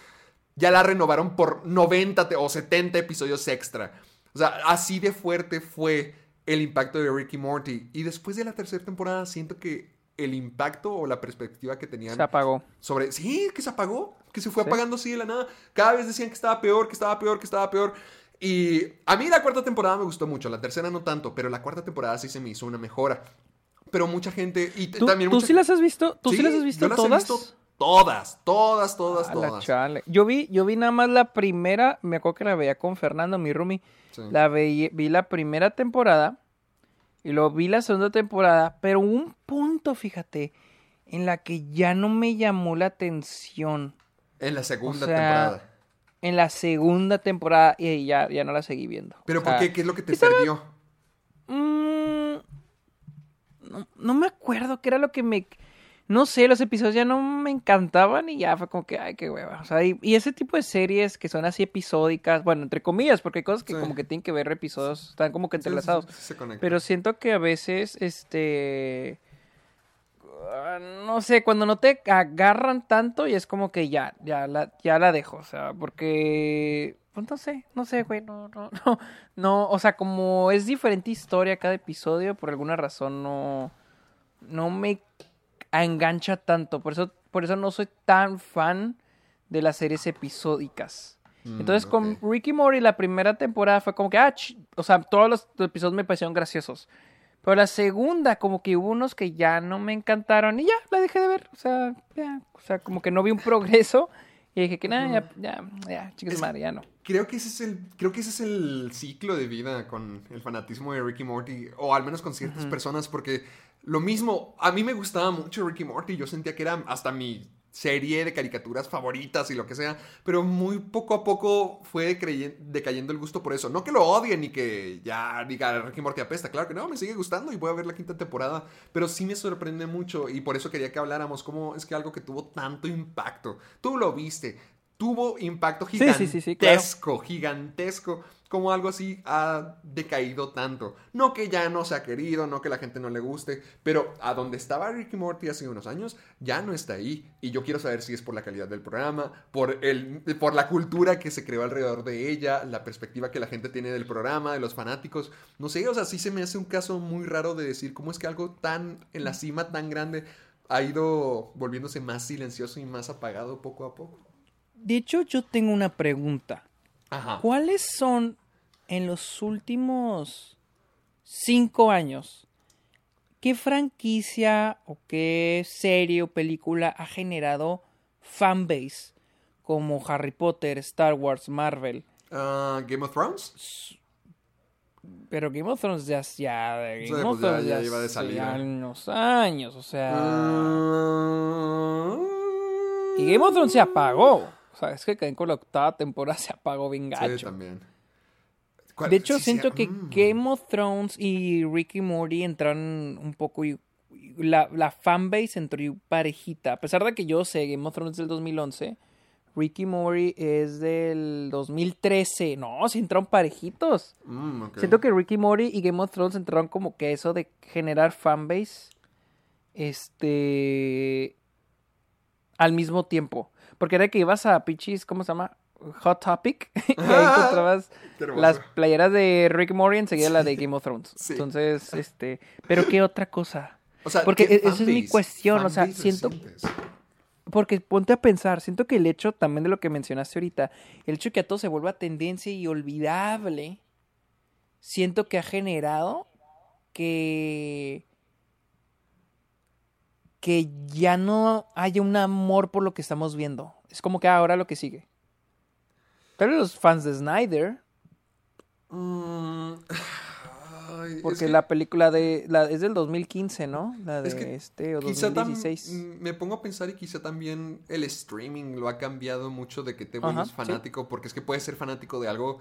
ya la renovaron por 90 te- o 70 episodios extra. O sea, así de fuerte fue el impacto de Ricky Morty. Y después de la tercera temporada siento que el impacto o la perspectiva que tenían Se apagó. sobre... Sí, que se apagó, que se fue Sí. apagando así de la nada. Cada vez decían que estaba peor, que estaba peor, que estaba peor. Y a mí la cuarta temporada me gustó mucho, la tercera no tanto, pero la cuarta temporada sí se me hizo una mejora. Pero mucha gente... Y ¿Tú, también tú mucha- sí las has visto? ¿Tú sí, Sí, las has visto yo las he todas? visto todas, todas, todas, A la todas. chale. Yo vi, yo vi nada más la primera, me acuerdo que la veía con Fernando, mi roomie. Sí. La veí, vi la primera temporada y luego vi la segunda temporada, pero un punto, fíjate, en la que ya no me llamó la atención. En la segunda O sea, temporada. En la segunda temporada y ya, ya no la seguí viendo. ¿Pero O por sea, qué? ¿Qué es lo que te perdió? Mm, no, no me acuerdo qué era lo que me... No sé, los episodios ya no me encantaban y ya fue como que, ay, qué hueva. O sea, y, y ese tipo de series que son así episódicas, bueno, entre comillas, porque hay cosas que Sí. como que tienen que ver episodios, están como que entrelazados. sí. Pero siento que a veces, este... No sé, cuando no te agarran tanto y es como que ya, ya la, ya la dejo, o sea, porque... Pues no sé, no sé, güey, no, no, no, no, o sea, como es diferente historia cada episodio, por alguna razón no, no me engancha tanto, por eso, por eso no soy tan fan de las series episódicas. Mm, Entonces con. Ricky Morty la primera temporada fue como que, ah, o sea, todos los episodios me parecieron graciosos. Pero la segunda, como que hubo unos que ya no me encantaron y ya, la dejé de ver. O sea, ya, o sea, como que no vi un progreso y dije que nada, ya, ya, ya, chicas Es- madre, ya no. Creo que ese es el, creo que ese es el ciclo de vida con el fanatismo de Ricky Morty, o al menos con ciertas personas, porque lo mismo, a mí me gustaba mucho Ricky Morty, yo sentía que era hasta mi serie de caricaturas favoritas y lo que sea, pero muy poco a poco fue decayendo el gusto por eso. No que lo odie ni que ya diga Ricky Morty apesta, claro que no, me sigue gustando y voy a ver la quinta temporada, pero sí me sorprende mucho y por eso quería que habláramos cómo es que algo que tuvo tanto impacto, tú lo viste, tuvo impacto Sí, gigantesco, sí, sí, sí, claro. gigantesco, gigantesco, como algo así ha decaído tanto. No que ya no se ha querido, no que la gente no le guste, pero a donde estaba Ricky Morty hace unos años, ya no está ahí. Y yo quiero saber si es por la calidad del programa, por, el, por la cultura que se creó alrededor de ella, la perspectiva que la gente tiene del programa, de los fanáticos. No sé, o sea, sí se me hace un caso muy raro de decir cómo es que algo tan en la cima, tan grande, ha ido volviéndose más silencioso y más apagado poco a poco. De hecho, yo tengo una pregunta. Ajá. ¿Cuáles son en los últimos cinco años? ¿Qué franquicia o qué serie o película ha generado fanbase como Harry Potter, Star Wars, Marvel? Ah, Game of Thrones. Pero Game of Thrones ya, ya, Game of pues ya- Thrones ya ya iba de salida. unos años, o sea... Ah. Y Game of Thrones se apagó. O sea, es que quedé con la octava temporada se apagó bien Sí, gacho. también. ¿Cuál- De hecho, sí, sí, siento que mm. Game of Thrones y Ricky Morty entraron un poco y y la, la fanbase entró y parejita. A pesar de que yo sé Game of Thrones del 2011, Ricky Morty es del 2013. No, sí entraron parejitos. Mm. Siento que Ricky Morty y Game of Thrones entraron como que eso de generar fanbase este al mismo tiempo. Porque era que ibas a Pichis, ¿cómo se llama? Hot Topic. y ahí encontrabas las playeras de Rick Morty enseguida la de Game of Thrones. Sí. Entonces, este, pero qué otra cosa. O sea, porque ¿qué e- esa es mi cuestión, o sea, siento- recientes. Porque ponte a pensar, siento que el hecho también de lo que mencionaste ahorita, el hecho que a todo se vuelva tendencia y olvidable, siento que ha generado que que ya no haya un amor por lo que estamos viendo. Es como que ahora lo que sigue. Pero los fans de Snyder, Mm, ay, es porque que la película de la es del 2015, ¿no? La de Es que este o quizá tam- 2016. mm, me pongo a pensar y quizá también el streaming lo ha cambiado mucho de que te vuelves sí. fanático, porque es que puedes ser fanático de algo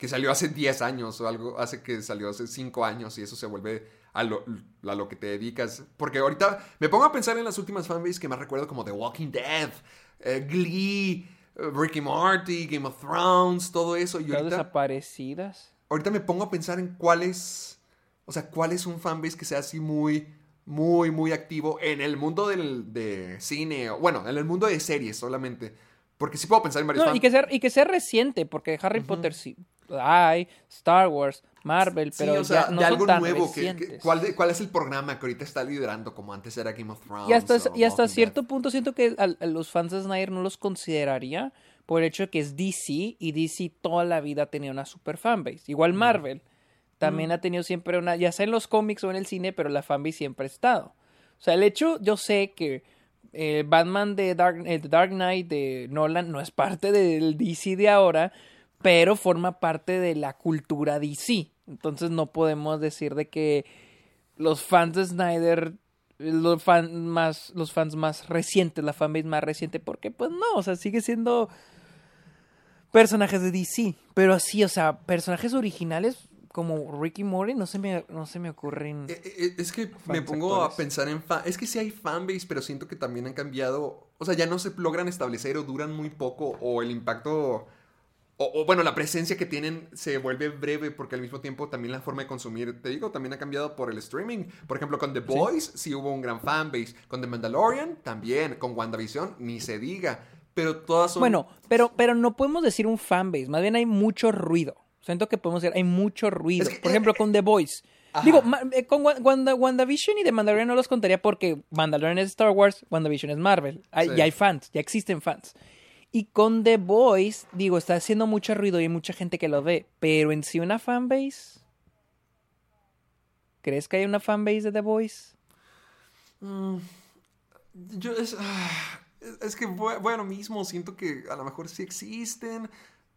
que salió hace 10 años o algo hace que salió hace 5 años y eso se vuelve a lo, a lo que te dedicas. Porque ahorita me pongo a pensar en las últimas fanbase que más recuerdo como The Walking Dead, eh, Glee, eh, Ricky Morty, Game of Thrones, todo eso. Y ahorita, desaparecidas. ahorita me pongo a pensar en cuál es, o sea, cuál es un fanbase que sea así muy, muy, muy activo en el mundo del, de cine, o bueno, en el mundo de series solamente. Porque sí puedo pensar en varios No, y fan- que, sea, y que sea reciente, porque Harry Potter sí hay, Star Wars, Marvel, Sí, pero o sea, ya no de son algo tan nuevo. que- que- recientes. ¿cuál, de- ¿Cuál es el programa que ahorita está liderando como antes era Game of Thrones? Y hasta, o y hasta Walking cierto punto siento que a, a los fans de Snyder no los consideraría por el hecho de que es DC y DC toda la vida tenía una super fanbase. Igual Marvel también ha tenido siempre una, ya sea en los cómics o en el cine, pero la fanbase siempre ha estado. O sea, el hecho, yo sé que eh, Batman de Dark, eh, Dark Knight de Nolan no es parte del DC de ahora, pero forma parte de la cultura DC. Entonces no podemos decir de que los fans de Snyder los fan más, los fans más recientes, la fanbase más reciente, porque pues no, o sea, sigue siendo personajes de DC, pero así, o sea, personajes originales como Ricky Morty no se me, no se me ocurren. Eh, eh, Es que me Fans pongo a pensar en fan. Es que sí hay fanbase, pero siento que también han cambiado. O sea, ya no se logran establecer o duran muy poco. O el impacto. O, o, bueno, la presencia que tienen se vuelve breve porque al mismo tiempo también la forma de consumir, te digo, también ha cambiado por el streaming. Por ejemplo, con The Boys sí, hubo un gran fanbase. Con The Mandalorian también. Con WandaVision ni se diga. Pero todas son. Bueno, pero, pero no podemos decir un fanbase, más bien hay mucho ruido. Siento que podemos decir, hay mucho ruido. Es que, Por ejemplo, con The Voice. Ajá. Digo, eh, con Wa- Wanda, WandaVision y The Mandalorian no los contaría porque Mandalorian es Star Wars, WandaVision es Marvel. Hay, Sí. Ya hay fans, ya existen fans. Y con The Voice, digo, está haciendo mucho ruido y hay mucha gente que lo ve. Pero en sí una fanbase... ¿Crees que hay una fanbase de The Voice? Yo es, es- que lo mismo, siento que a lo mejor sí existen,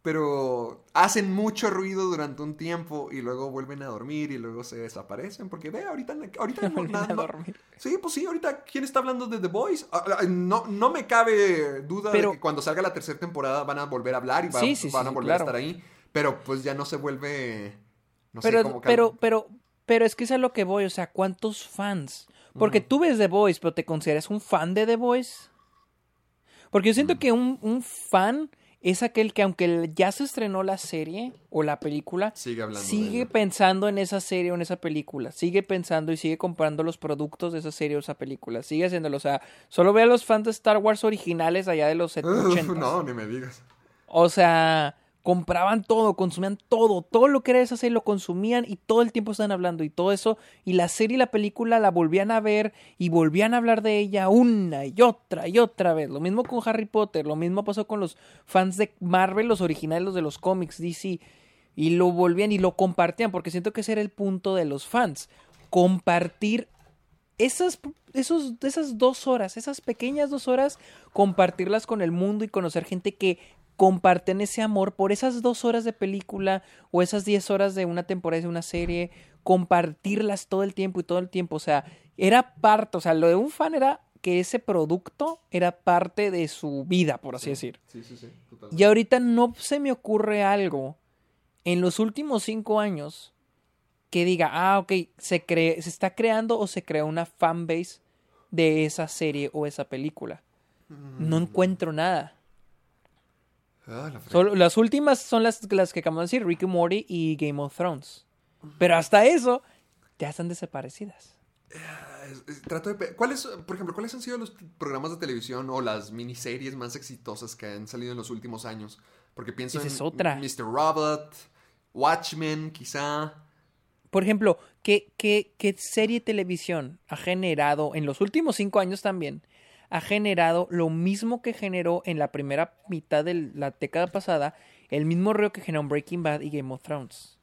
pero hacen mucho ruido durante un tiempo y luego vuelven a dormir y luego se desaparecen, porque ve, ahorita, ahorita no, a dormir. Sí, pues sí, ahorita, ¿quién está hablando de The Voice? Ah, ah, No, no me cabe duda Pero- de que cuando salga la tercera temporada van a volver a hablar y va- Sí, sí, van a volver claro. a estar ahí, pero pues ya no se vuelve... No pero, sé, como que- pero, pero, pero es que es a lo que voy, o sea, ¿cuántos fans? Porque tú ves The Voice, pero ¿te consideras un fan de The Voice? Porque yo siento que un, un fan es aquel que aunque ya se estrenó la serie o la película, Sigue sigue pensando en esa serie o en esa película, sigue pensando y sigue comprando los productos de esa serie o esa película, sigue haciéndolo, o sea, solo ve a los fans de Star Wars originales allá de los 80 no, ni me digas. o sea, compraban todo, consumían todo, todo lo que era esa serie lo consumían y todo el tiempo estaban hablando y todo eso. Y la serie y la película la volvían a ver y volvían a hablar de ella una y otra y otra vez. Lo mismo con Harry Potter, lo mismo pasó con los fans de Marvel, los originales, los de los cómics, DC. Y lo volvían y lo compartían porque siento que ese era el punto de los fans. Compartir esas, esos, esas dos horas, esas pequeñas dos horas, compartirlas con el mundo y conocer gente que comparten ese amor por esas dos horas de película o esas diez horas de una temporada de una serie, compartirlas todo el tiempo y todo el tiempo. O sea, era parte, o sea, lo de un fan era que ese producto era parte de su vida, por así decir. Sí, sí. Y ahorita no se me ocurre algo en los últimos cinco años que diga, ah, ok, se, cre- se está creando o se creó una fanbase de esa serie o esa película. No encuentro nada. Ah, la fregada. Solo- las últimas son las, las que acabamos de decir, Ricky Morty y Game of Thrones. Pero hasta eso ya están desaparecidas. Es- es- Trato de... ¿Cuáles, por ejemplo, cuáles han sido los programas de televisión o las miniseries más exitosas que han salido en los últimos años? Porque pienso Esa en es otra. Mr. Robot, Watchmen, quizá. Por ejemplo, ¿qué, qué, qué serie de televisión ha generado en los últimos cinco años también? Ha generado lo mismo que generó en la primera mitad de la década pasada, el mismo río que generó Breaking Bad y Game of Thrones.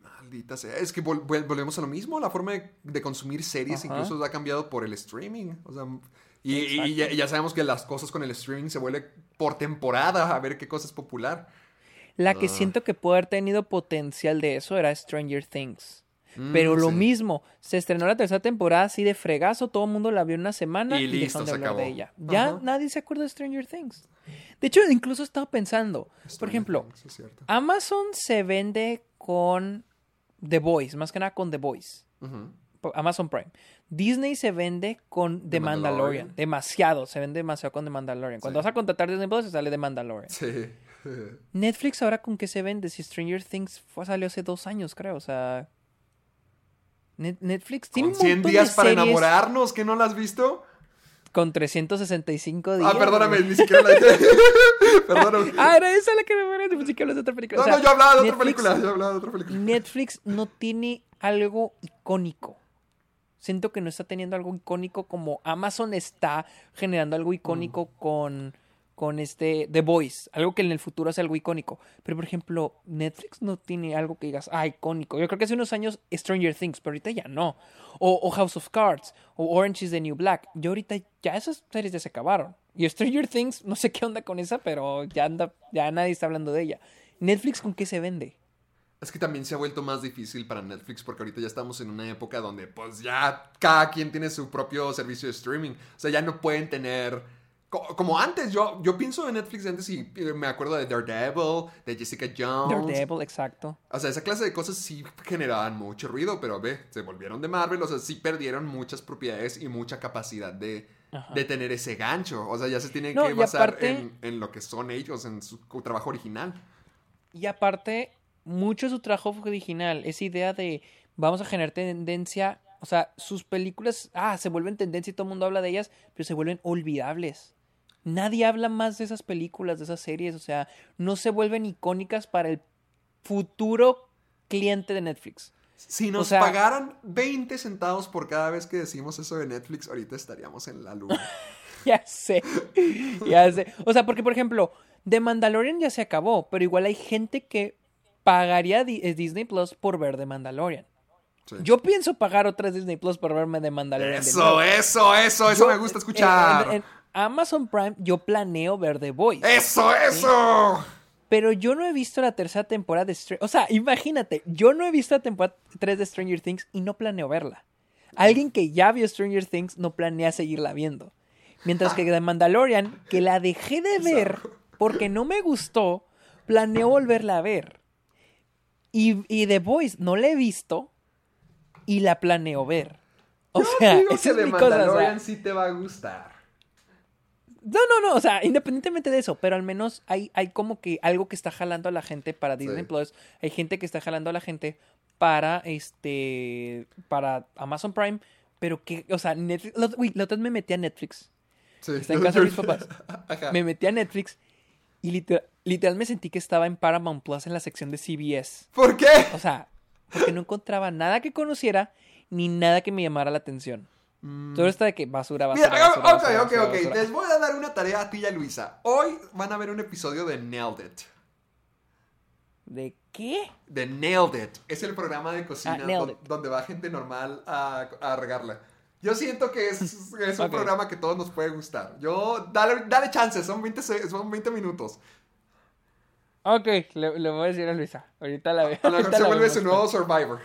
Maldita sea. Es que vol- vol- volvemos a lo mismo. La forma de, de consumir series Ajá. incluso ha cambiado por el streaming. O sea, y, y ya, ya sabemos que las cosas con el streaming se vuelve por temporada a ver qué cosa es popular. La que Ah. siento que puede haber tenido potencial de eso era Stranger Things. Mm, Pero lo sí. mismo, se estrenó la tercera temporada así de fregazo, todo el mundo la vio en una semana Y y, listo, dejaron de se hablar de acabó. ella. Ya Ajá. nadie se acuerda de Stranger Things. De hecho, incluso he estado pensando, por ejemplo, Things, es cierto. Amazon se vende con The Voice, más que nada con The Voice. Amazon Prime. Disney se vende con The, The Mandalorian. Mandalorian. Demasiado, se vende demasiado con The Mandalorian. Cuando Sí. vas a contratar Disney Plus, se sale The Mandalorian. Sí. Netflix ahora con qué se vende si Stranger Things fue, salió hace dos años, creo. O sea. Net- Netflix tiene Con un 100 montón días de para series enamorarnos, ¿que no la has visto? Con 365 días. Ah, perdóname, ni siquiera la perdóname. Ah, era esa la que me. Pensé que hablas de otra película. no, O sea, no, yo hablaba de otra película. Yo hablaba de otra película. Netflix no tiene algo icónico. Siento que no está teniendo algo icónico como Amazon está generando algo icónico con, con este The Voice. Algo que en el futuro hace algo icónico. Pero, por ejemplo, Netflix no tiene algo que digas, ah, icónico. Yo creo que hace unos años Stranger Things, pero ahorita ya no. O, o House of Cards, o Orange is the New Black. Yo ahorita ya esas series ya se acabaron. Y Stranger Things, no sé qué onda con esa, pero ya anda, ya nadie está hablando de ella. Netflix, ¿con qué se vende? Es que también se ha vuelto más difícil para Netflix porque ahorita ya estamos en una época donde pues ya cada quien tiene su propio servicio de streaming. O sea, ya no pueden tener... co- Como antes, yo, yo pienso en Netflix de antes y me acuerdo de Daredevil, de Jessica Jones. Daredevil, exacto. O sea, esa clase de cosas sí generaban mucho ruido, pero ve, se volvieron de Marvel, o sea, sí perdieron muchas propiedades y mucha capacidad de, de tener ese gancho. O sea, ya se tienen No, que basar aparte- en, en lo que son ellos, en su trabajo original. Y aparte, mucho de su trabajo original, esa idea de vamos a generar tendencia, o sea, sus películas, ah, se vuelven tendencia y todo el mundo habla de ellas, pero se vuelven olvidables. Nadie habla más de esas películas, de esas series, o sea, no se vuelven icónicas para el futuro cliente de Netflix. Si nos sea- pagaran 20 centavos por cada vez que decimos eso de Netflix, ahorita estaríamos en la luna. Ya sé, ya sé. O sea, porque por ejemplo, The Mandalorian ya se acabó, pero igual hay gente que pagaría eh, Disney Plus por ver The Mandalorian. Sí. Yo pienso pagar otras Disney Plus por verme The Mandalorian. de Eso, eso, eso, eso Yo, me gusta escuchar. en- en Amazon Prime yo planeo ver The Voice. Eso, eso. Pero yo no he visto la tercera temporada de Stranger O sea, imagínate, yo no he visto la temporada 3 de Stranger Things y no planeo verla. Alguien que ya vio Stranger Things no planea seguirla viendo. Mientras que The Mandalorian, que la dejé de ver porque no me gustó, planeo volverla a ver. Y, y The Voice no la he visto y la planeo ver. O sea, Digo esa que es de mi cosa. o sea, Mandalorian sí te va a gustar. No, no, no, o sea, independientemente de eso, pero al menos hay, hay como que algo que está jalando a la gente para Disney Sí. Plus, hay gente que está jalando a la gente para este, para Amazon Prime, pero que, o sea, Netflix, lo- uy, la otra vez me metí a Netflix, Sí. está en casa de mis papás, Ajá. me metí a Netflix y literal, literal me sentí que estaba en Paramount Plus en la sección de CBS, ¿Por qué? o sea, porque no encontraba nada que conociera ni nada que me llamara la atención. Todo está de que basura, basura, Mira, basura, ok, basura, ok, basura, ok. Les voy a dar una tarea a ti y a Luisa. Hoy van a ver un episodio de Nailed It. ¿De qué? De Nailed It. Es el programa de cocina Ah, It. donde va gente normal a, a regarla. Yo siento que es, es un programa que todos nos puede gustar. Yo, dale, dale chance, son 20, se- son 20 minutos. Ok, le, le voy a decir a Luisa. Ahorita la veo. A lo mejor se vuelve su nuevo Survivor.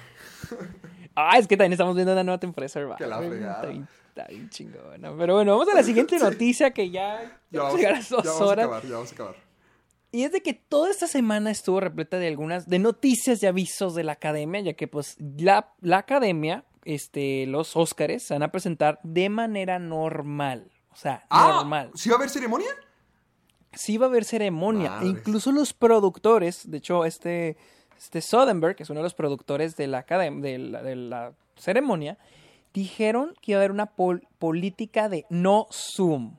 Ah, es que también estamos viendo una nueva temporada de Survivor. Que la fregada. Está bien, chingona. Pero bueno, vamos a la siguiente noticia que ya, ya Ya vamos a vamos, a ya las dos vamos a horas. acabar, ya vamos a acabar. Y es de que toda esta semana estuvo repleta de algunas, de noticias y avisos de la academia, ya que pues la, la academia, este, los Óscares, se van a presentar de manera normal. O sea, Ah, normal. ¿sí va a haber ceremonia? sí va a haber ceremonia. E incluso los productores, de hecho, este, este Soderbergh, que es uno de los productores de la, academ- de la, de la ceremonia, dijeron que iba a haber una pol- política de no Zoom.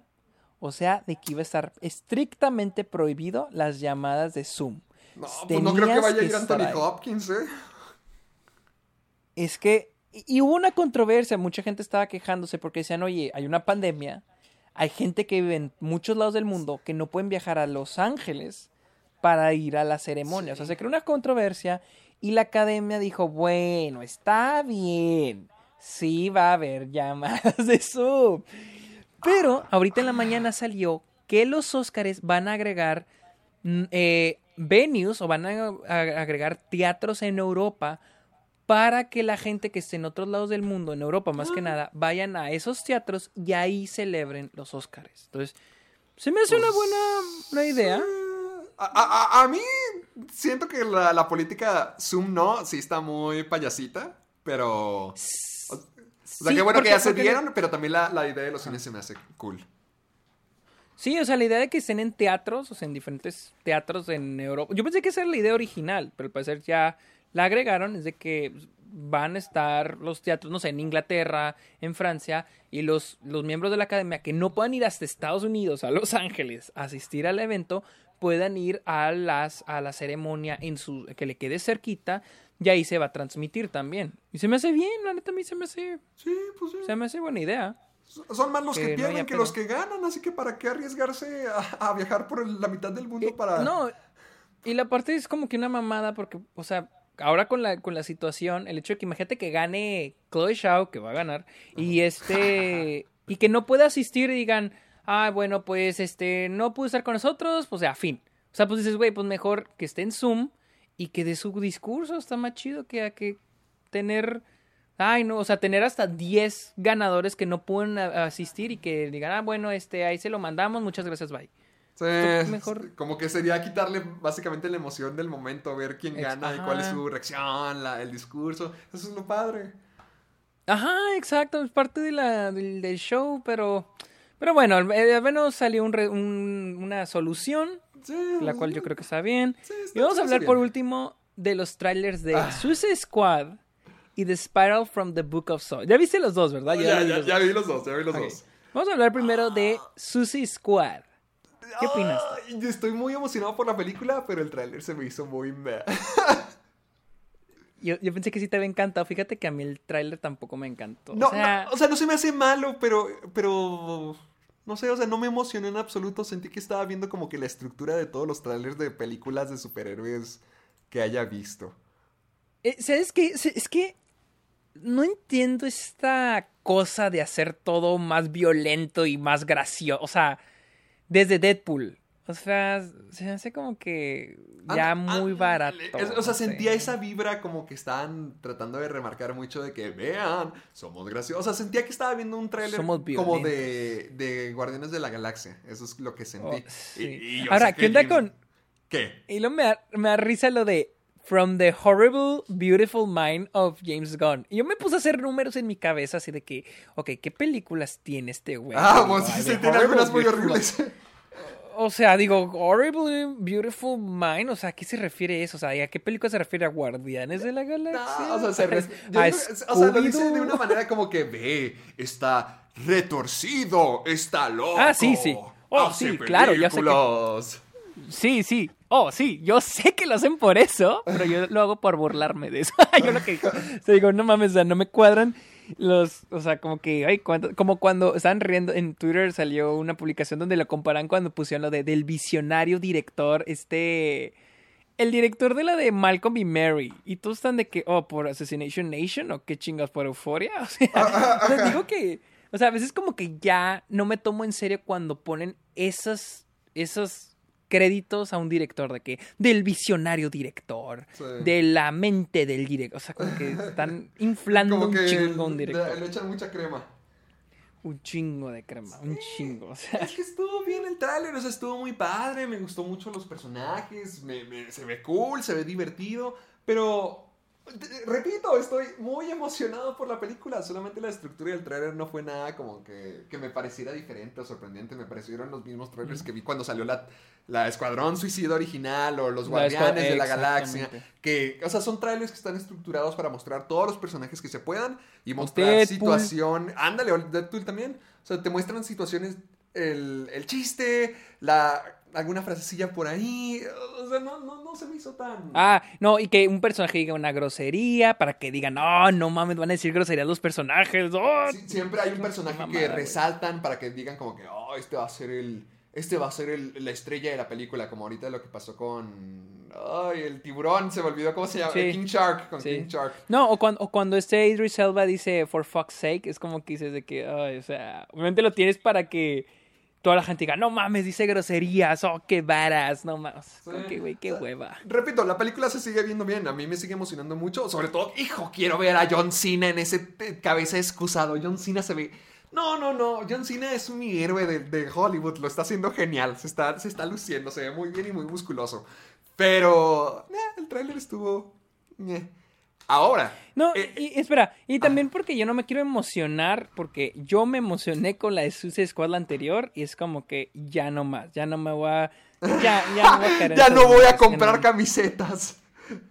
O sea, de que iba a estar estrictamente prohibido las llamadas de Zoom. No, pues no creo que vaya a ir Anthony. Hopkins, ¿eh? Es que, y hubo una controversia, mucha gente estaba quejándose porque decían, oye, hay una pandemia, hay gente que vive en muchos lados del mundo que no pueden viajar a Los Ángeles para ir a la ceremonia. O sea, se creó una controversia y la academia dijo, bueno, está bien, sí va a haber llamadas de Zoom. Pero ahorita en la mañana salió que los Óscares van a agregar mm, eh, venues o van a, agregar teatros en Europa para que la gente que esté en otros lados del mundo, en Europa más que nada, vayan a esos teatros y ahí celebren los Óscares. Entonces, se me hace una buena, buena idea. A, a- a- mí siento que la, la política Zoom no, sí está muy payasita, pero... O, sea, Sí, qué bueno porque- que ya se dieron, pero también la, la idea de los cines se me hace cool. Sí, o sea, la idea de que estén en teatros, o sea, en diferentes teatros en Europa. Yo pensé que esa era la idea original, pero al parecer ya la agregaron, es de que van a estar los teatros, no sé, en Inglaterra, en Francia, y los, los miembros de la academia que no puedan ir hasta Estados Unidos, a Los Ángeles, a asistir al evento, puedan ir a las a la ceremonia en su que le quede cerquita y ahí se va a transmitir también. Y se me hace bien, la neta a mí se me hace Sí, pues sí. se me hace buena idea. Son más los que, pierden que pedo. los que ganan, así que para qué arriesgarse a, a viajar por la mitad del mundo Eh, para... No, y la parte es como que una mamada porque, o sea, ahora con la, con la situación, el hecho de que imagínate que gane Chloe Shaw, que va a ganar, y este, y que no pueda asistir y digan, ah, bueno, pues este, no pudo estar con nosotros, pues ya, fin. O sea, pues dices, güey, pues mejor que esté en Zoom y que de su discurso está más chido que a que tener. Ay, no, o sea, tener hasta 10 ganadores que no pueden a- asistir y que digan, ah, bueno, este, ahí se lo mandamos, muchas gracias, bye. Sí, mejor- Como que sería quitarle básicamente la emoción del momento, ver quién gana y cuál es su reacción, la- el discurso. Eso es lo padre. Ajá, exacto, es parte de la, del, del show, pero. Pero bueno, al, eh, menos salió un re- un- una solución, Sí, la cual yo creo que está bien. Sí, está- y vamos a hablar bien. por último de los trailers de Ah. Suicide Squad y The Spiral from the Book of Souls. Ya viste los dos, ¿verdad? Ya, vi ya, los ya dos. vi los dos, ya vi los dos. Vamos a hablar primero de Suicide Squad. ¿Qué opinas? Yo estoy muy emocionado por la película, pero el tráiler se me hizo muy meh. Yo, yo pensé que sí te había encantado. Fíjate que a mí el tráiler tampoco me encantó. No, o sea, no, o sea, no se me hace malo, pero, pero, no sé, o sea, no me emocionó en absoluto. Sentí que estaba viendo como que la estructura de todos los trailers de películas de superhéroes que haya visto. eh, ¿sabes qué? Es que no entiendo esta cosa de hacer todo más violento y más gracioso. O sea, desde Deadpool. O sea, se hace como que ya And- muy and- barato. es- o no sea, sé. sentía esa vibra como que estaban tratando de remarcar mucho de que vean, somos graciosos. O sea, sentía que estaba viendo un tráiler como de, de Guardianes de la Galaxia. Eso es lo que sentí. Oh, sí. Y- y yo Ahora, ¿qué onda con...? ¿Qué? Y luego me me da risa lo de From the Horrible, Beautiful Mind of James Gunn. Y yo me puse a hacer números en mi cabeza así de que, ok, ¿qué películas tiene este güey? Ah, pues sí, "Ay, se The tiene algunas muy horribles. O sea, digo, Horrible, Beautiful Mind, o sea, ¿a qué se refiere eso? O sea, ¿a qué película se refiere? ¿A Guardianes de la Galaxia? No, o sea, se res- yo ¿A creo- o sea, lo dice de una manera como que ve, está retorcido, está loco. Ah, sí, sí. Oh, hace sí, claro, ya sé que- películas. Sí, sí. Oh, sí, yo sé que lo hacen por eso, pero yo lo hago por burlarme de eso. yo lo que digo, o sea, digo, no mames, o sea, no me cuadran los, o sea, como que, ay, cuánto- como cuando estaban riendo en Twitter salió una publicación donde lo comparan cuando pusieron lo de del visionario director, este, el director de la de Malcolm y Mary, y todos están de que, oh, por Assassination Nation o qué chingas por Euforia, o sea, o sea, digo que, o sea, a veces como que ya no me tomo en serio cuando ponen esas, esos créditos a un director de que del visionario director, Sí. de la mente del director, o sea, como que están inflando Como un chingo a un director, le echan mucha crema. un chingo de crema, un chingo, o sea, Es que estuvo bien el tráiler, o sea, estuvo muy padre, me gustó mucho los personajes, me- me- se ve cool, se ve divertido, pero repito, estoy muy emocionado por la película, solamente la estructura del tráiler no fue nada como que, que me pareciera diferente o sorprendente, me parecieron los mismos trailers que vi cuando salió la, la Escuadrón Suicida original o los Guardianes de la Galaxia, que, o sea, son trailers que están estructurados para mostrar todos los personajes que se puedan y mostrar Deadpool. situación, ándale, o Deadpool también, o sea, te muestran situaciones el, el chiste, la, alguna frasecilla por ahí. O sea, no, no, no se me hizo tan. Ah, no, y que un personaje diga una grosería para que digan, no, no mames, van a decir grosería los personajes. oh". Sí, siempre hay un personaje que resaltan para que digan como que, oh, este va a ser el. Este va a ser el- la estrella de la película, como ahorita lo que pasó con. Ay, el tiburón, se me olvidó cómo se llama. Sí. King Shark, con Sí. King Shark. No, o cuando, o cuando este Idris Elba dice for fuck's sake, es como que dices de que, ay, o sea, obviamente lo tienes para que toda la gente diga, no mames, dice groserías, oh, qué varas, no mames. Como que, güey, qué hueva. Repito, la película se sigue viendo bien. A mí me sigue emocionando mucho. Sobre todo, hijo, quiero ver a John Cena en ese cabeza excusado. John Cena se ve. No, no, no. John Cena es mi héroe de, de Hollywood. Lo está haciendo genial. Se está, se está luciendo. Se ve muy bien y muy musculoso. Pero. eh, el tráiler estuvo. eh. Ahora. No, eh, y, espera, y también porque yo no me quiero emocionar, porque yo me emocioné con la de Suicide Squad la anterior, y es como que ya no más, ya no me voy a... Ya, ya no voy a, ya no voy a comprar camisetas.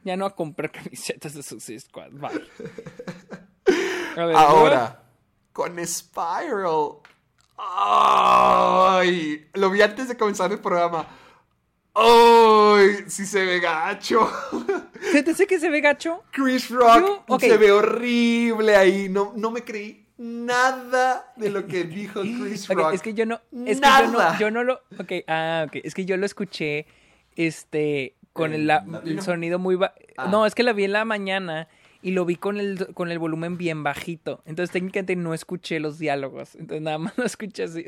Ya no voy a comprar camisetas de Suicide Squad. A ver, Ahora, con Spiral. ¡Ay! Lo vi antes de comenzar el programa. ¡Ay! Sí se ve gacho. ¿Se te hace que se ve gacho? Chris Rock se ve horrible ahí. No, no me creí nada de lo que dijo Chris Ok, Rock. es que yo no, es que yo Nada. no, yo no lo, ok, ah, ok, es que yo lo escuché, este, con ¿En el, la- latino? el sonido muy, ba- Ah. no, es que la vi en la mañana y lo vi con el, con el volumen bien bajito, entonces técnicamente no escuché los diálogos, entonces nada más lo escuché así,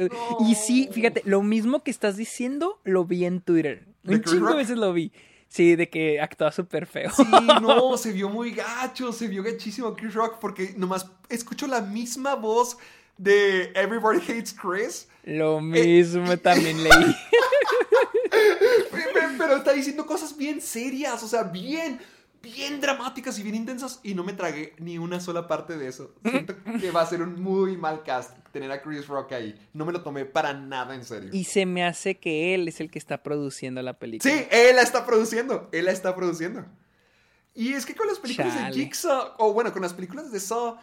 y sí, fíjate, lo mismo que estás diciendo, lo vi en Twitter, ¿De un chingo de veces lo vi, Sí, de que actúa súper feo. Sí, no, se vio muy gacho, se vio gachísimo Chris Rock porque nomás escucho la misma voz de Everybody Hates Chris. Lo mismo también leí. Pero está diciendo cosas bien serias, o sea, bien, bien dramáticas y bien intensas. Y no me tragué ni una sola parte de eso. Siento que va a ser un muy mal cast tener a Chris Rock ahí. No me lo tomé para nada en serio. Y se me hace que él es el que está produciendo la película. Sí, él la está produciendo. Él la está produciendo. Y es que con las películas de Jigsaw, o bueno, con las películas de Saw,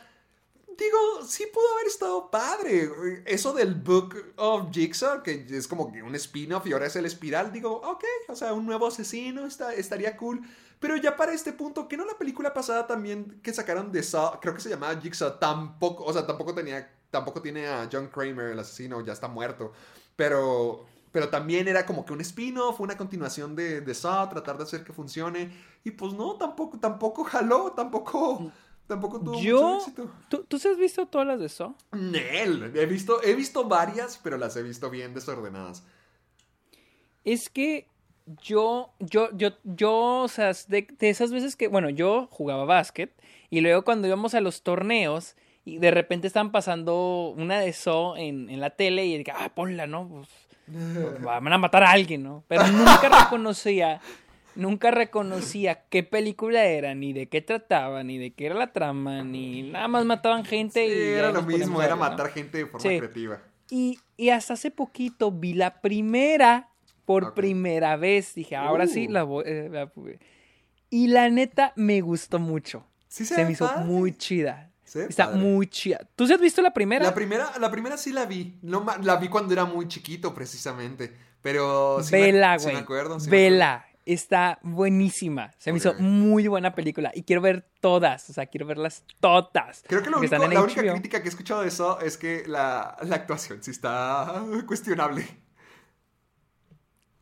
digo, sí pudo haber estado padre. Eso del Book of Jigsaw, que es como que un spin-off y ahora es el espiral, digo, ok, o sea, un nuevo asesino está, estaría cool. Pero ya para este punto, que no la película pasada también que sacaron de Saw, creo que se llamaba Jigsaw, tampoco, o sea, tampoco tenía, tampoco tiene a John Kramer, el asesino, ya está muerto. Pero, pero también era como que un spin-off, una continuación de, de Saw, tratar de hacer que funcione. Y pues no, tampoco, tampoco jaló, tampoco tampoco tuvo mucho éxito. ¿tú, ¿Tú has visto todas las de Saw? Nel, he visto, he visto varias, pero las he visto bien desordenadas. Es que yo, yo, yo, yo, o sea, de, esas veces que, bueno, yo jugaba básquet y luego cuando íbamos a los torneos y de repente estaban pasando una de eso en, en la tele y dije, ah, ponla, ¿no? Pues, pues, van a matar a alguien, ¿no? Pero nunca reconocía, nunca reconocía qué película era, ni de qué trataba, ni de qué era la trama, ni nada más mataban gente sí, y... Era lo mismo, era matar gente de forma creativa. Y, y hasta hace poquito vi la primera por primera vez. Dije, ahora sí uh. la voy. Eh, y la neta me gustó mucho. ¿Sí se, me hizo muy chida. Está muy chida. ¿Tú sí has visto la primera? La primera, la primera sí la vi. No, la vi cuando era muy chiquito, precisamente. Pero sí Vela, güey. Vela. Está buenísima. Se me hizo muy buena película. Y quiero ver todas. O sea, quiero verlas todas. Creo que lo único, la única crítica que he escuchado de eso es que la, la actuación sí está cuestionable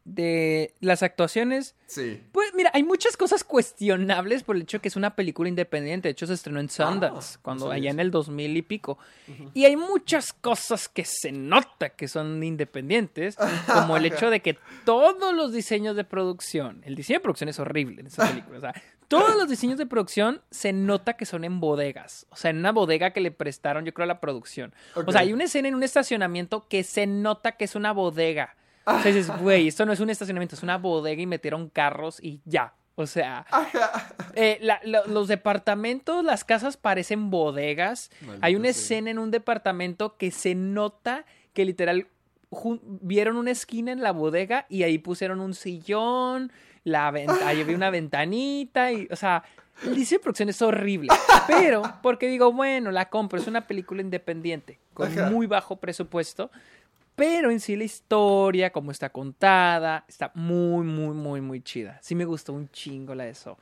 de las actuaciones. Sí. Pues mira, hay muchas cosas cuestionables por el hecho de que es una película independiente. De hecho, se estrenó en Sundance, ah, cuando allá en el 2000 y pico. Y hay muchas cosas que se nota que son independientes, como el hecho de que todos los diseños de producción, el diseño de producción es horrible en esa película. O sea, todos los diseños de producción se nota que son en bodegas. O sea, en una bodega que le prestaron, yo creo, a la producción. O sea, hay una escena en un estacionamiento que se nota que es una bodega. O sea, dices, güey, esto no es un estacionamiento, es una bodega y metieron carros y ya. O sea, eh, los departamentos, las casas parecen bodegas. Hay una escena en un departamento que se nota que literal vieron una esquina en la bodega y ahí pusieron un sillón, la ahí había una ventanita y, o sea, el diseño de producción es horrible. Pero, porque digo, bueno, la compro, es una película independiente con muy bajo presupuesto. Pero en sí la historia, como está contada, está muy, muy, muy, muy chida. Sí me gustó un chingo la de eso.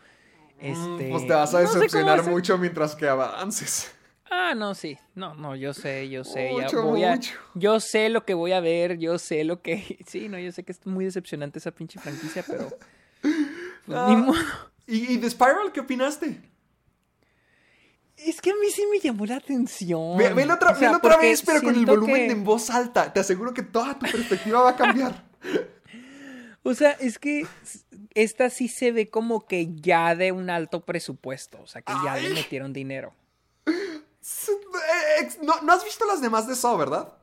Mm, este... Pues te vas a decepcionar mucho mientras que avances. Ah, no, sí. No, no, yo sé, yo sé. ya voy a, yo sé lo que voy a ver, yo sé lo que... Sí, no, yo sé que es muy decepcionante esa pinche franquicia, pero... Pues, ni modo. ¿Y, ¿Y de Spiral qué opinaste? Es que a mí sí me llamó la atención. Velo otra, otra vez, pero con el volumen en voz alta. Te aseguro que toda tu perspectiva va a cambiar. o sea, es que esta sí se ve como que ya de un alto presupuesto. O sea, que ya le metieron dinero. No, no has visto las demás de Saw, ¿verdad?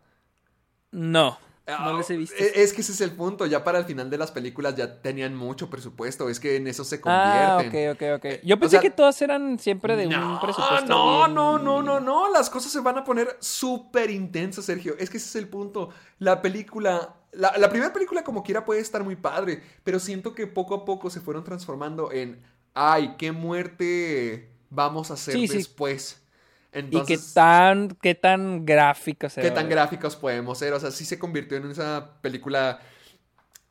No. No les he visto. E, es que ese es el punto. Ya para el final de las películas ya tenían mucho presupuesto. Es que en eso se ah, convierten. Ah, ok, ok, ok. Yo pensé que todas eran siempre de un presupuesto. No, no, no, no, no. Las cosas se van a poner súper intensas, Sergio. Es que ese es el punto. La película. La, primera película, como quiera, puede estar muy padre. Pero siento que poco a poco se fueron transformando en. Ay, qué muerte vamos a hacer después y qué tan, qué tan gráficos Qué tan gráficos podemos ser. O sea, sí se convirtió en esa película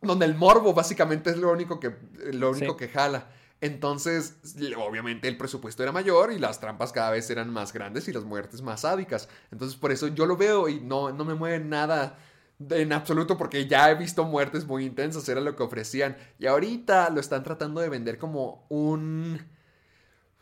donde el morbo básicamente es lo único que, lo único que jala. Entonces, obviamente el presupuesto era mayor y las trampas cada vez eran más grandes y las muertes más sádicas. Entonces, por eso yo lo veo y no, no me mueve nada en absoluto porque ya he visto muertes muy intensas, era lo que ofrecían. Y ahorita lo están tratando de vender como un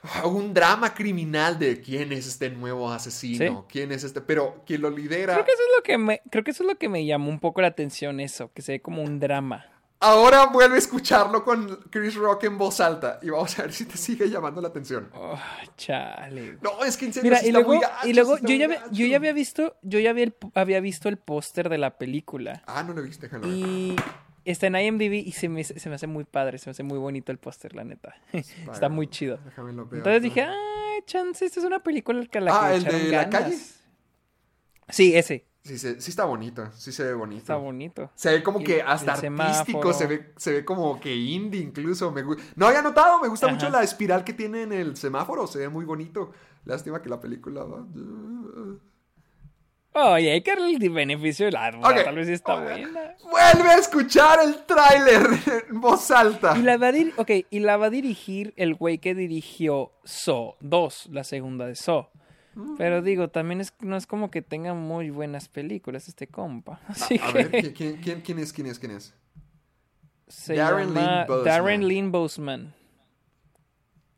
un drama criminal de quién es este nuevo asesino, quién es este, pero quien lo lidera. Creo que eso es lo que me, creo que eso es lo que me llamó un poco la atención eso, que se ve como un drama. Ahora vuelve a escucharlo con Chris Rock en voz alta y vamos a ver si te sigue llamando la atención. Oh, chale. No, es que en serio Mira, sí y luego, gacho, y luego sí yo, ya, había- yo ya había visto, yo ya había, el- había visto el póster de la película. Ah, no lo viste, déjalo ver. Está en IMDb y se me, se me hace muy padre, se me hace muy bonito el póster, la neta. Está muy chido. Déjame lo veo Entonces dije, ah, chance, esta es una película que la Ah, que ¿el de la ganas". calle? Sí, ese. Sí, se- sí está bonito, sí se ve bonito. Está bonito. Se ve como Y que hasta semáforo. artístico, se ve, se ve como que indie incluso. Me no había notado, me gusta mucho la espiral que tiene en el semáforo, se ve muy bonito. Lástima que la película va... Oye, hay que darle el beneficio de la duda. Ok. Tal vez está buena. Vuelve a escuchar el tráiler en voz alta. Y la, va a dir- ok, y la va a dirigir el güey que dirigió So 2, la segunda de So. Mm. Pero digo, también es, no es como que tenga muy buenas películas este compa. Así A que ver, ¿qui- ¿quién, quién, quién es? ¿Quién es? ¿Quién es? se Darren llama Lynn. Darren Lynn Bousman.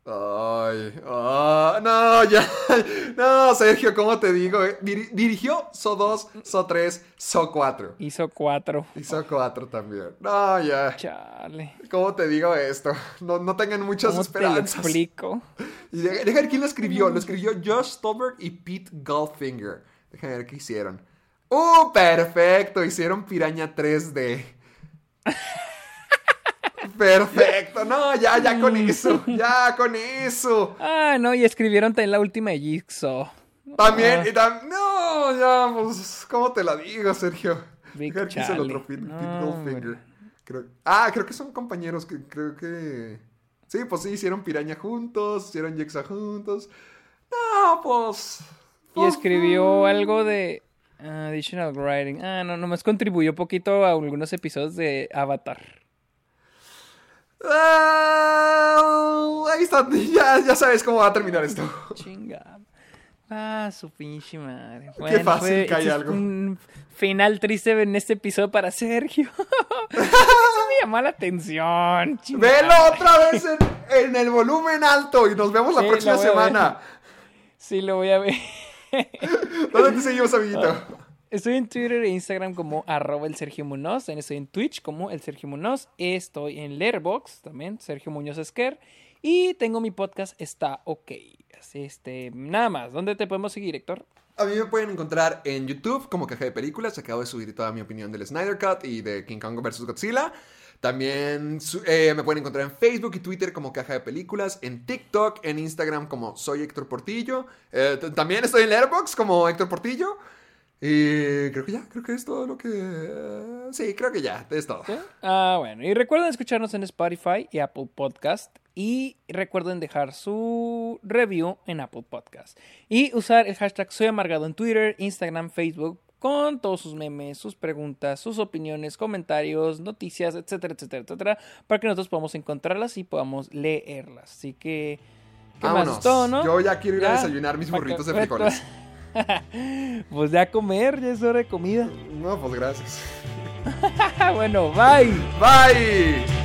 Ay, ah, no, ya. No, Sergio, ¿cómo te digo? Diri- dirigió So 2, So 3, So 4. Hizo cuatro. Y So 4 también. No, ya. Chale. ¿Cómo te digo esto? No, no tengan muchas ¿Cómo te lo esperanzas. explico? Y de- deja ver quién lo escribió. Lo escribió Josh Stolberg y Pete Goldfinger. Déjame ver qué hicieron. ¡Uh! Perfecto. Hicieron Piraña 3D. Perfecto. No, ya, ya con eso. Ya con eso. Ah, no, y escribieron también la última de Jigsaw. También, Ah. y tam- no, ya, pues, ¿cómo te la digo, Sergio? Big el otro, No. Creo- ah, creo que son compañeros que creo que... Sí, pues sí, hicieron Piraña juntos, hicieron Jexa juntos. No, pues... Y pues, escribió mm. algo de additional writing. Ah, no, nomás contribuyó poquito a algunos episodios de Avatar. Ah, ahí está, ya, ya sabes cómo va a terminar esto. Chinga. Ah, su pinche madre. fácil cae este es algo. Un final triste en este episodio para Sergio. Eso me llamó la atención. chingada. Velo otra vez en, en el volumen alto y nos vemos la Sí, próxima semana. Sí, lo voy a ver. ¿Dónde te seguimos, amiguito? Estoy en Twitter e Instagram como arroba el Sergio Munoz. Estoy en Twitch como el Sergio Munoz. Estoy en Letterboxd también, Sergio Muñoz Esquer. Y tengo mi podcast Está OK. Este, nada más. ¿Dónde te podemos seguir, Héctor? A mí me pueden encontrar en YouTube como Caja de Películas. Acabo de subir toda mi opinión del Snyder Cut y de King Kong vs. Godzilla. También eh, me pueden encontrar en Facebook y Twitter como Caja de Películas, en TikTok, en Instagram como Soy Héctor Portillo. Eh, también estoy en Letterboxd como Héctor Portillo. Y creo que ya, creo que es todo lo que... sí, creo que ya, es todo. Ah, bueno. Y recuerden escucharnos en Spotify y Apple Podcast. Y recuerden dejar su review en Apple Podcast. Y usar el hashtag Soy Amargado en Twitter, Instagram, Facebook. Con todos sus memes, sus preguntas, sus opiniones, comentarios, noticias, etcétera, etcétera, etcétera. Para que nosotros podamos encontrarlas y podamos leerlas. Así que. ¿Qué más Vámonos. todo, no? Yo ya quiero ir a desayunar mis burritos de que- frijoles. pues ya a comer, ya es hora de comida. No, pues gracias. bueno, bye. Bye.